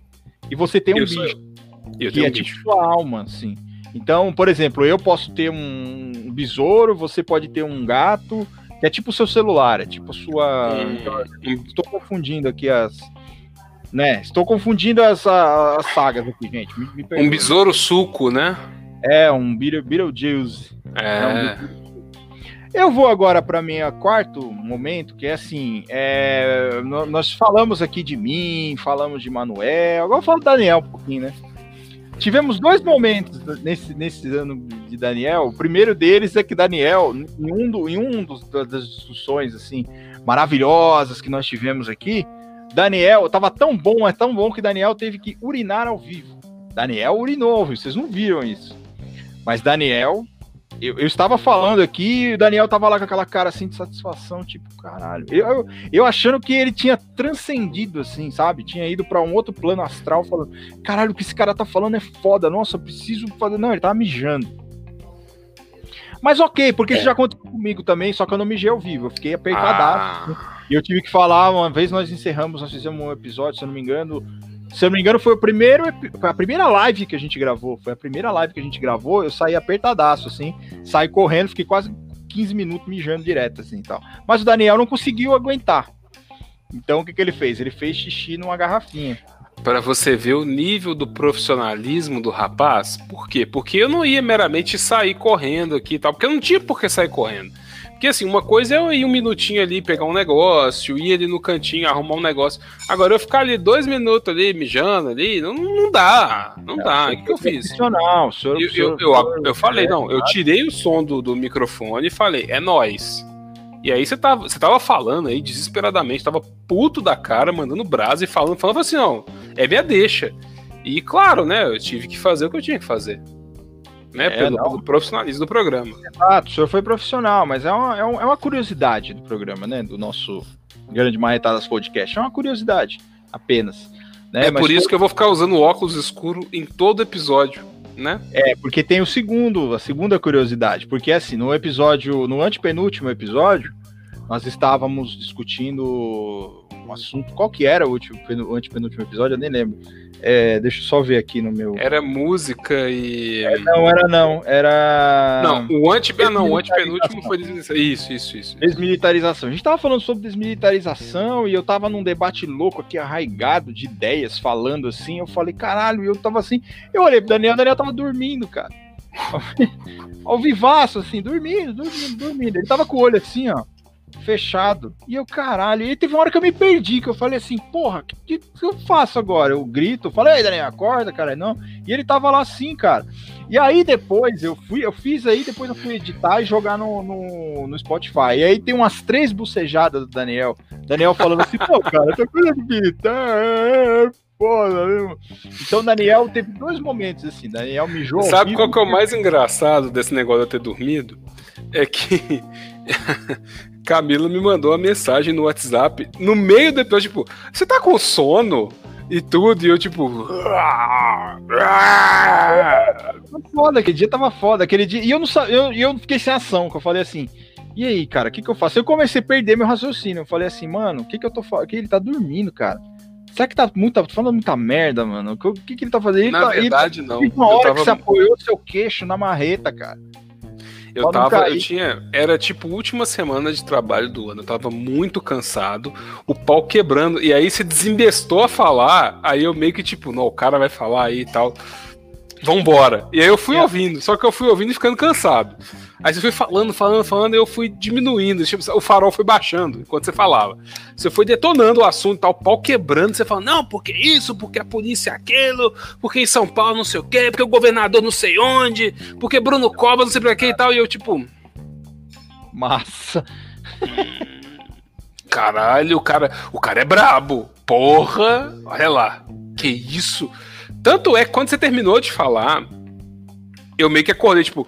e você tem um eu bicho. Eu. Eu que é um tipo bicho. sua alma, assim. Então, por exemplo, eu posso ter um besouro, você pode ter um gato, que é tipo o seu celular, é tipo a sua. Hum. Estou confundindo aqui as. né? Estou confundindo as, as sagas aqui, gente. Me, me um besouro suco, né? É, um Beetlejuice. É. Eu vou agora para minha quarto momento, que é assim, é, nós falamos aqui de mim, falamos de Manuel, agora eu falo do Daniel um pouquinho, né? Tivemos dois momentos nesse, nesse ano de Daniel. O primeiro deles é que Daniel, em um, do, em um dos, das discussões assim maravilhosas que nós tivemos aqui, Daniel tava tão bom, é tão bom que Daniel teve que urinar ao vivo. Daniel urinou, vocês não viram isso. Mas Daniel eu, eu, estava falando aqui e o Daniel tava lá com aquela cara assim de satisfação, tipo, caralho. Eu, eu, eu achando que ele tinha transcendido, assim, sabe? Tinha ido para um outro plano astral, falando, caralho, o que esse cara tá falando é foda, nossa, eu preciso fazer. Não, ele tava mijando. Mas ok, porque isso já aconteceu comigo também, só que eu não mijei ao vivo, eu fiquei apertadaço. Ah. E eu tive que falar, uma vez nós encerramos, nós fizemos um episódio, se eu não me engano, se eu não me engano, foi o primeiro. A primeira live que a gente gravou. Foi a primeira live que a gente gravou. Eu saí apertadaço, assim. Saí correndo, fiquei quase 15 minutos mijando direto, assim tal. Mas o Daniel não conseguiu aguentar. Então o que, que ele fez? Ele fez xixi numa garrafinha. Para você ver o nível do profissionalismo do rapaz. Por quê? Porque eu não ia meramente sair correndo aqui e tal. Porque eu não tinha por que sair correndo. Porque assim, uma coisa é eu ir um minutinho ali pegar um negócio, ir ali no cantinho arrumar um negócio. Agora eu ficar ali dois minutos ali mijando ali, não, não dá. Não é, dá. O que, que eu fiz? Senhor, eu, eu, eu, eu, falei, não, eu tirei o som do, do microfone e falei, é nós. E aí você tava, você tava falando aí desesperadamente, tava puto da cara, mandando brasa e falando, falando assim, não, é minha deixa. E claro, né, eu tive que fazer o que eu tinha que fazer né? É, pelo, pelo, profissionalismo do programa. Exato, o senhor foi profissional, mas é uma, é, é uma curiosidade do programa, né? Do nosso Grande Marretadas Podcast. É uma curiosidade, apenas. Né? É mas por isso foi... que eu vou ficar usando óculos escuro em todo episódio. Né? É, porque tem o segundo, a segunda curiosidade, porque assim, no episódio, no antepenúltimo episódio, nós estávamos discutindo um assunto, qual que era o último, o antepenúltimo episódio, eu nem lembro. É, deixa eu só ver aqui no meu. Era música e. É, não, era não. Era. Não, o anti... Ah, não, o antepenúltimo foi. Isso, isso, isso. Desmilitarização. A gente tava falando sobre desmilitarização e eu tava num debate louco aqui, arraigado de ideias, falando assim. Eu falei, caralho, eu tava assim. Eu olhei pro Daniel, o Daniel tava dormindo, cara. Ao vivaço, assim, dormindo, dormindo, dormindo. Ele tava com o olho assim, ó fechado. E eu, caralho, e teve uma hora que eu me perdi, que eu falei assim, porra, o que, que, eu faço agora? Eu grito, eu falei, ei, Daniel, acorda, cara, não. E ele tava lá assim, cara. E aí depois eu fui, eu fiz aí, depois eu fui editar e jogar no, no, no Spotify. E aí tem umas três bucejadas do Daniel. Daniel falando assim, pô, cara, essa coisa de é, é foda. Então Daniel teve dois momentos assim, Daniel mijou. Sabe qual que é o mais engraçado desse negócio de eu ter dormido? É que Camila me mandou uma mensagem no WhatsApp no meio do episódio, tipo, você tá com sono? E tudo, e eu tipo. Foda, aquele dia tava foda. Aquele dia. E eu não eu, eu fiquei sem ação, que eu falei assim. E aí, cara, o que, que eu faço? Eu comecei a perder meu raciocínio. Eu falei assim, mano, o que, que eu tô falando? Que ele tá dormindo, cara. Será que tá muito, tá falando muita merda, mano? O que, que ele tá fazendo? Ele na tá, verdade, ele, não. Uma hora tava... que você apoiou seu queixo na marreta, cara. Eu tava, eu tinha, era tipo última semana de trabalho do ano, eu tava muito cansado, o pau quebrando, e aí se desembestou a falar, aí eu meio que tipo, não, o cara vai falar aí e tal, vambora. E aí eu fui é. ouvindo, só que eu fui ouvindo e ficando cansado. Aí você foi falando, falando, falando, e eu fui diminuindo. Tipo, o farol foi baixando enquanto você falava. Você foi detonando o assunto, tal, o pau quebrando. Você fala, não, porque isso, porque a polícia é aquilo, porque em São Paulo não sei o quê, porque o governador não sei onde, porque Bruno Cobra não sei pra quê e tal. E eu, tipo. Massa. Caralho, o cara, o cara é brabo. Porra, olha lá. Que isso? Tanto é que quando você terminou de falar, eu meio que acordei, tipo,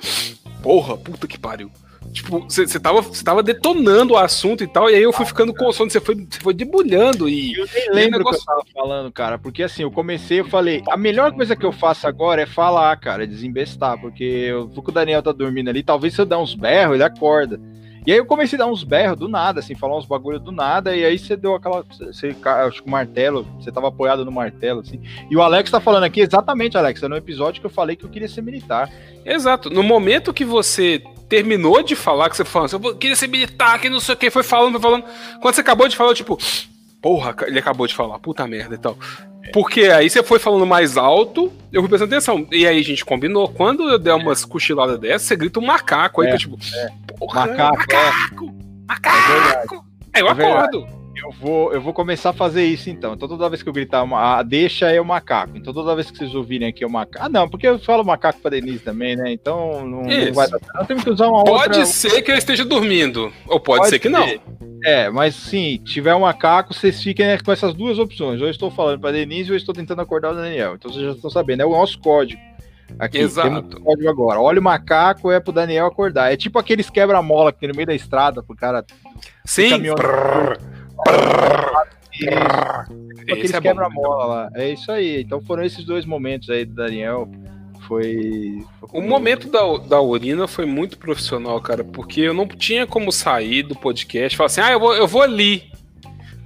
porra, puta que pariu. Tipo, você tava, tava detonando o assunto e tal, e aí eu fui ah, ficando com sono, você foi, foi debulhando e. Eu nem lembro o negócio... que eu tava falando, cara, porque assim, eu comecei, eu falei, a melhor coisa que eu faço agora é falar, cara, é desembestar, porque eu vou que o Daniel tá dormindo ali, talvez se eu der uns berros, ele acorda. E aí eu comecei a dar uns berros do nada, assim, falar uns bagulho do nada, e aí você deu aquela. Você, acho que o martelo, você tava apoiado no martelo, assim. E o Alex tá falando aqui, exatamente, Alex, é no episódio que eu falei que eu queria ser militar. Exato. No momento que você terminou de falar, que você falou assim, eu queria ser militar, que não sei o que, foi falando, foi falando. Quando você acabou de falar, eu, tipo, Porra, ele acabou de falar, puta merda e tal. Porque aí você foi falando mais alto, eu fui prestando atenção. E aí a gente combinou. Quando eu der umas cochiladas dessas, você grita um macaco. Aí é, eu, tipo, é. porra, macaco, macaco, é. macaco. É aí eu é acordo. Eu vou, eu vou começar a fazer isso então. Então toda vez que eu gritar, uma, deixa é o macaco. Então toda vez que vocês ouvirem aqui o macaco. Ah, não, porque eu falo macaco pra Denise também, né? Então não, não vai dar. Eu tenho que usar uma pode outra. Pode ser que eu esteja dormindo. Ou pode, pode ser que ser. não. É, mas sim, tiver um macaco, vocês fiquem né, com essas duas opções. Ou eu estou falando pra Denise ou eu estou tentando acordar o Daniel. Então vocês já estão sabendo. É o nosso código. Aqui, Exato. código agora. Olha o macaco é pro Daniel acordar. É tipo aqueles quebra-mola que tem no meio da estrada pro cara. Sim. Aqueles é quebra-mola lá. É isso aí. Então foram esses dois momentos aí do Daniel. Foi. O momento da, da urina foi muito profissional, cara, porque eu não tinha como sair do podcast e falar assim, ah, eu vou, eu vou ali.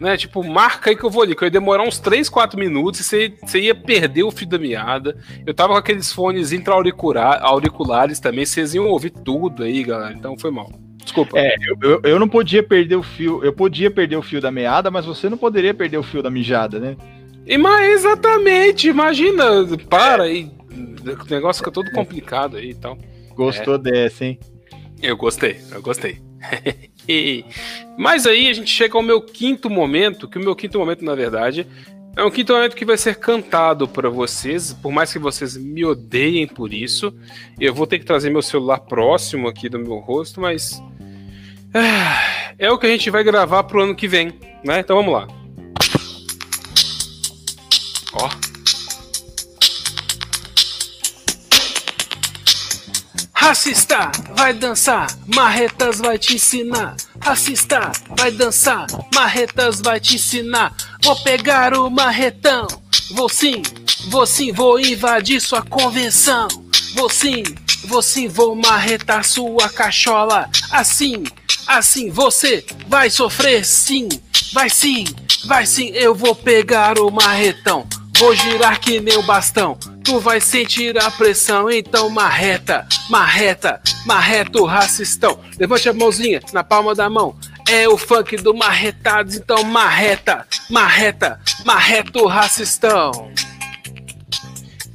Né? Tipo, marca aí que eu vou ali, que eu ia demorar uns 3, 4 minutos e você, você ia perder o fio da meada. Eu tava com aqueles fones intra-auriculares também, vocês iam ouvir tudo aí, galera. Então foi mal. Desculpa. É, eu, eu, eu, não podia perder o fio. Eu podia perder o fio da meada, mas você não poderia perder o fio da mijada, né? E, mas exatamente, imagina, para e o negócio fica todo complicado aí e tal. Gostou é. dessa, hein? Eu gostei, eu gostei. mas aí a gente chega ao meu quinto momento, que o meu quinto momento, na verdade, é um quinto momento que vai ser cantado para vocês, por mais que vocês me odeiem por isso. Eu vou ter que trazer meu celular próximo aqui do meu rosto, mas é, o que a gente vai gravar pro ano que vem, né? Então vamos lá. Ó. Racista, vai dançar, marretas vai te ensinar. Racista, vai dançar, marretas vai te ensinar. Vou pegar o marretão, vou sim, vou sim, vou invadir sua convenção. Vou sim, vou sim, vou marretar sua cachola. Assim, assim você vai sofrer sim, vai sim, vai sim, eu vou pegar o marretão. Vou girar que nem o bastão, tu vai sentir a pressão. Então marreta, marreta, marreta o racistão. Levante a mãozinha na palma da mão. É o funk do marretados, então marreta, marreta, marreta o racistão.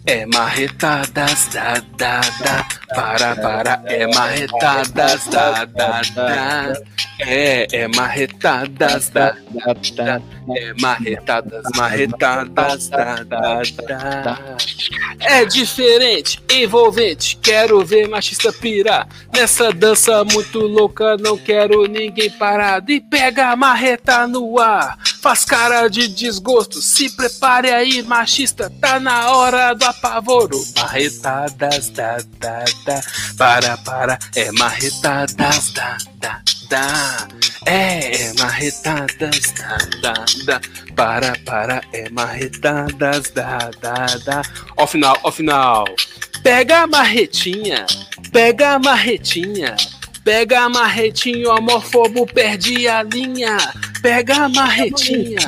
É marretadas, da, da, da, para, para, é marretadas, da, da, da. É, é marretadas, da, da, da. É marretadas, marretadas, da, da, da. É diferente, envolvente, quero ver machista pirar. Nessa dança muito louca, não quero ninguém parado. E pega a marreta no ar, faz cara de desgosto. Se prepare aí, machista, tá na hora do apavoro. Marretadas, da, da, da. Para, para, é marretadas, da, da, da. É, é marretadas, da, da, da. Para, para, é marretadas, da, da, da. Ó final, ó final. Pega a marretinha, pega a marretinha. Pega a marretinha, homófobo perde a linha. Pega a marretinha,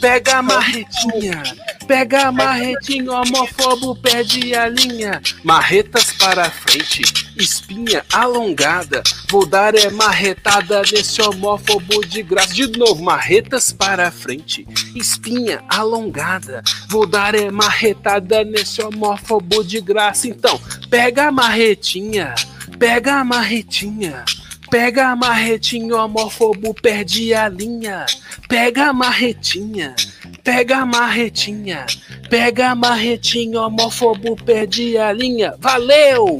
pega a marretinha. Pega a marretinha, o homófobo perde a linha. Marretas para frente, espinha alongada. Vou dar é marretada nesse homófobo de graça. De novo, marretas para frente, espinha alongada. Vou dar é marretada nesse homófobo de graça. Então, pega a marretinha, pega a marretinha. Pega a marretinha, o homófobo perde a linha. Pega a marretinha, pega a marretinha, pega a marretinha, o homófobo perde a linha. Valeu!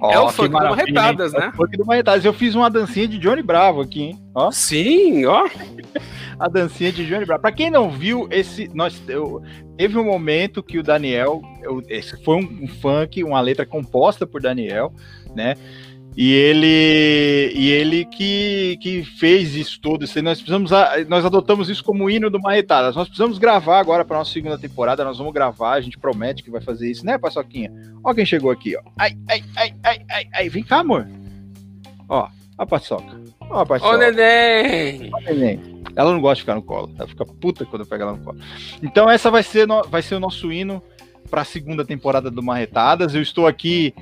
Oh, é o funk do Marretadas, né? É o funk do Marretadas. Eu fiz uma dancinha de Johnny Bravo aqui, hein? Ó. Sim, ó. a dancinha de Johnny Bravo. Pra quem não viu, esse, nós, eu, teve um momento que o Daniel, eu, esse foi um, um funk, uma letra composta por Daniel, né? E ele, e ele que, que fez isso tudo. Isso, nós, precisamos, nós adotamos isso como hino do Marretadas. Nós precisamos gravar agora para nossa segunda temporada. Nós vamos gravar, a gente promete que vai fazer isso, né, Paçoquinha? Ó quem chegou aqui, ó. Ai, ai, ai, ai, ai, ai. Vem cá, amor. Ó, a Paçoca. Ó, a Paçoca. Ô, neném. Ó, neném. Ela não gosta de ficar no colo. Ela fica puta quando eu pego ela no colo. Então essa vai ser, no, vai ser o nosso hino para a segunda temporada do Marretadas. Eu estou aqui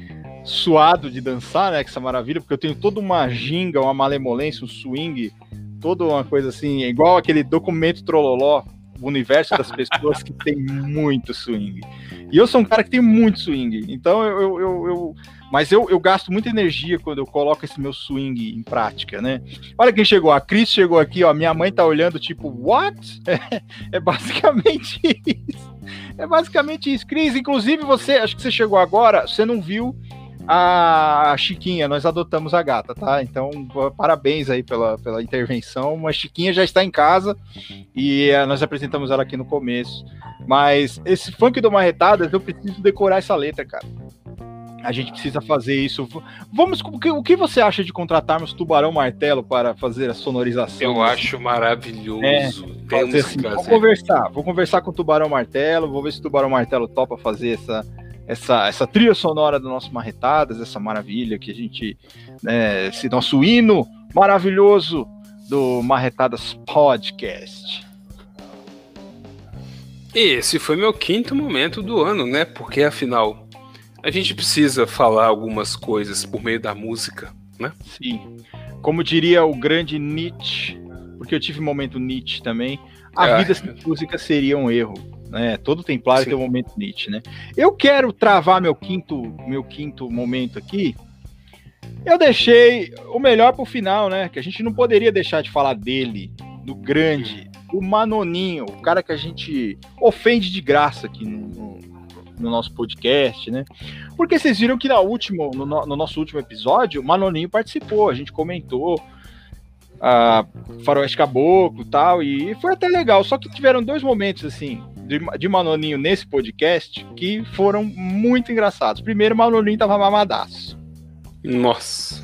suado de dançar, né? Que essa maravilha, porque eu tenho toda uma ginga, uma malemolência, um swing toda uma coisa assim, igual aquele documento Trololó, o universo das pessoas que tem muito swing. E eu sou um cara que tem muito swing. Então eu, eu, eu, mas eu, eu gasto muita energia quando eu coloco esse meu swing em prática, né? Olha quem chegou, a Cris chegou aqui, ó. Minha mãe tá olhando, tipo, what? É, é basicamente isso. É basicamente isso. Cris, inclusive você, acho que você chegou agora, você não viu a Chiquinha, nós adotamos a gata, tá? Então, parabéns aí pela, pela intervenção. A Chiquinha já está em casa e uh, nós apresentamos ela aqui no começo. Mas esse funk do Marretadas, eu preciso decorar essa letra, cara. A gente precisa fazer isso. Vamos, o que, o que você acha de contratarmos Tubarão Martelo para fazer a sonorização? Eu acho maravilhoso. É, Temos assim, vou conversar, vou conversar com o Tubarão Martelo, vou ver se o Tubarão Martelo topa fazer essa, essa, essa trilha sonora do nosso Marretadas, essa maravilha que a gente, né, esse nosso hino maravilhoso do Marretadas Podcast. Esse foi meu quinto momento do ano, né? Porque afinal a gente precisa falar algumas coisas por meio da música, né? Sim. Como diria o grande Nietzsche, porque eu tive um momento Nietzsche também, a é. vida sem música seria um erro. Né? Todo templário Sim. tem um momento Nietzsche, né? Eu quero travar meu quinto, meu quinto momento aqui. Eu deixei o melhor para o final, né? Que a gente não poderia deixar de falar dele, do grande, o Manoninho, o cara que a gente ofende de graça aqui no, no nosso podcast, né? Porque vocês viram que na última, no, no nosso último episódio, o Manoninho participou, a gente comentou a Faroeste Caboclo e tal, e foi até legal. Só que tiveram dois momentos, assim, de, de Manoninho nesse podcast que foram muito engraçados. Primeiro, Manoninho tava mamadaço. Nossa.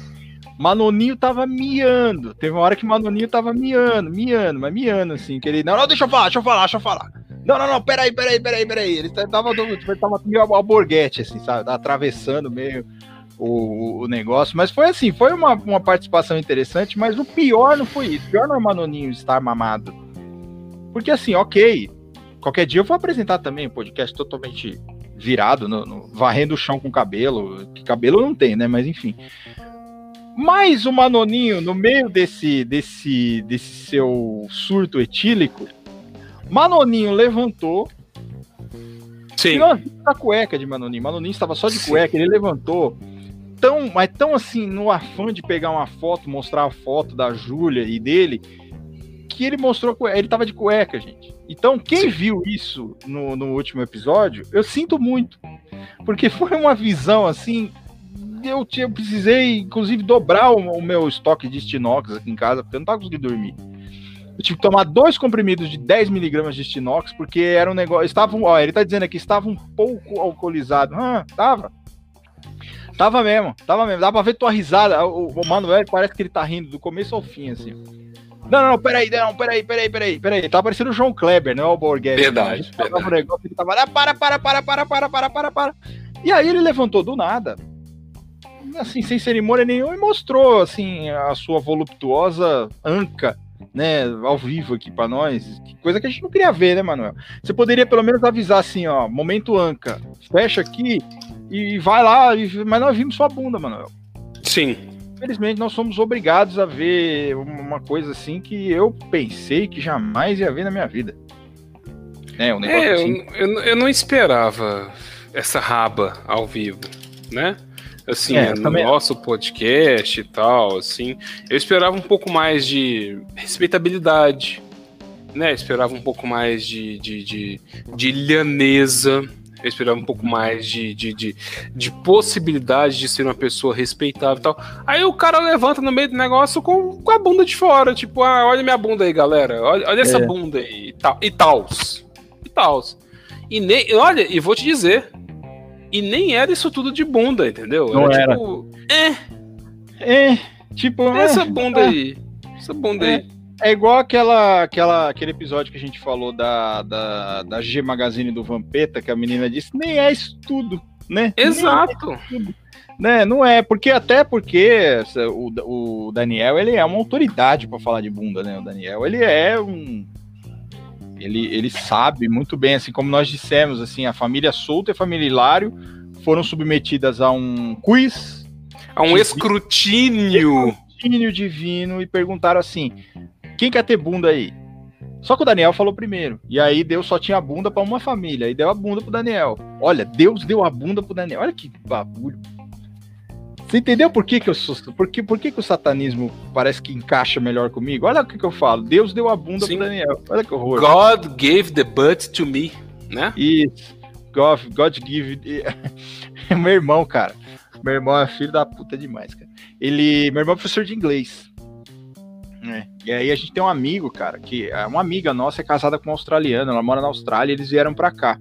Manoninho tava miando. Teve uma hora que Manoninho tava miando, miando, mas miando, assim, que ele. Não, não, deixa eu falar, deixa eu falar, deixa eu falar. Não, não, não, peraí, peraí, peraí, peraí. Ele tava, ele tava meio alborguete, assim, sabe? Tava atravessando meio o, o, negócio. Mas foi assim, foi uma, uma participação interessante, mas o pior não foi isso. O pior não é o Manoninho estar mamado. Porque assim, ok. Qualquer dia eu vou apresentar também um podcast totalmente virado, no, no, varrendo o chão com cabelo. Que cabelo não tem, né? Mas enfim. Mas o Manoninho, no meio desse, desse, desse seu surto etílico, Manoninho levantou. Sim. a cueca de Manoninho. Manoninho estava só de Sim. cueca, ele levantou. Tão, mas tão assim, no afã de pegar uma foto, mostrar a foto da Júlia e dele, que ele mostrou, ele tava de cueca, gente. Então, quem Sim. viu isso no, no último episódio, eu sinto muito. Porque foi uma visão assim. Eu, eu precisei, inclusive, dobrar o, o meu estoque de Stinox aqui em casa, porque eu não tava conseguindo dormir. Eu tive que tomar dois comprimidos de 10mg de Stinox, porque era um negócio. Estavam, ó, ele tá dizendo aqui, estava um pouco alcoolizado. Ah, tava. Tava mesmo, tava mesmo. Dá pra ver tua risada. O, o Manuel parece que ele tá rindo do começo ao fim, assim. Não, não, não, peraí, não, peraí, peraí, peraí, peraí. Tá parecendo o João Kleber, não é o Borghetti. Verdade. verdade. Um negócio, ele tava, ah, para, para, para, para, para, para, para, para. E aí ele levantou do nada, assim, sem cerimônia nenhuma, e mostrou, assim, a sua voluptuosa anca né, ao vivo aqui para nós, coisa que a gente não queria ver, né, Manuel? Você poderia pelo menos avisar assim, ó, momento anca, fecha aqui e vai lá, mas nós vimos sua bunda, Manuel. Sim. Infelizmente nós somos obrigados a ver uma coisa assim que eu pensei que jamais ia ver na minha vida. É, um negócio é, assim. eu, eu, eu não esperava essa raba ao vivo, né? assim, é, no também... nosso podcast e tal, assim. Eu esperava um pouco mais de respeitabilidade, né? Eu esperava um pouco mais de, de, de, de lhaneza. Eu esperava um pouco mais de, de, de, de, possibilidade de ser uma pessoa respeitável e tal. Aí o cara levanta no meio do negócio com, com a bunda de fora. Tipo, ah, olha minha bunda aí, galera. Olha, olha essa é. bunda aí e tal. E tals. E tals. E nem. Olha, e vou te dizer, e nem era isso tudo de bunda, entendeu? Não era, era. tipo. É. É. Tipo. Essa é, bunda é. aí. Essa bunda é. aí. É igual aquela, aquela, aquele episódio que a gente falou da, da, da G Magazine do Vampeta, que a menina disse, nem é isso tudo, né? Exato. É né? Não é, porque até porque o, o Daniel, ele é uma autoridade para falar de bunda, né? O Daniel, ele é um ele, ele sabe muito bem, assim como nós dissemos, assim, a família Solta e a família Hilário foram submetidas a um quiz. A um escrutínio. Escrutínio divino e perguntaram assim: quem quer ter bunda aí? Só que o Daniel falou primeiro. E aí Deus só tinha bunda para uma família. Aí deu a bunda pro Daniel. Olha, Deus deu a bunda pro Daniel. Olha que bagulho. Você entendeu por que, que eu sou. Por, que, por que, que o satanismo parece que encaixa melhor comigo? Olha o que, que eu falo. Deus deu a bunda Sim. pro Daniel. Olha que horror. God gave the butt to me, né? Isso. God, God give. meu irmão, cara. Meu irmão é filho da puta demais, cara. Ele. Meu irmão é professor de inglês. É. E aí a gente tem um amigo, cara, que é uma amiga nossa é casada com um australiano, ela mora na Austrália, e eles vieram para cá.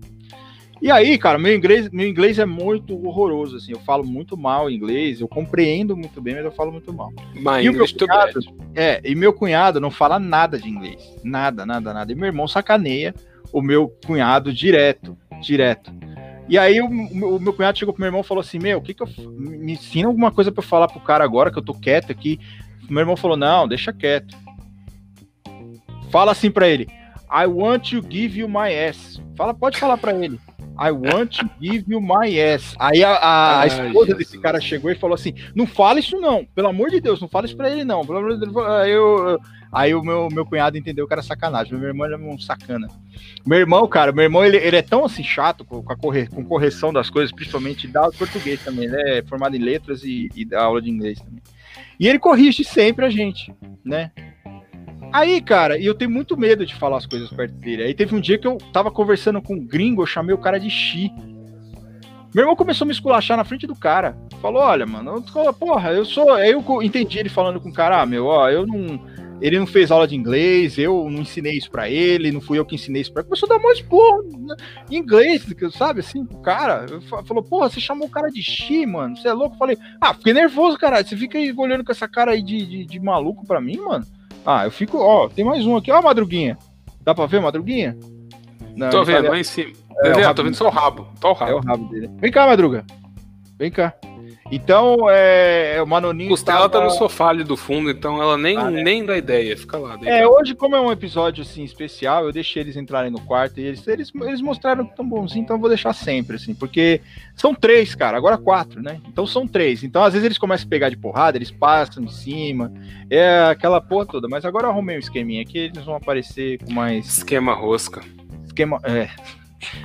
E aí, cara, meu inglês, meu inglês é muito horroroso, assim, eu falo muito mal inglês, eu compreendo muito bem, mas eu falo muito mal. Mas e meu cunhado, é, e meu cunhado não fala nada de inglês, nada, nada, nada. E meu irmão sacaneia o meu cunhado direto, direto. E aí o, o meu cunhado chegou pro meu irmão e falou assim: Meu, o que que eu. Me ensina alguma coisa para falar pro cara agora que eu tô quieto aqui. Meu irmão falou: Não, deixa quieto. Fala assim para ele: I want to give you my ass. Fala, pode falar para ele. I want to give you my ass. Aí a, a, a esposa desse cara chegou e falou assim: Não fala isso não, pelo amor de Deus, não fala isso pra ele não. Pelo amor de Deus. Aí, eu, aí o meu, meu cunhado entendeu que era sacanagem. Meu irmão é um sacana. Meu irmão, cara, meu irmão ele, ele é tão assim chato com, a corre, com correção das coisas, principalmente da português também. Ele é formado em letras e, e dá aula de inglês também. E ele corrige sempre a gente, né? Aí, cara, e eu tenho muito medo de falar as coisas perto dele. Aí teve um dia que eu tava conversando com um gringo, eu chamei o cara de Xi. Meu irmão começou a me esculachar na frente do cara. Falou: Olha, mano, eu, porra, eu sou. Aí eu entendi ele falando com o cara: Ah, meu, ó, eu não. Ele não fez aula de inglês, eu não ensinei isso pra ele, não fui eu que ensinei isso pra ele. Começou a dar mais porra em inglês, sabe assim, o cara. Falou, porra, você chamou o cara de Xi, mano, você é louco? Eu falei, ah, fiquei nervoso, cara. Você fica aí olhando com essa cara aí de, de, de maluco pra mim, mano. Ah, eu fico, ó, tem mais um aqui, ó, Madruguinha. Dá pra ver, Madruguinha? Não, tô vendo, tá lá em cima. É, é tô vendo só o rabo. Tô o rabo. É o rabo dele. Vem cá, Madruga. Vem cá. Então, é, é, o Manoninho. Costela tava... tá no sofá ali do fundo, então ela nem, ah, né? nem dá ideia, fica lá. É, hoje, como é um episódio assim especial, eu deixei eles entrarem no quarto e eles, eles, eles mostraram que tão bonzinho, então eu vou deixar sempre, assim, porque são três, cara, agora quatro, né? Então são três. Então, às vezes, eles começam a pegar de porrada, eles passam de cima, é aquela porra toda. Mas agora eu arrumei um esqueminha aqui, eles vão aparecer com mais. Esquema rosca. Esquema. É.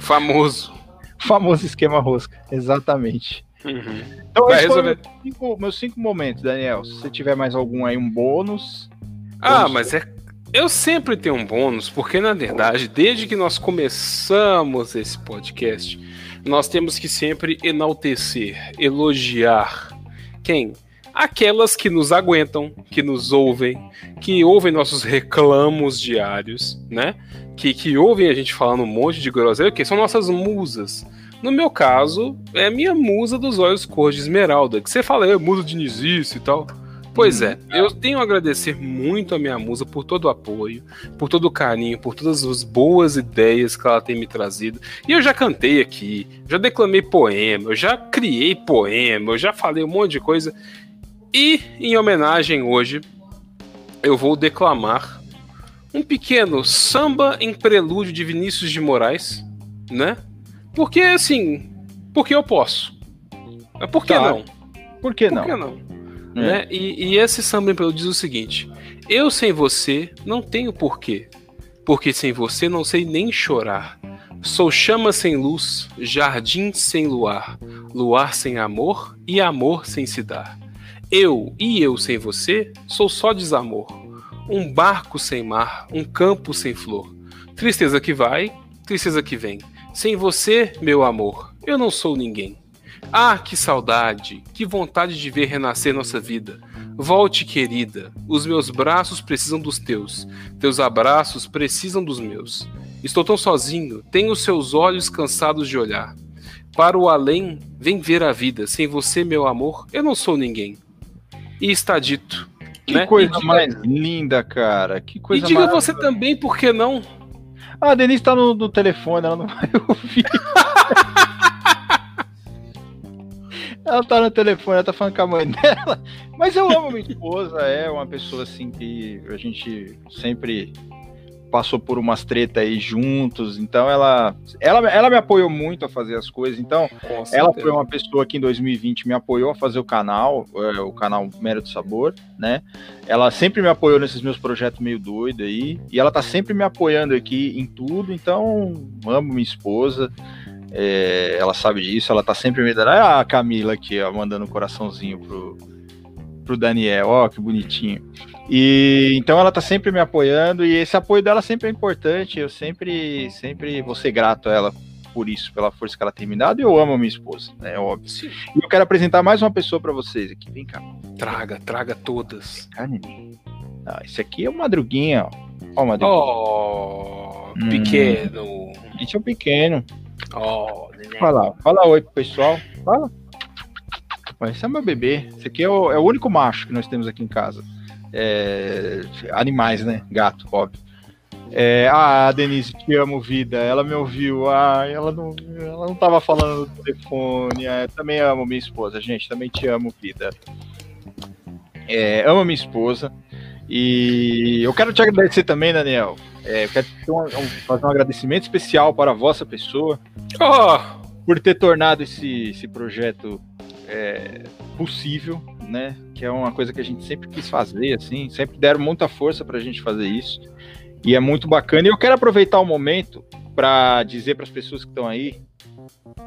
Famoso. Famoso esquema rosca, exatamente. Uhum. Então, Vai resolver. Meus cinco, meus cinco momentos, Daniel. Se você tiver mais algum aí, um bônus. Ah, mas é. Eu sempre tenho um bônus, porque na verdade, desde que nós começamos esse podcast, nós temos que sempre enaltecer, elogiar quem? Aquelas que nos aguentam, que nos ouvem, que ouvem nossos reclamos diários, né? Que, que ouvem a gente falando um monte de groselha, que são nossas musas no meu caso, é a minha musa dos olhos cor de esmeralda. Que você fala, é musa de Nisice e tal. Pois é, eu tenho a agradecer muito a minha musa por todo o apoio, por todo o carinho, por todas as boas ideias que ela tem me trazido. E eu já cantei aqui, já declamei poema, eu já criei poema, eu já falei um monte de coisa. E em homenagem hoje, eu vou declamar um pequeno samba em prelúdio de Vinícius de Moraes, né? Porque, assim, porque eu posso. Mas por que tá. não? Por que não? Por que não? É. Né? E, e, esse samba diz o seguinte: Eu sem você não tenho porquê, porque sem você não sei nem chorar. Sou chama sem luz, jardim sem luar, luar sem amor e amor sem se dar. Eu e eu sem você sou só desamor, um barco sem mar, um campo sem flor. Tristeza que vai, tristeza que vem. Sem você, meu amor, eu não sou ninguém. Ah, que saudade, que vontade de ver renascer nossa vida. Volte, querida, os meus braços precisam dos teus, teus abraços precisam dos meus. Estou tão sozinho, tenho seus olhos cansados de olhar. Para o além, vem ver a vida. Sem você, meu amor, eu não sou ninguém. E está dito. Que né? coisa diga... mais linda, cara. Que coisa E diga você também, por que não? Ah, a Denise tá no, no telefone, ela não vai ouvir. ela tá no telefone, ela tá falando com a mãe dela. Mas eu amo minha esposa, é uma pessoa assim que a gente sempre passou por umas tretas aí juntos, então ela, ela, ela me apoiou muito a fazer as coisas, então ela foi uma pessoa que em 2020 me apoiou a fazer o canal, é, o canal Mérito Sabor, né? Ela sempre me apoiou nesses meus projetos meio doido aí, e ela tá sempre me apoiando aqui em tudo, então amo minha esposa, é, ela sabe disso, ela tá sempre me dando, ah, a Camila aqui, ó, mandando um coraçãozinho pro, pro Daniel, ó, que bonitinho. E então ela tá sempre me apoiando e esse apoio dela sempre é importante. Eu sempre, sempre vou ser grato a ela por isso, pela força que ela tem me dado. E eu amo a minha esposa, né? Óbvio. Sim. E eu quero apresentar mais uma pessoa para vocês aqui. Vem cá. Traga, traga todas. Ah, esse aqui é o Madruguinha, ó. Ó, o Madruguinha. Oh, hum. pequeno. Esse é o pequeno. Oh, fala, fala oi pro pessoal. Fala. Esse é meu bebê. Esse aqui é o, é o único macho que nós temos aqui em casa é, animais, né? Gato, óbvio. É, ah, Denise, te amo, vida. Ela me ouviu. Ah, ela não, ela não tava falando no telefone. É, também amo minha esposa, gente. Também te amo, vida. É, amo minha esposa. E eu quero te agradecer também, Daniel. É, eu quero um, um, fazer um agradecimento especial para a vossa pessoa. Oh! Por ter tornado esse, esse projeto é, possível, né? Que é uma coisa que a gente sempre quis fazer, assim, sempre deram muita força para a gente fazer isso. E é muito bacana. E eu quero aproveitar o momento para dizer para as pessoas que estão aí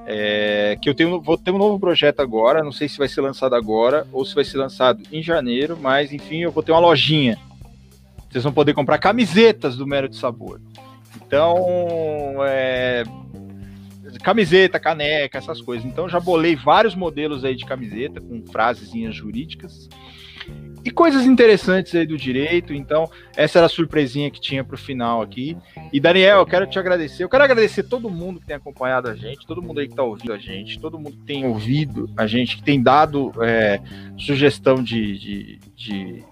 é, que eu tenho, vou ter um novo projeto agora. Não sei se vai ser lançado agora ou se vai ser lançado em janeiro, mas enfim, eu vou ter uma lojinha. Vocês vão poder comprar camisetas do Mero de Sabor. Então, é, camiseta, caneca, essas coisas. Então já bolei vários modelos aí de camiseta com frasezinhas jurídicas e coisas interessantes aí do direito. Então, essa era a surpresinha que tinha para o final aqui. E Daniel, eu quero te agradecer. Eu quero agradecer todo mundo que tem acompanhado a gente, todo mundo aí que está ouvindo a gente, todo mundo que tem ouvido a gente, que tem dado é, sugestão de, de, de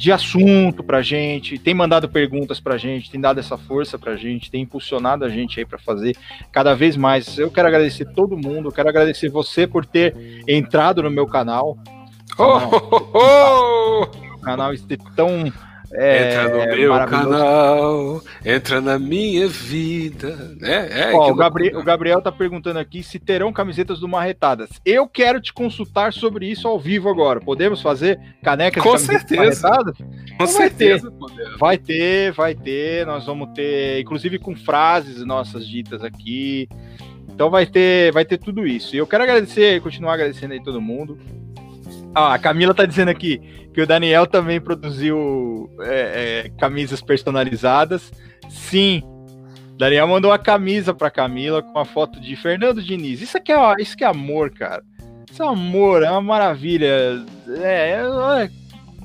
de assunto pra gente, tem mandado perguntas pra gente, tem dado essa força pra gente, tem impulsionado a gente aí para fazer cada vez mais. Eu quero agradecer todo mundo, quero agradecer você por ter entrado no meu canal. Oh, oh, oh, oh. O canal tão é, entra no meu canal, entra na minha vida. É, é, Ó, o, Gabriel, o, Gabriel tá perguntando aqui se terão camisetas do Marretadas. Eu quero te consultar sobre isso ao vivo agora. Podemos fazer canecas Com certeza. Com certeza. Vai ter, vai ter. Nós vamos ter, inclusive com frases nossas ditas aqui. Então vai ter, vai ter tudo isso. E eu quero agradecer, continuar agradecendo aí todo mundo. Ah, a Camila tá dizendo aqui que o Daniel também produziu é, é, camisas personalizadas. Sim, Daniel mandou a camisa pra Camila com a foto de Fernando Diniz. Isso aqui é, isso aqui é amor, cara. Isso é amor, é uma maravilha. É, é, é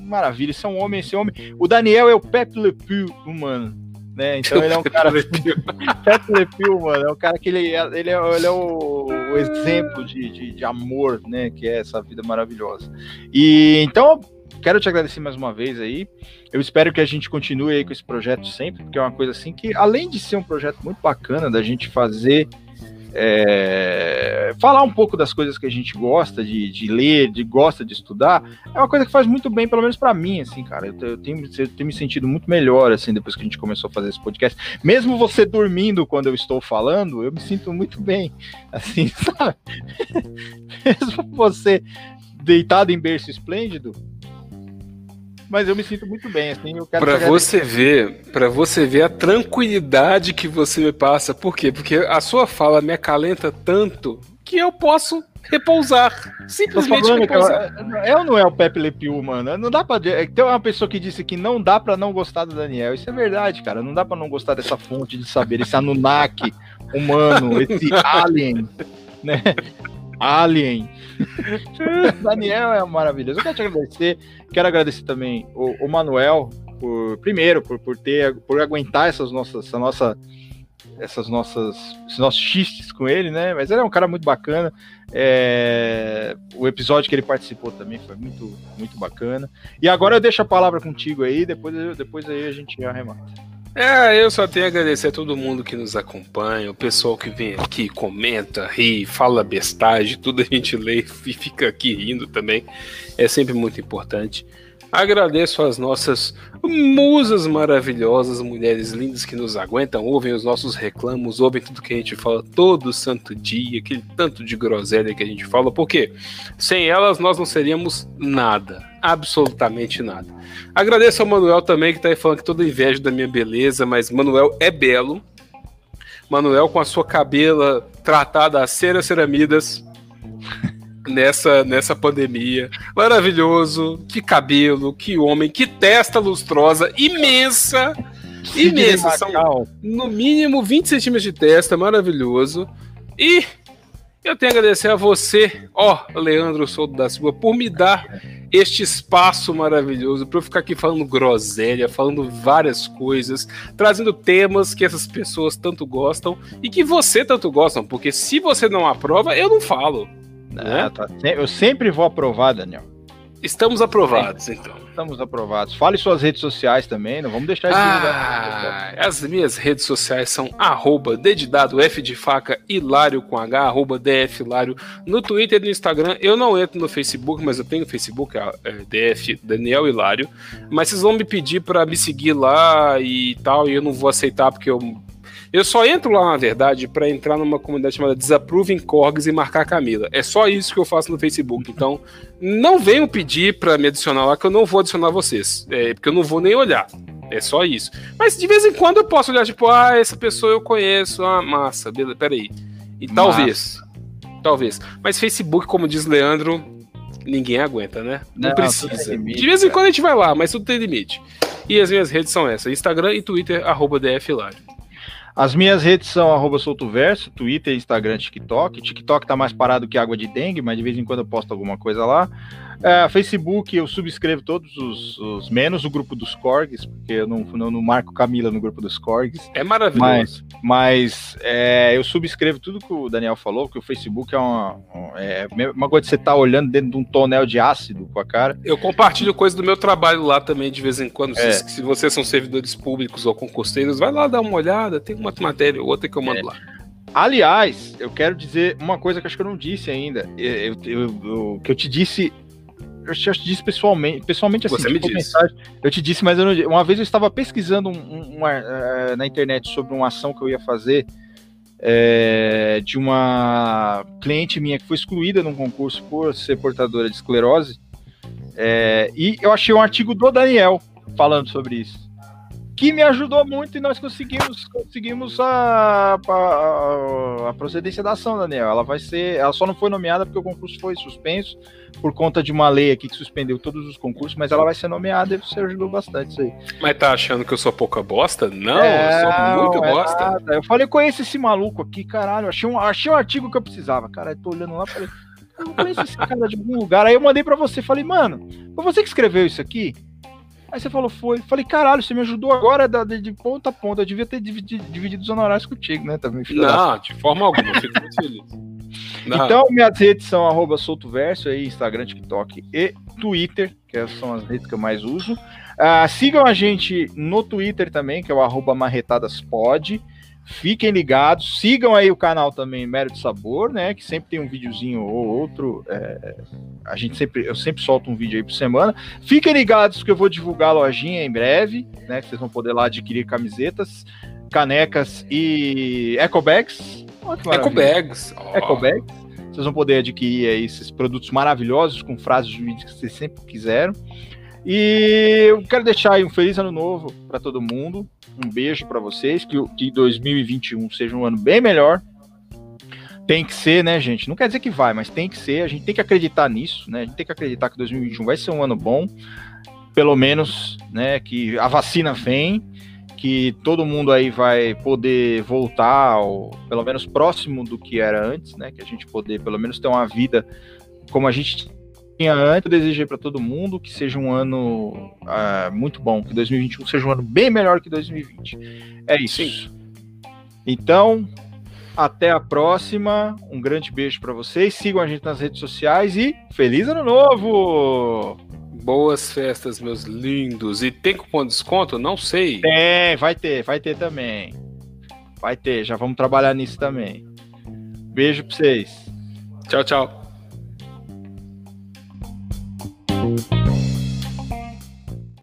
maravilha. Isso é um homem, esse homem. O Daniel é o Pepe Le Pew humano né? Então ele é um cara. Pepe Le Pew, mano, é um cara que ele, é, ele é, ele é o, exemplo de, de, de, amor, né? Que é essa vida maravilhosa. E então, quero te agradecer mais uma vez aí. Eu espero que a gente continue aí com esse projeto sempre, porque é uma coisa assim que, além de ser um projeto muito bacana da gente fazer é, falar um pouco das coisas que a gente gosta de, de, ler, de gosta de estudar, é uma coisa que faz muito bem, pelo menos para mim, assim, cara. Eu, eu, tenho, eu, tenho, me sentido muito melhor, assim, depois que a gente começou a fazer esse podcast. Mesmo você dormindo quando eu estou falando, eu me sinto muito bem, assim, sabe? Mesmo você deitado em berço esplêndido, mas eu me sinto muito bem, assim, eu quero Para você ver, para você ver a tranquilidade que você me passa. Por quê? Porque a sua fala me acalenta tanto que eu posso repousar. Simplesmente repousar. Eu, não é o Pepe Le Pew, mano. Não dá pra. Tem uma pessoa que disse que não dá para não gostar do Daniel. Isso é verdade, cara. Não dá para não gostar dessa fonte de saber, esse Anunnaki humano, esse alien, né? Alien. Daniel é maravilhoso. Eu quero te agradecer. Quero agradecer também o, o Manuel por primeiro por, por ter por aguentar essas nossas essa nossa essas nossas esses nossos xistes com ele, né? Mas ele é um cara muito bacana. É... O episódio que ele participou também foi muito muito bacana. E agora eu deixo a palavra contigo aí. Depois depois aí a gente arremata. É, eu só tenho a agradecer a todo mundo que nos acompanha, o pessoal que vem aqui, comenta, ri, fala bestagem, tudo a gente lê e fica aqui rindo também. É sempre muito importante. Agradeço às nossas musas maravilhosas, mulheres lindas que nos aguentam, ouvem os nossos reclamos, ouvem tudo que a gente fala todo santo dia, aquele tanto de groselha que a gente fala, porque sem elas nós não seríamos nada, absolutamente nada. Agradeço ao Manuel também, que tá aí falando que toda inveja da minha beleza, mas Manuel é belo. Manuel com a sua cabela tratada a cera ceramidas nessa, nessa pandemia. Maravilhoso, que cabelo, que homem, que testa lustrosa, imensa. imensa. São no mínimo 20 centímetros de testa, maravilhoso. E eu tenho a agradecer a você, ó, Leandro Souto da Silva, por me dar este espaço maravilhoso para eu ficar aqui falando groselha, falando várias coisas, trazendo temas que essas pessoas tanto gostam e que você tanto gosta, porque se você não aprova, eu não falo. Né? Tá, eu sempre vou aprovar, Daniel. Estamos aprovados, então. Estamos aprovados. Fale suas redes sociais também, não vamos deixar de ah, As minhas redes sociais são arroba dedidado F de faca Hilário com H, arroba DF Hilário. No Twitter e no Instagram, eu não entro no Facebook, mas eu tenho Facebook, é, DF Daniel Hilário. Mas vocês vão me pedir para me seguir lá e tal, e eu não vou aceitar porque eu eu só entro lá, na verdade, para entrar numa comunidade chamada Desapproving Corgs e marcar a Camila. É só isso que eu faço no Facebook. Então, não venham pedir para me adicionar lá, que eu não vou adicionar vocês. É, porque eu não vou nem olhar. É só isso. Mas de vez em quando eu posso olhar, tipo, ah, essa pessoa eu conheço, ah, massa, beleza, peraí. E massa. talvez. Talvez. Mas Facebook, como diz Leandro, ninguém aguenta, né? Não, não precisa. Limite, de vez em quando a gente vai lá, mas tudo tem limite. E as minhas redes são essas: Instagram e Twitter, arroba DFLário. As minhas redes são arroba soltoverso, Twitter, Instagram, TikTok. TikTok tá mais parado que água de dengue, mas de vez em quando eu posto alguma coisa lá. É, Facebook, eu subscrevo todos os, os, menos o grupo dos Corgs, porque eu não, não, não, marco Camila no grupo dos Corgs. É maravilhoso. Mas, mas é, eu subscrevo tudo que o Daniel falou, que o Facebook é uma, é uma coisa de você estar tá olhando dentro de um tonel de ácido com a cara. Eu compartilho coisas do meu trabalho lá também de vez em quando. É. Se, se, vocês são servidores públicos ou concurseiros, vai lá dar uma olhada, tem uma matéria ou outra que eu mando é. lá. Aliás, eu quero dizer uma coisa que acho que eu não disse ainda. Eu, eu, eu, que eu te disse eu te disse pessoalmente, pessoalmente assim, Você me disse. Mensagem, eu te disse, mas eu uma vez eu estava pesquisando um, uma, uh, na internet sobre uma ação que eu ia fazer é, de uma cliente minha que foi excluída num concurso por ser portadora de esclerose. É, e eu achei um artigo do Daniel falando sobre isso que me ajudou muito e nós conseguimos conseguimos a, a, a, procedência da ação, Daniel. Ela vai ser, ela só não foi nomeada porque o concurso foi suspenso por conta de uma lei aqui que suspendeu todos os concursos, mas ela vai ser nomeada e você ajudou bastante isso aí. Mas tá achando que eu sou pouca bosta? Não, é, eu sou muito é bosta. Nada. Eu falei, conheço esse maluco aqui, caralho. Achei um, achei um artigo que eu precisava, cara. Eu tô olhando lá, falei, eu conheço esse cara de algum lugar. Aí eu mandei para você, falei, mano, foi você que escreveu isso aqui? Aí você falou, foi. Falei, caralho, você me ajudou agora de, de ponta a ponta. Eu devia ter dividido, dividido os honorários contigo, né? Também, Não, de forma alguma, eu fico muito feliz. Não. Então, minhas redes são arroba soltoverso aí, Instagram, TikTok e Twitter, que são as redes que eu mais uso. Uh, sigam a gente no Twitter também, que é o arroba marretadaspod. Fiquem ligados, sigam aí o canal também Mérito Sabor, né? Que sempre tem um videozinho ou outro. É, a gente sempre, eu sempre solto um vídeo aí por semana. Fiquem ligados que eu vou divulgar a lojinha em breve, né? Que vocês vão poder lá adquirir camisetas, canecas e ecobags. Ecobags. Oh. Ecobags. Vocês vão poder adquirir aí esses produtos maravilhosos com frases jurídicas que vocês sempre quiseram. E eu quero deixar aí um feliz ano novo para todo mundo. Um beijo para vocês. Que, que 2021 seja um ano bem melhor. Tem que ser, né, gente? Não quer dizer que vai, mas tem que ser. A gente tem que acreditar nisso, né? A gente tem que acreditar que 2021 vai ser um ano bom. Pelo menos, né? Que a vacina vem, que todo mundo aí vai poder voltar, ao, pelo menos próximo do que era antes, né? Que a gente poder, pelo menos, ter uma vida como a gente tinha antes, eu desejei para todo mundo que seja um ano uh, muito bom, que 2021 seja um ano bem melhor que 2020. É isso. Sim. Então, até a próxima. Um grande beijo para vocês. Sigam a gente nas redes sociais e feliz ano novo! Boas festas, meus lindos. E tem cupom de desconto? Não sei. Tem, vai ter, vai ter também. Vai ter, já vamos trabalhar nisso também. Beijo para vocês. Tchau, tchau.